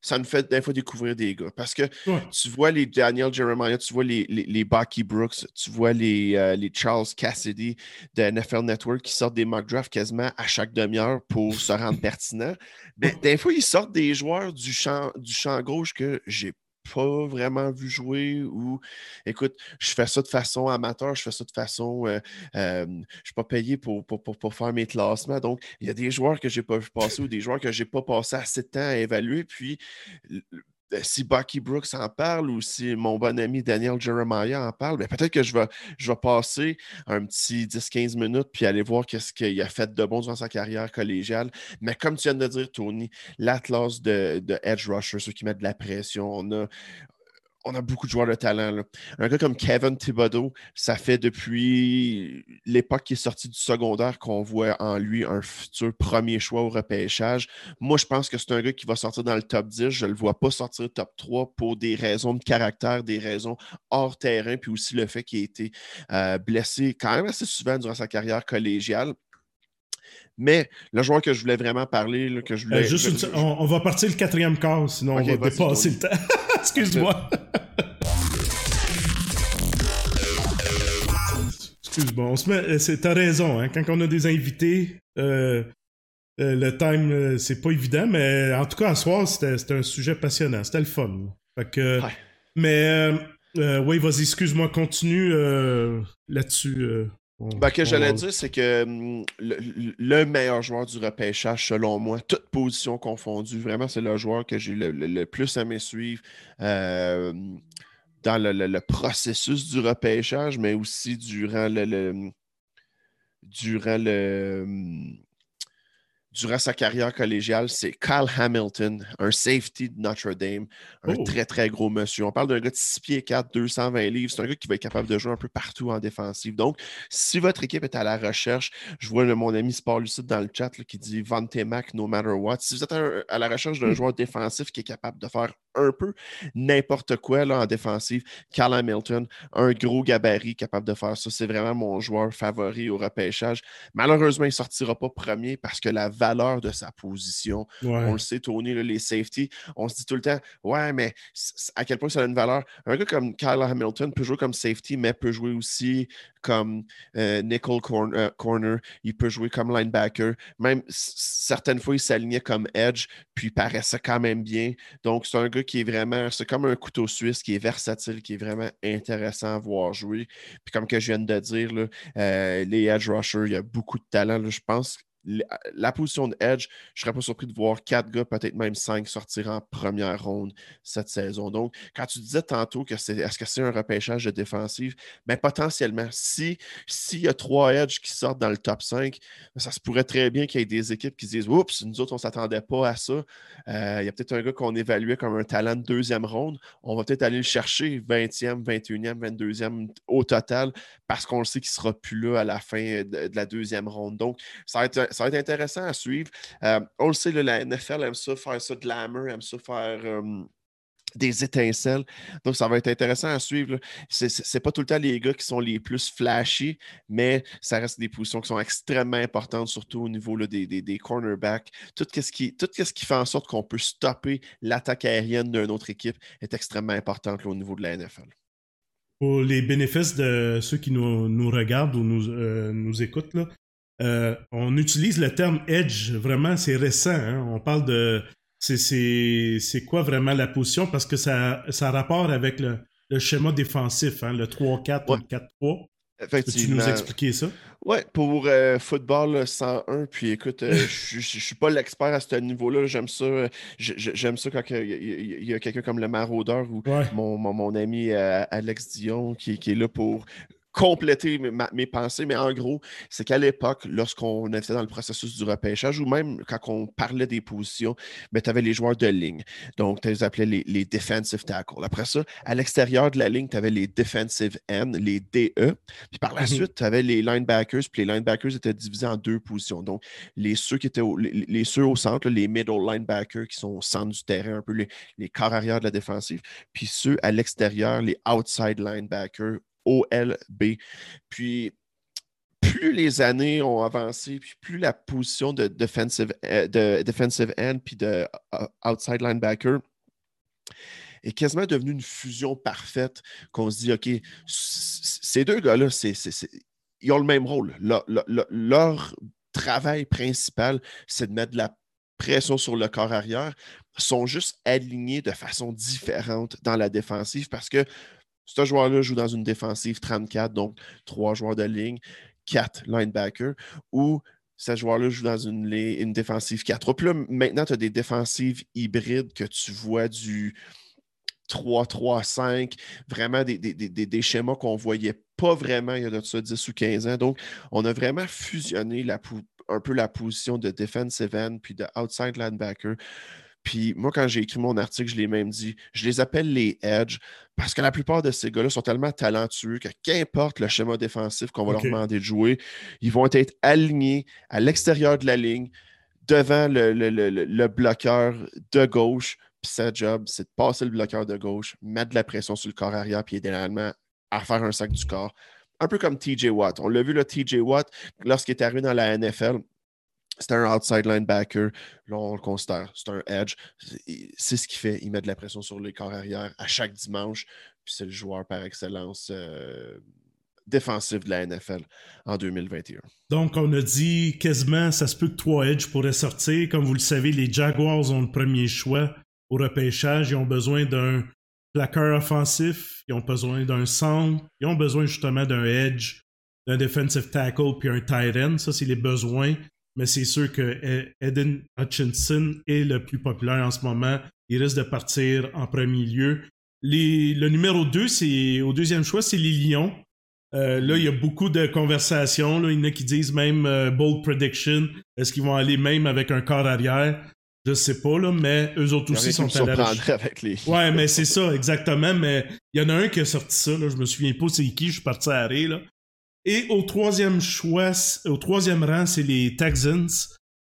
Speaker 3: ça nous fait des fois découvrir des gars. Parce que tu vois les Daniel Jeremiah, tu vois les, les, Bucky Brooks, tu vois les, euh, les, Charles Cassidy de NFL Network qui sortent des mock drafts quasiment à chaque demi-heure pour se rendre pertinent. Mais des fois, ils sortent des joueurs du champ, du champ gauche que j'ai pas vraiment vu jouer ou écoute, je fais ça de façon amateur, je fais ça de façon. Euh, euh, je ne suis pas payé pour, pour, faire mes classements. Donc, il y a des joueurs que je n'ai pas vu passer ou des joueurs que je n'ai pas passé assez de temps à évaluer. Puis, si Bucky Brooks en parle ou si mon bon ami Daniel Jeremiah en parle, ben, peut-être que je vais, passer un petit 10-15 minutes puis aller voir qu'est-ce qu'il a fait de bon dans sa carrière collégiale. Mais comme tu viens de dire, Tony, l'Atlas de, de, Edge Rusher, ceux qui mettent de la pression, on a, on a beaucoup de joueurs de talent. Un gars comme Kevin Thibodeau, ça fait depuis l'époque qui est sorti du secondaire qu'on voit en lui un futur premier choix au repêchage. Moi, je pense que c'est un gars qui va sortir dans le top 10. Je ne le vois pas sortir top 3 pour des raisons de caractère, des raisons hors terrain, puis aussi le fait qu'il ait été euh, blessé quand même assez souvent durant sa carrière collégiale. Mais le joueur que je voulais vraiment parler, que je voulais.
Speaker 1: Euh, juste on, va partir le quatrième quart, sinon on va dépasser le temps. Excuse-moi. Excuse-moi. Euh, t'as raison, hein, quand on a des invités, euh, le time, c'est pas évident, mais en tout cas, ce soir, c'était un sujet passionnant. C'était le fun. Mais, oui, vas-y, excuse-moi, continue là-dessus.
Speaker 3: Ben, que j'allais dire, c'est que hum, le, meilleur joueur du repêchage, selon moi, toute position confondue, vraiment, c'est le joueur que j'ai le, plus aimé suivre euh, dans le, processus du repêchage, mais aussi durant le durant le durant sa carrière collégiale, c'est Kyle Hamilton, un safety de Notre Dame, un oh. très, très gros monsieur. On parle d'un gars de 6 pieds 4, 220 livres. C'est un gars qui va être capable de jouer un peu partout en défensive. Donc, si votre équipe est à la recherche, je vois mon ami Sport Lucide dans le chat qui dit Vante Mac no matter what. Si vous êtes à, la recherche d'un hmm. joueur défensif qui est capable de faire un peu n'importe quoi là, en défensive, Kyle Hamilton, un gros gabarit capable de faire ça. C'est vraiment mon joueur favori au repêchage. Malheureusement, il ne sortira pas premier parce que la valeur de sa position. On le sait, Tony, les safety, on se dit tout le temps, ouais, mais à quel point ça a une valeur? Un gars comme Kyle Hamilton peut jouer comme safety, mais peut jouer aussi comme euh, nickel euh, corner, il peut jouer comme linebacker. Même certaines fois, il s'alignait comme edge, puis paraissait quand même bien. Donc, c'est un gars qui est vraiment, c'est comme un couteau suisse qui est versatile, qui est vraiment intéressant à voir jouer. Puis comme que je viens de dire, euh, les edge rushers, il y a beaucoup de talent. je pense la position de Edge, je ne serais pas surpris de voir quatre gars, peut-être même cinq, sortir en première ronde cette saison. Donc, quand tu disais tantôt que c'est est-ce que c'est un repêchage de défensive, bien, potentiellement, si s'il y a trois Edge qui sortent dans le top 5, ça se pourrait très bien qu'il y ait des équipes qui disent Oups, nous autres, on ne s'attendait pas à ça. Euh, il y a peut-être un gars qu'on évaluait comme un talent de deuxième ronde. On va peut-être aller le chercher 20e, 21e, 22e au total parce qu'on le sait qu'il ne sera plus là à la fin de, de la deuxième ronde. Donc, ça va être ça va être intéressant à suivre. Euh, on le sait, la NFL aime ça faire ça glamour, aime ça faire. Euh, des étincelles. Donc, ça va être intéressant à suivre. Ce n'est pas tout le temps les gars qui sont les plus flashy, mais ça reste des positions qui sont extrêmement importantes, surtout au niveau des, des, cornerbacks. Tout ce, qui, tout ce qui fait en sorte qu'on peut stopper l'attaque aérienne d'une autre équipe est extrêmement important au niveau de la NFL.
Speaker 1: Pour les bénéfices de ceux qui nous, regardent ou nous, euh, nous écoutent, là, euh, on utilise le terme edge, vraiment, c'est récent. Hein. On parle de. C'est quoi vraiment la position? Parce que ça, ça a rapport avec le, schéma défensif, hein, le 3-4 ou le 4-3. Peux-tu nous expliquer ça?
Speaker 3: Oui, pour euh, football 101, puis écoute, euh, je ne suis pas l'expert à ce niveau-là. J'aime ça. J'aime ça quand il y a, quelqu'un comme le maraudeur ou mon, mon, ami Alex Dion qui, qui, est là pour compléter mes, pensées, mais en gros, c'est qu'à l'époque, lorsqu'on était dans le processus du repêchage, ou même quand on parlait des positions, ben, tu avais les joueurs de ligne. Donc, tu les appelais les, defensive tackles. Après ça, à l'extérieur de la ligne, tu avais les defensive ends, les DE. Puis par la mhm. suite, tu avais les linebackers. Puis les linebackers étaient divisés en deux positions. Donc, les ceux qui étaient au, les, ceux au centre, les middle linebackers qui sont au centre du terrain, un peu les, les corps arrière de la défensive. Puis ceux à l'extérieur, les outside linebackers OLB. Puis, plus les années ont avancé, puis plus la position de defensive, euh, de defensive end puis de euh, outside linebacker est quasiment devenu une fusion parfaite qu'on se dit, OK, ces deux gars-là, ils ont le même rôle. leur travail principal, c'est de mettre de la pression sur le corps arrière, sont juste alignés de façon différente dans la défensive parce que ce joueur-là joue dans une défensive 34, donc trois joueurs de ligne, quatre linebackers, ou ce joueur-là joue dans une, une défensive 4. Puis là, maintenant, tu as des défensives hybrides que tu vois du 3-3-5, vraiment des, des, schémas qu'on ne voyait pas vraiment il y a de ça 10 ou 15 ans. Donc, on a vraiment fusionné un peu la position de defensive end puis de outside linebacker. Puis moi, quand j'ai écrit mon article, je l'ai même dit, je les appelle les edge parce que la plupart de ces gars-là sont tellement talentueux que qu'importe le schéma défensif qu'on va leur demander de jouer, ils vont être alignés à l'extérieur de la ligne, devant le, le bloqueur de gauche. Puis sa job, c'est de passer le bloqueur de gauche, mettre de la pression sur le corps arrière, puis idéalement à faire un sac du corps un peu comme TJ Watt. On l'a vu, le TJ Watt, lorsqu'il est arrivé dans la NFL, c'était un outside linebacker. Là, on le considère. C'est un edge. C'est ce qu'il fait. Il met de la pression sur les corps arrière à chaque dimanche. Puis c'est le joueur par excellence euh, défensif de la NFL en 2021.
Speaker 1: Donc, on a dit quasiment, ça se peut que trois edge pourraient sortir. Comme vous le savez, les Jaguars ont le premier choix au repêchage. Ils ont besoin d'un plaqueur offensif, ils ont besoin d'un centre, ils ont besoin justement d'un edge, d'un defensive tackle puis un tight end. Ça, c'est les besoins. Mais c'est sûr que e-, Eden Hutchinson est le plus populaire en ce moment. Il risque de partir en premier lieu. le numéro 2, c'est au deuxième choix, c'est les Lions. Euh, là, il y a beaucoup de conversations. Il y en a qui disent même euh, bold prediction. Est-ce qu'ils vont aller même avec un corps arrière? Je sais pas, là, mais eux autres aussi sont à la
Speaker 3: avec les...
Speaker 1: Ouais, mais c'est ça, exactement. Mais il y en a un qui a sorti ça, là, je me souviens pas c'est qui, je suis parti à arrêt, là. Et au troisième choix, au troisième rang, c'est les Texans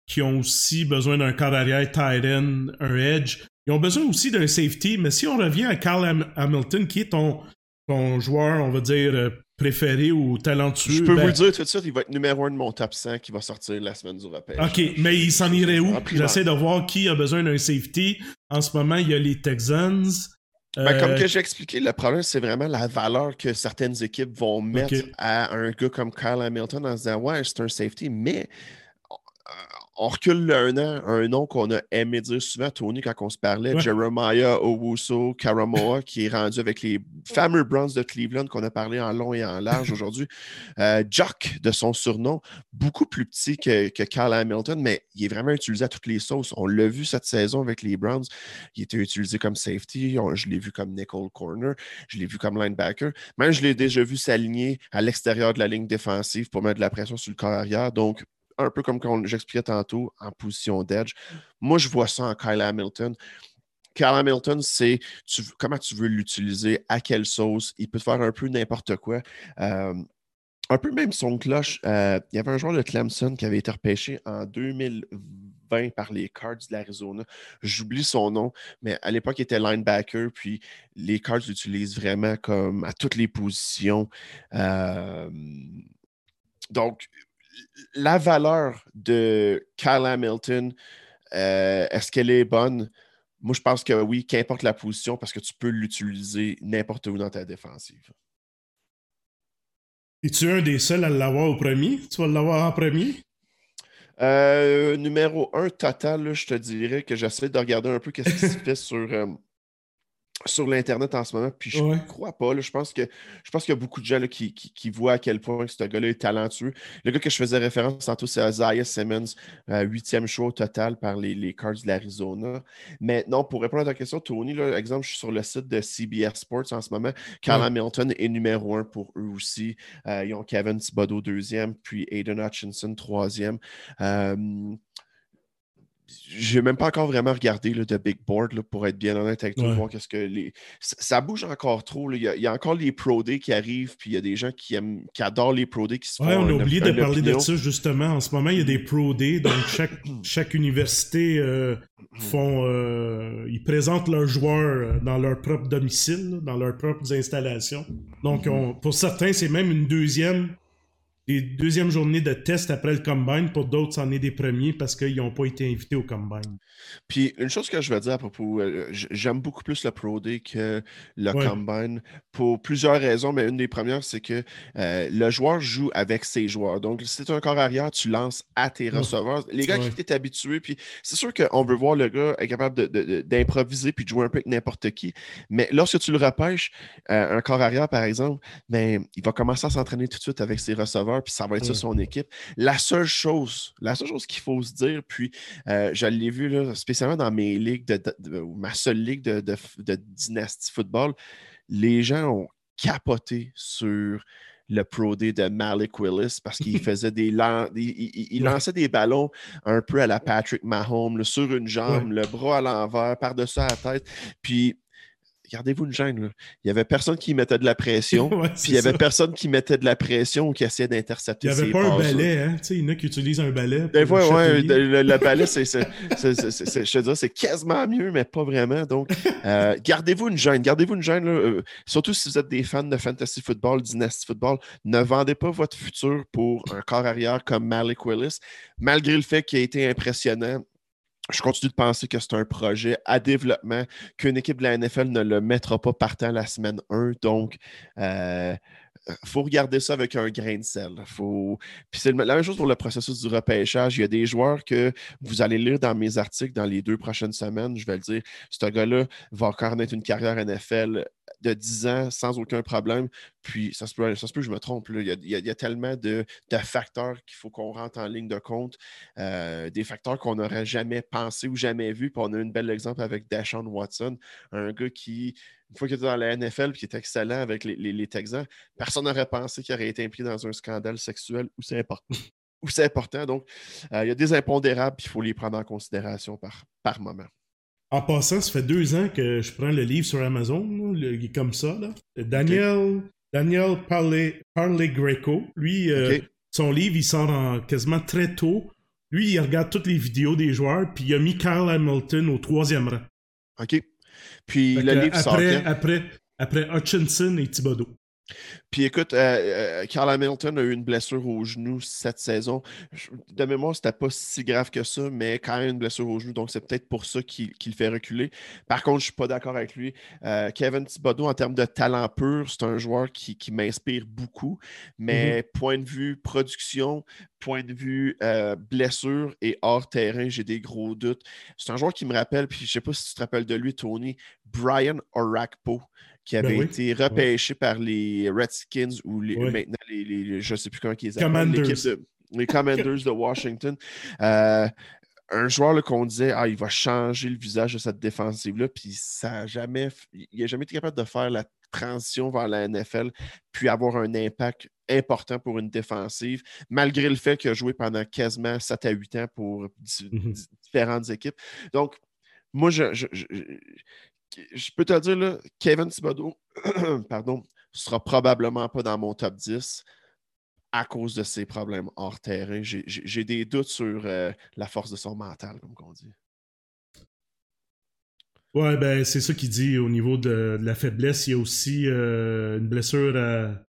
Speaker 1: qui ont aussi besoin d'un corps arrière tight end, un edge. Ils ont besoin aussi d'un safety, mais si on revient à Carl Hamilton, qui est ton, ton joueur, on va dire, euh, préféré ou talentueux.
Speaker 3: Je peux vous ben le dire tout de suite, il va être numéro un de mon top 100 qui va sortir la semaine du repère.
Speaker 1: OK, mais il s'en irait où? J'essaie de voir qui a besoin d'un safety. En ce moment, il y a les Texans.
Speaker 3: Ben, comme euh, que j'ai expliqué, le problème, c'est vraiment la valeur que certaines équipes vont mettre à un gars comme Kyle Hamilton en se disant Ouais, c'est un safety, mais on recule un an, un nom qu'on a aimé dire souvent, Tony, quand on se parlait, Jeremiah Owuso Karamoa, qui est rendu avec les fameux Browns de Cleveland qu'on a parlé en long et en large aujourd'hui. Euh, Jock, de son surnom, beaucoup plus petit que, que Carl Hamilton, mais il est vraiment utilisé à toutes les sauces. On l'a vu cette saison avec les Browns. Il était utilisé comme safety, je l'ai vu comme nickel corner, je l'ai vu comme linebacker. Même je l'ai déjà vu s'aligner à l'extérieur de la ligne défensive pour mettre de la pression sur le corps arrière. Donc, un peu comme j'expliquais tantôt, en position d'edge. Moi, je vois ça en Kyle Hamilton. Kyle Hamilton, c'est comment tu veux l'utiliser, à quelle sauce. Il peut faire un peu n'importe quoi. Euh, un peu même son cloche. Euh, il y avait un joueur de Clemson qui avait été repêché en 2020 par les Cards de l'Arizona. J'oublie son nom, mais à l'époque, il était linebacker. Puis les Cards l'utilisent vraiment comme à toutes les positions. Euh, donc, la valeur de Kyle Hamilton, euh, est-ce qu'elle est bonne? Moi, je pense que oui, qu'importe la position, parce que tu peux l'utiliser n'importe où dans ta défensive.
Speaker 1: Es-tu un des seuls à l'avoir au premier? Tu vas l'avoir en premier?
Speaker 3: Euh, numéro un total, je te dirais que j'essaie de regarder un peu ce qui se fait sur, euh, sur l'Internet en ce moment, puis je ne crois pas. je pense que je pense qu'il y a beaucoup de gens qui, voient à quel point ce gars-là est talentueux. Le gars que je faisais référence tantôt, c'est Isaiah Simmons, euh, huitième show au total par les, les Cards de l'Arizona. Mais non, pour répondre à ta question, Tony, là, exemple, je suis sur le site de CBS Sports en ce moment. Carl Hamilton est numéro un pour eux aussi. Euh, ils ont Kevin Thibodeau deuxième, puis Aiden Hutchinson troisième. Euh, j'ai même pas encore vraiment regardé le Big Board pour être bien honnête avec toi, voir qu'est-ce que les. Ça, bouge encore trop. Il, y a, encore les Pro Day qui arrivent, puis il y a des gens qui aiment qui adorent les Pro Day qui se
Speaker 1: ouais, on a oublié de parler de ça justement. En ce moment, il y a des Pro Day, donc chaque, chaque université euh, font euh, ils présentent leurs joueurs euh, dans leur propre domicile, dans leurs propres installations. Donc, mm-hmm. pour certains, c'est même une deuxième des deuxièmes journées de test après le combine. Pour d'autres, c'en est des premiers parce qu'ils n'ont pas été invités au combine.
Speaker 3: Puis une chose que je veux dire à propos, euh, j'aime beaucoup plus le Pro Day que le combine pour plusieurs raisons, mais une des premières, c'est que euh, le joueur joue avec ses joueurs. Donc, si tu un corps arrière, tu lances à tes receveurs. Les gars qui étaient habitués, puis c'est sûr qu'on veut voir le gars être capable d'improviser puis de jouer un peu avec n'importe qui. Mais lorsque tu le repêches, euh, un corps arrière, par exemple, ben, il va commencer à s'entraîner tout de suite avec ses receveurs, puis ça va être ça son équipe. La seule chose, la seule chose qu'il faut se dire, puis je l'ai vu là, spécialement dans mes ligues, de, ma seule ligue de, de, Dynasty Football, les gens ont capoté sur le Pro Day de Malik Willis parce qu'il faisait des il, lançait des ballons un peu à la Patrick Mahomes, sur une jambe, le bras à l'envers, par-dessus la tête. Puis gardez-vous une gêne. Il n'y avait personne qui mettait de la pression. puis il n'y avait personne qui mettait de la pression ou qui essayait d'intercepter.
Speaker 1: Il n'y avait pas un balai. Hein? il y en a qui utilisent un balai.
Speaker 3: Des fois, ouais, le, balai, c'est, je te c'est quasiment mieux, mais pas vraiment. Donc, euh, gardez-vous une gêne. Gardez-vous une gêne. Euh, surtout si vous êtes des fans de fantasy football, dynasty football, ne vendez pas votre futur pour un corps arrière comme Malik Willis, malgré le fait qu'il a été impressionnant je continue de penser que c'est un projet à développement, qu'une équipe de la NFL ne le mettra pas partant la semaine 1. Donc, il euh, faut regarder ça avec un grain de sel. Faut... Puis c'est la même chose pour le processus du repêchage. Il y a des joueurs que vous allez lire dans mes articles dans les deux prochaines semaines. Je vais le dire, ce gars-là va connaître une carrière NFL de 10 ans sans aucun problème. Puis ça se peut, ça je me trompe. Il, y a, tellement de, facteurs qu'il faut qu'on rentre en ligne de compte, euh, des facteurs qu'on n'aurait jamais pensé ou jamais vu. Puis on a un bel exemple avec Deshaun Watson, un gars qui, une fois qu'il était dans la NFL, qui est excellent avec les, Texans, personne n'aurait pensé qu'il aurait été impliqué dans un scandale sexuel où c'est important. Où c'est important. Donc, euh, il y a des impondérables, puis il faut les prendre en considération par, par moment.
Speaker 1: En passant, ça fait deux ans que je prends le livre sur Amazon, il est comme ça. Là. Daniel, Daniel Parley, Greco, lui, euh, son livre, il sort en, quasiment très tôt. Lui, il regarde toutes les vidéos des joueurs, puis il a mis Kyle Hamilton au troisième rang.
Speaker 3: OK. Puis le livre
Speaker 1: après, sort après, après Hutchinson et Thibodeau.
Speaker 3: Puis écoute, euh, euh, Carl Hamilton a eu une blessure au genou cette saison. De mémoire, c'était pas si grave que ça, mais quand même une blessure au genou, donc c'est peut-être pour ça qu'il le fait reculer. Par contre, je suis pas d'accord avec lui. Euh, Kevin Thibodeau, en termes de talent pur, c'est un joueur qui, m'inspire beaucoup, mais mm-hmm. point de vue production, point de vue blessure et hors terrain, j'ai des gros doutes. C'est un joueur qui me rappelle, puis je sais pas si tu te rappelles de lui, Tony, Brian Orakpo qui ben avait été repêché par les Redskins ou les, maintenant les, je ne sais plus comment ils
Speaker 1: appellent.
Speaker 3: les Commanders de Washington. Euh, un joueur qu'on disait ah, il va changer le visage de cette défensive-là, puis ça jamais. Il n'a jamais été capable de faire la transition vers la NFL, puis avoir un impact important pour une défensive, malgré le fait qu'il a joué pendant quasiment 7 à 8 ans pour mhm. différentes équipes. Donc, moi, je, je peux te dire, là, Kevin Thibodeau, pardon, sera probablement pas dans mon top 10 à cause de ses problèmes hors terrain. J'ai des doutes sur euh, la force de son mental, comme on dit.
Speaker 1: Ouais, ben c'est ça qu'il dit au niveau de, la faiblesse. Il y a aussi euh, une blessure à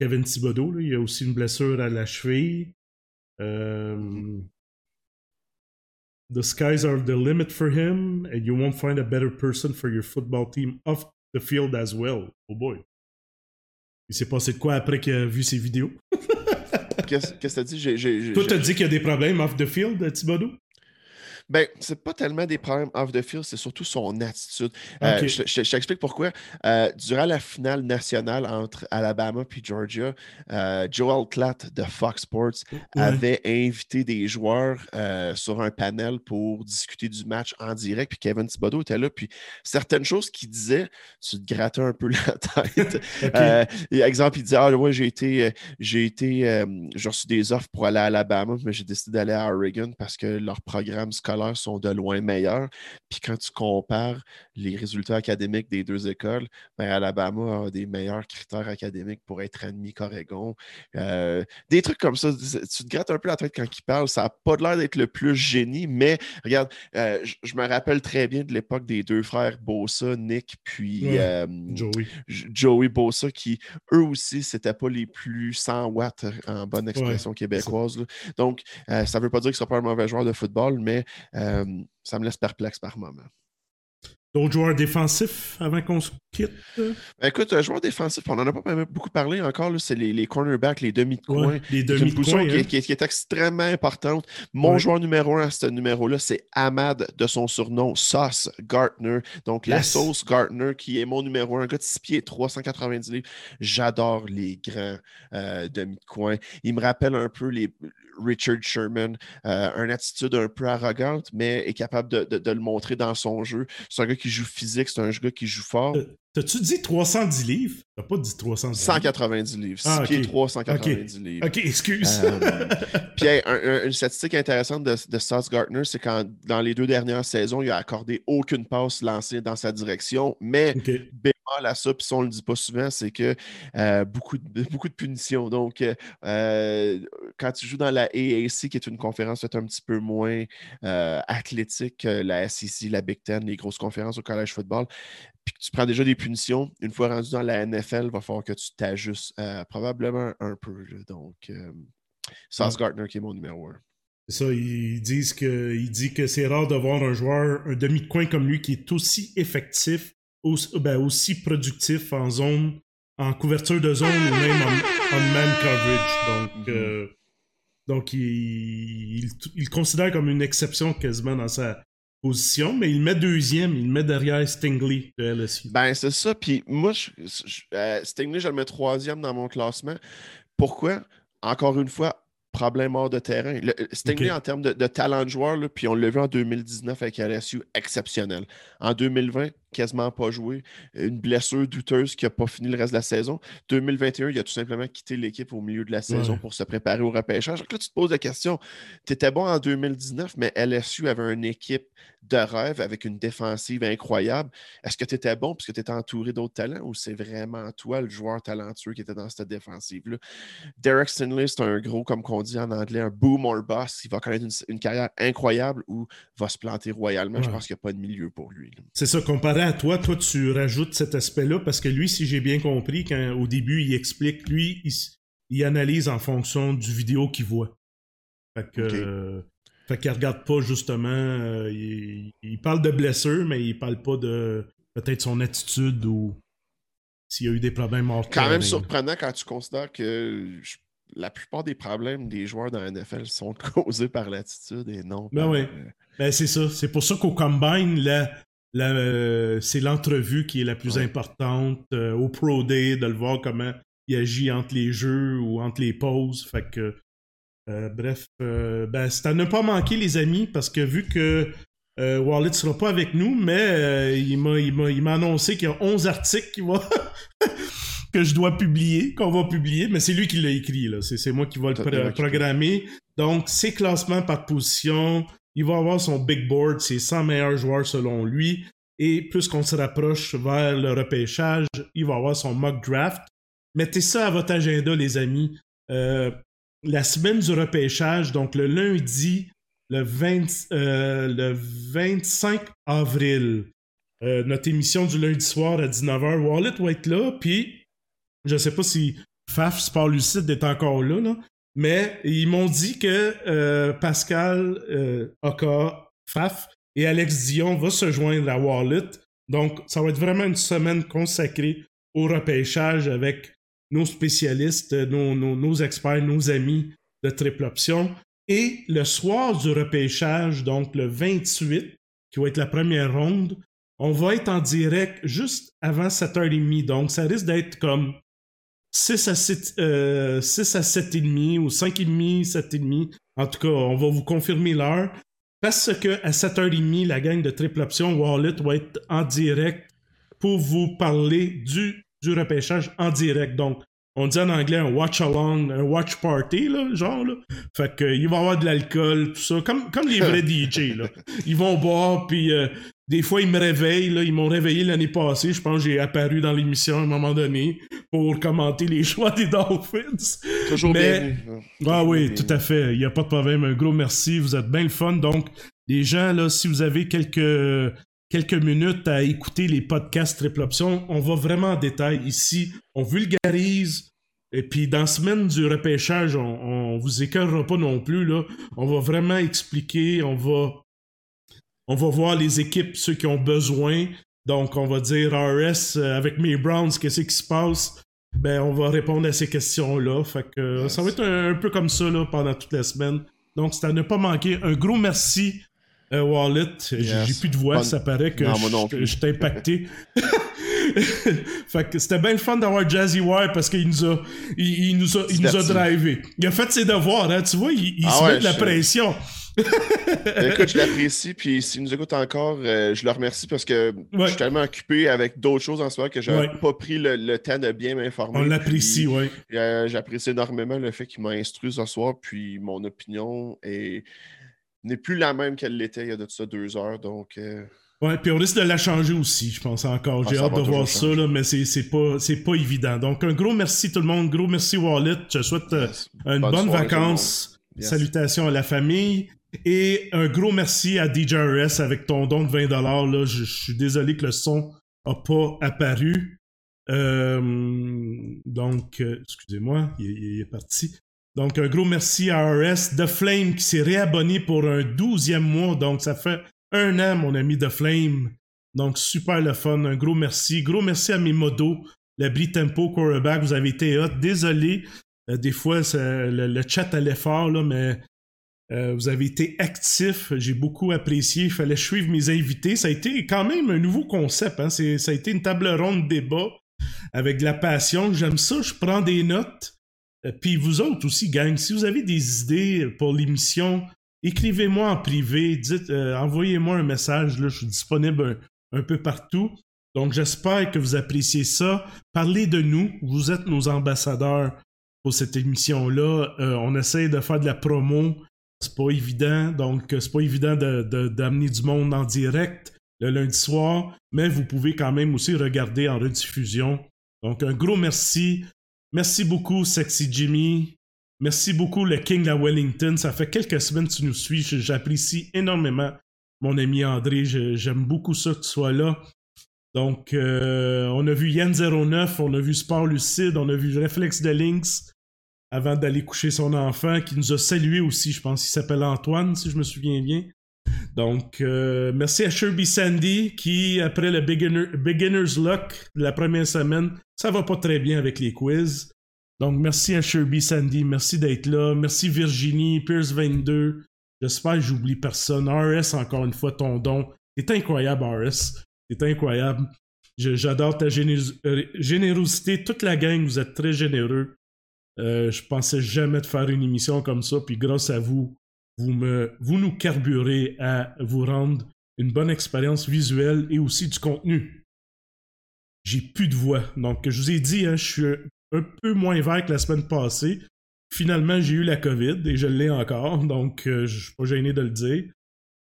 Speaker 1: Kevin Thibodeau. Il y a aussi une blessure à la cheville. Euh, The skies are the limit for him, and you won't find a better person for your football team off the field as well. Oh boy. Il s'est passé de quoi après qu'il a vu ses vidéos?
Speaker 3: Qu'est-ce que t'as dit? J'ai,
Speaker 1: Toi, t'as dit qu'il y a des problèmes off the field, Thibodeau?
Speaker 3: Ben, c'est pas tellement des problèmes off the field, c'est surtout son attitude. Euh, je, t'explique pourquoi. Euh, durant la finale nationale entre Alabama et Georgia, euh, Joel Klatt de Fox Sports avait invité des joueurs sur un panel pour discuter du match en direct. Puis Kevin Thibodeau était là. Puis certaines choses qu'il disait, tu te grattais un peu la tête. exemple, il disait Ah, ouais, j'ai été, j'ai été, j'ai reçu des offres pour aller à Alabama, mais j'ai décidé d'aller à Oregon parce que leur programme scolaire scolaires sont de loin meilleurs. Puis quand tu compares les résultats académiques des deux écoles, ben Alabama a des meilleurs critères académiques pour être admis qu'Oregon. Euh, des trucs comme ça, tu te grattes un peu la tête quand ils parlent. Ça n'a pas l'air d'être le plus génie, mais regarde, euh, je me rappelle très bien de l'époque des deux frères Bossa, Nick, puis
Speaker 1: Joey.
Speaker 3: Joey Bossa, qui eux aussi, c'était pas les plus 100 watts en bonne expression québécoise. Donc, euh, ça ne veut pas dire qu'il ne sera pas un mauvais joueur de football, mais euh, ça me laisse perplexe par moment.
Speaker 1: D'autres joueurs défensifs avant qu'on se quitte?
Speaker 3: Ben, écoute, un joueur défensif, on n'en a pas beaucoup parlé encore, c'est les, cornerbacks, les demi de coin.
Speaker 1: les demi de coin.
Speaker 3: Qui, qui, est extrêmement importante. Mon joueur numéro un à ce numéro-là, c'est Ahmad de son surnom, Sauce Gartner. Donc, la sauce Gartner, qui est mon numéro un, un gars de 6 pieds 390 livres. J'adore les grands euh, demi de coin. Il me rappelle un peu les, Richard Sherman, euh, une attitude un peu arrogante, mais est capable de, le montrer dans son jeu. C'est un gars qui joue physique, c'est un gars qui joue fort.
Speaker 1: T'as-tu dit 310 livres? T'as pas dit 310
Speaker 3: 190 livres? 6 ah, pieds 390 livres.
Speaker 1: OK, excuse.
Speaker 3: Euh, puis une statistique intéressante de, de Sauce Gardner, c'est quand dans les deux dernières saisons, il a accordé aucune passe lancée dans sa direction, mais à ça, puis ça, on ne le dit pas souvent, c'est que euh, beaucoup, de, beaucoup de punitions. Donc, euh, euh, quand tu joues dans la AAC, qui est une conférence peut-être un petit peu moins athlétique que la SEC, la Big Ten, les grosses conférences au collège football, puis que tu prends déjà des punitions, une fois rendu dans la NFL, il va falloir que tu t'ajustes probablement un peu. Donc, Sauce Gardner qui est mon numéro un.
Speaker 1: Ça, ils disent que, il dit que c'est rare de voir un joueur, un demi-coin comme lui qui est aussi effectif ben, aussi, productif en zone, en couverture de zone ou même en, man coverage. Donc, mhm. euh, donc il, il, considère comme une exception quasiment dans sa position, mais il met deuxième, il met derrière Stingley de LSU.
Speaker 3: Ben, c'est ça. Puis moi, je, euh, Stingley, je le mets troisième dans mon classement. Pourquoi? Encore une fois, problème hors de terrain. Stingley, en termes de, talent de joueur, puis on l'a vu en 2019 avec LSU, exceptionnel. En 2020, quasiment pas joué. Une blessure douteuse qui n'a pas fini le reste de la saison. 2021, il a tout simplement quitté l'équipe au milieu de la saison pour se préparer au repêchage. Donc là, tu te poses la question tu étais bon en 2019, mais LSU avait une équipe de rêve avec une défensive incroyable. Est-ce que tu étais bon parce que tu étais entouré d'autres talents ou c'est vraiment toi le joueur talentueux qui était dans cette défensive-là? Derek Stinley, c'est un gros, comme on dit en anglais, un boom or bust. Il va connaître une, carrière incroyable ou va se planter royalement. Je pense qu'il n'y a pas de milieu pour lui.
Speaker 1: C'est ça, comparé à toi, toi, tu rajoutes cet aspect-là parce que lui, si j'ai bien compris, quand au début, il explique, lui, il, analyse en fonction du vidéo qu'il voit. Fait que. fait qu'il regarde pas justement. Euh, il, parle de blessure, mais il parle pas de peut-être son attitude ou s'il y a eu des problèmes
Speaker 3: hors Quand même surprenant quand tu considères que la plupart des problèmes des joueurs dans la NFL sont causés par l'attitude et non
Speaker 1: ben
Speaker 3: par.
Speaker 1: oui. Euh, ben c'est ça. C'est pour ça qu'au combine, là, euh, c'est l'entrevue qui est la plus importante euh, au Pro Day, de le voir comment il agit entre les jeux ou entre les pauses. Fait que, euh, bref, ben, c'est à ne pas manquer, les amis, parce que vu que Wallet ne sera pas avec nous, mais il m'a annoncé qu'il y a 11 articles que je dois publier, qu'on va publier, mais c'est lui qui l'a écrit, là. C'est moi qui vais le programmer. Donc, c'est classement par position, il va avoir son big board, ses 100 meilleurs joueurs selon lui. Et plus qu'on se rapproche vers le repêchage, il va avoir son mock draft. Mettez ça à votre agenda, les amis. Euh, la semaine du repêchage, donc le lundi, le, 20, euh, 25 avril, euh, notre émission du lundi soir à 19h, Wallet va être là, puis je sais pas si Faf Sport Lucide est encore là, là mais ils m'ont dit que euh, Pascal euh, Oka, Faf et Alex Dion vont se joindre à Wallet. Donc, ça va être vraiment une semaine consacrée au repêchage avec nos spécialistes, nos, nos, experts, nos amis de triple option. Et le soir du repêchage, donc le 28, qui va être la première ronde, on va être en direct juste avant 7h30. Donc, ça risque d'être comme 6 à 7, euh, 6 à 7,5 ou 5,5, 7,5. En tout cas, on va vous confirmer l'heure. Parce que à 7h30, la gang de Triple Option Wallet va être en direct pour vous parler du, du repêchage en direct. Donc, on dit en anglais un watch along, un watch party, là, genre, là. Fait que, il va y avoir de l'alcool, tout ça, comme, comme les vrais DJ, là. Ils vont boire, puis euh, des fois, ils me réveillent, là. Ils m'ont réveillé l'année passée, je pense que j'ai apparu dans l'émission à un moment donné pour commenter les choix des Dolphins.
Speaker 3: Toujours
Speaker 1: Mais-
Speaker 3: bien.
Speaker 1: Ah oui, tout à fait. Il n'y a pas de problème. Un gros merci. Vous êtes bien le fun. Donc, les gens, là, si vous avez quelques, quelques minutes à écouter les podcasts Triple Option, on va vraiment en détail ici. On vulgarise. Et puis, dans la semaine du repêchage, on, on vous écœurera pas non plus. Là. On va vraiment expliquer. On va, on va voir les équipes, ceux qui ont besoin. Donc, on va dire RS euh, avec mes Browns, qu'est-ce qui se passe? Ben, on va répondre à ces questions-là. Fait que euh, ça va être un, un peu comme ça là, pendant toute la semaine. Donc, c'est à ne pas manquer. Un gros merci, euh, Wallet. J'ai-
Speaker 3: Yes.
Speaker 1: J'ai plus de voix, ça paraît que
Speaker 3: Non,
Speaker 1: je t'ai impacté. fait que c'était bien le fun d'avoir Jazzy Wire parce qu'il nous a, il, il nous a, il nous a drivé. Il a fait ses devoirs, hein, tu vois, il, il
Speaker 3: Ah
Speaker 1: se
Speaker 3: ouais,
Speaker 1: met de la
Speaker 3: je-
Speaker 1: pression.
Speaker 3: Ben, Écoute, je l'apprécie, puis s'il nous écoute encore, euh, je le remercie parce que je suis tellement occupé avec d'autres choses en ce moment que j'ai
Speaker 1: Ouais.
Speaker 3: pas pris le, le temps de bien m'informer.
Speaker 1: On l'apprécie, ouais.
Speaker 3: euh, J'apprécie énormément le fait qu'il m'a instruit ce soir, puis mon opinion est n'est plus la même qu'elle l'était il y a de ça deux heures, donc euh,
Speaker 1: Ouais, puis on risque de la changer aussi, je pense encore.
Speaker 3: Ah,
Speaker 1: J'ai hâte de voir ça, là, mais c'est c'est pas, c'est pas évident. Donc, un gros merci tout le monde. Gros merci Wallet. Je te souhaite euh, une
Speaker 3: Bonne
Speaker 1: bonne,
Speaker 3: soirée,
Speaker 1: vacances.
Speaker 3: Yes.
Speaker 1: Salutations à la famille. Et un gros merci à DJRS avec ton don de 20$. Là. Je, je suis désolé que le son a pas apparu. Euh, donc, euh, excusez-moi, il, il est parti. Donc, un gros merci à RS. The Flame qui s'est réabonné pour un douzième mois. Donc, ça fait un an, mon ami The Flame. Donc, super le fun. Un gros merci. Gros merci à mes modos. L'abri Tempo Quarterback, vous avez été hot. Désolé. Euh, des fois, le, le chat allait fort, là, mais euh, vous avez été actifs. J'ai beaucoup apprécié. Il fallait suivre mes invités. Ça a été quand même un nouveau concept. Hein. Ça a été une table ronde débat avec de la passion. J'aime ça. Je prends des notes. Euh, Puis vous autres aussi, gang, si vous avez des idées pour l'émission, écrivez-moi en privé. Dites, euh, envoyez-moi un message. Je suis disponible un, peu partout. Donc, j'espère que vous appréciez ça. Parlez de nous. Vous êtes nos ambassadeurs pour cette émission-là. Euh, on essaie de faire de la promo. C'est pas évident. Donc, c'est pas évident de- de- d'amener du monde en direct le lundi soir. Mais vous pouvez quand même aussi regarder en rediffusion. Donc, un gros merci. Merci beaucoup, Sexy Jimmy. Merci beaucoup, le King de Wellington. Ça fait quelques semaines que tu nous suis. J'apprécie énormément mon ami André. J'aime beaucoup ça que tu sois là. Donc, euh, on a vu Yann09, on a vu Sport Lucide, on a vu Réflexe de Lynx avant d'aller coucher son enfant, qui nous a salué aussi, je pense qu'il s'appelle Antoine, si je me souviens bien. Donc, euh, merci à Sherby Sandy, qui, après le beginner, Beginner's Luck la première semaine, ça va pas très bien avec les quiz. Donc, merci à Sherby Sandy, merci d'être là. Merci Virginie, Pierce22. J'espère que j'oublie personne. RS, encore une fois, ton don. C'est incroyable, RS. C'est incroyable. J'adore ta générosité. générosité. Toute la gang, vous êtes très généreux. Euh, je pensais jamais de faire une émission comme ça, puis grâce à vous, vous nous carburez à vous rendre une bonne expérience visuelle et aussi du contenu. J'ai plus de voix. Donc, je vous ai dit, hein, je suis un peu moins vert que la semaine passée. Finalement, j'ai eu la COVID et je l'ai encore, donc euh, je suis pas gêné de le dire.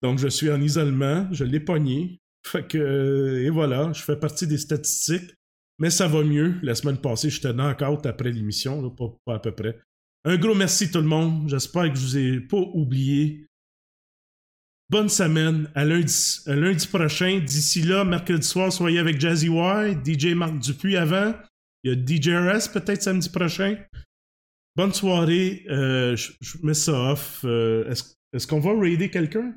Speaker 1: Donc, je suis en isolement, je l'ai pogné. Fait que, euh, et voilà, je fais partie des statistiques. Mais ça va mieux. La semaine passée, j'étais knock-out après l'émission, pas à peu près. Un gros merci tout le monde. J'espère que je vous ai pas oublié. Bonne semaine. À lundi, à lundi prochain. D'ici là, mercredi soir, soyez avec Jazzy White, DJ Marc Dupuis avant. Il y a DJRS peut-être samedi prochain. Bonne soirée. Euh, je, mets ça off. Euh, Est-ce est qu'on va raider quelqu'un?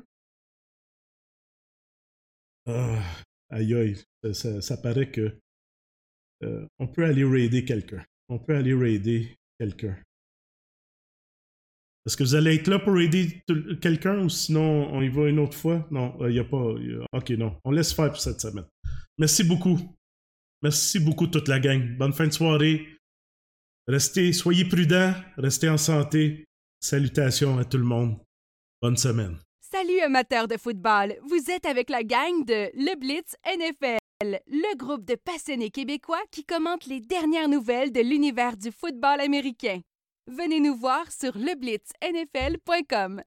Speaker 1: Ah, aïe aïe. Ça, paraît que euh, on peut aller raider quelqu'un. On peut aller raider quelqu'un. Est-ce que vous allez être là pour aider quelqu'un ou sinon on y va une autre fois? Non, il n'y a pas. Ok, non. On laisse faire pour cette semaine. Merci beaucoup. Merci beaucoup toute la gang. Bonne fin de soirée. Restez, soyez prudents, restez en santé. Salutations à tout le monde. Bonne semaine.
Speaker 4: Salut amateurs de football, vous êtes avec la gang de Le Blitz NFL. le groupe de passionnés québécois qui commente les dernières nouvelles de l'univers du football américain. Venez nous voir sur leblitznfl.com.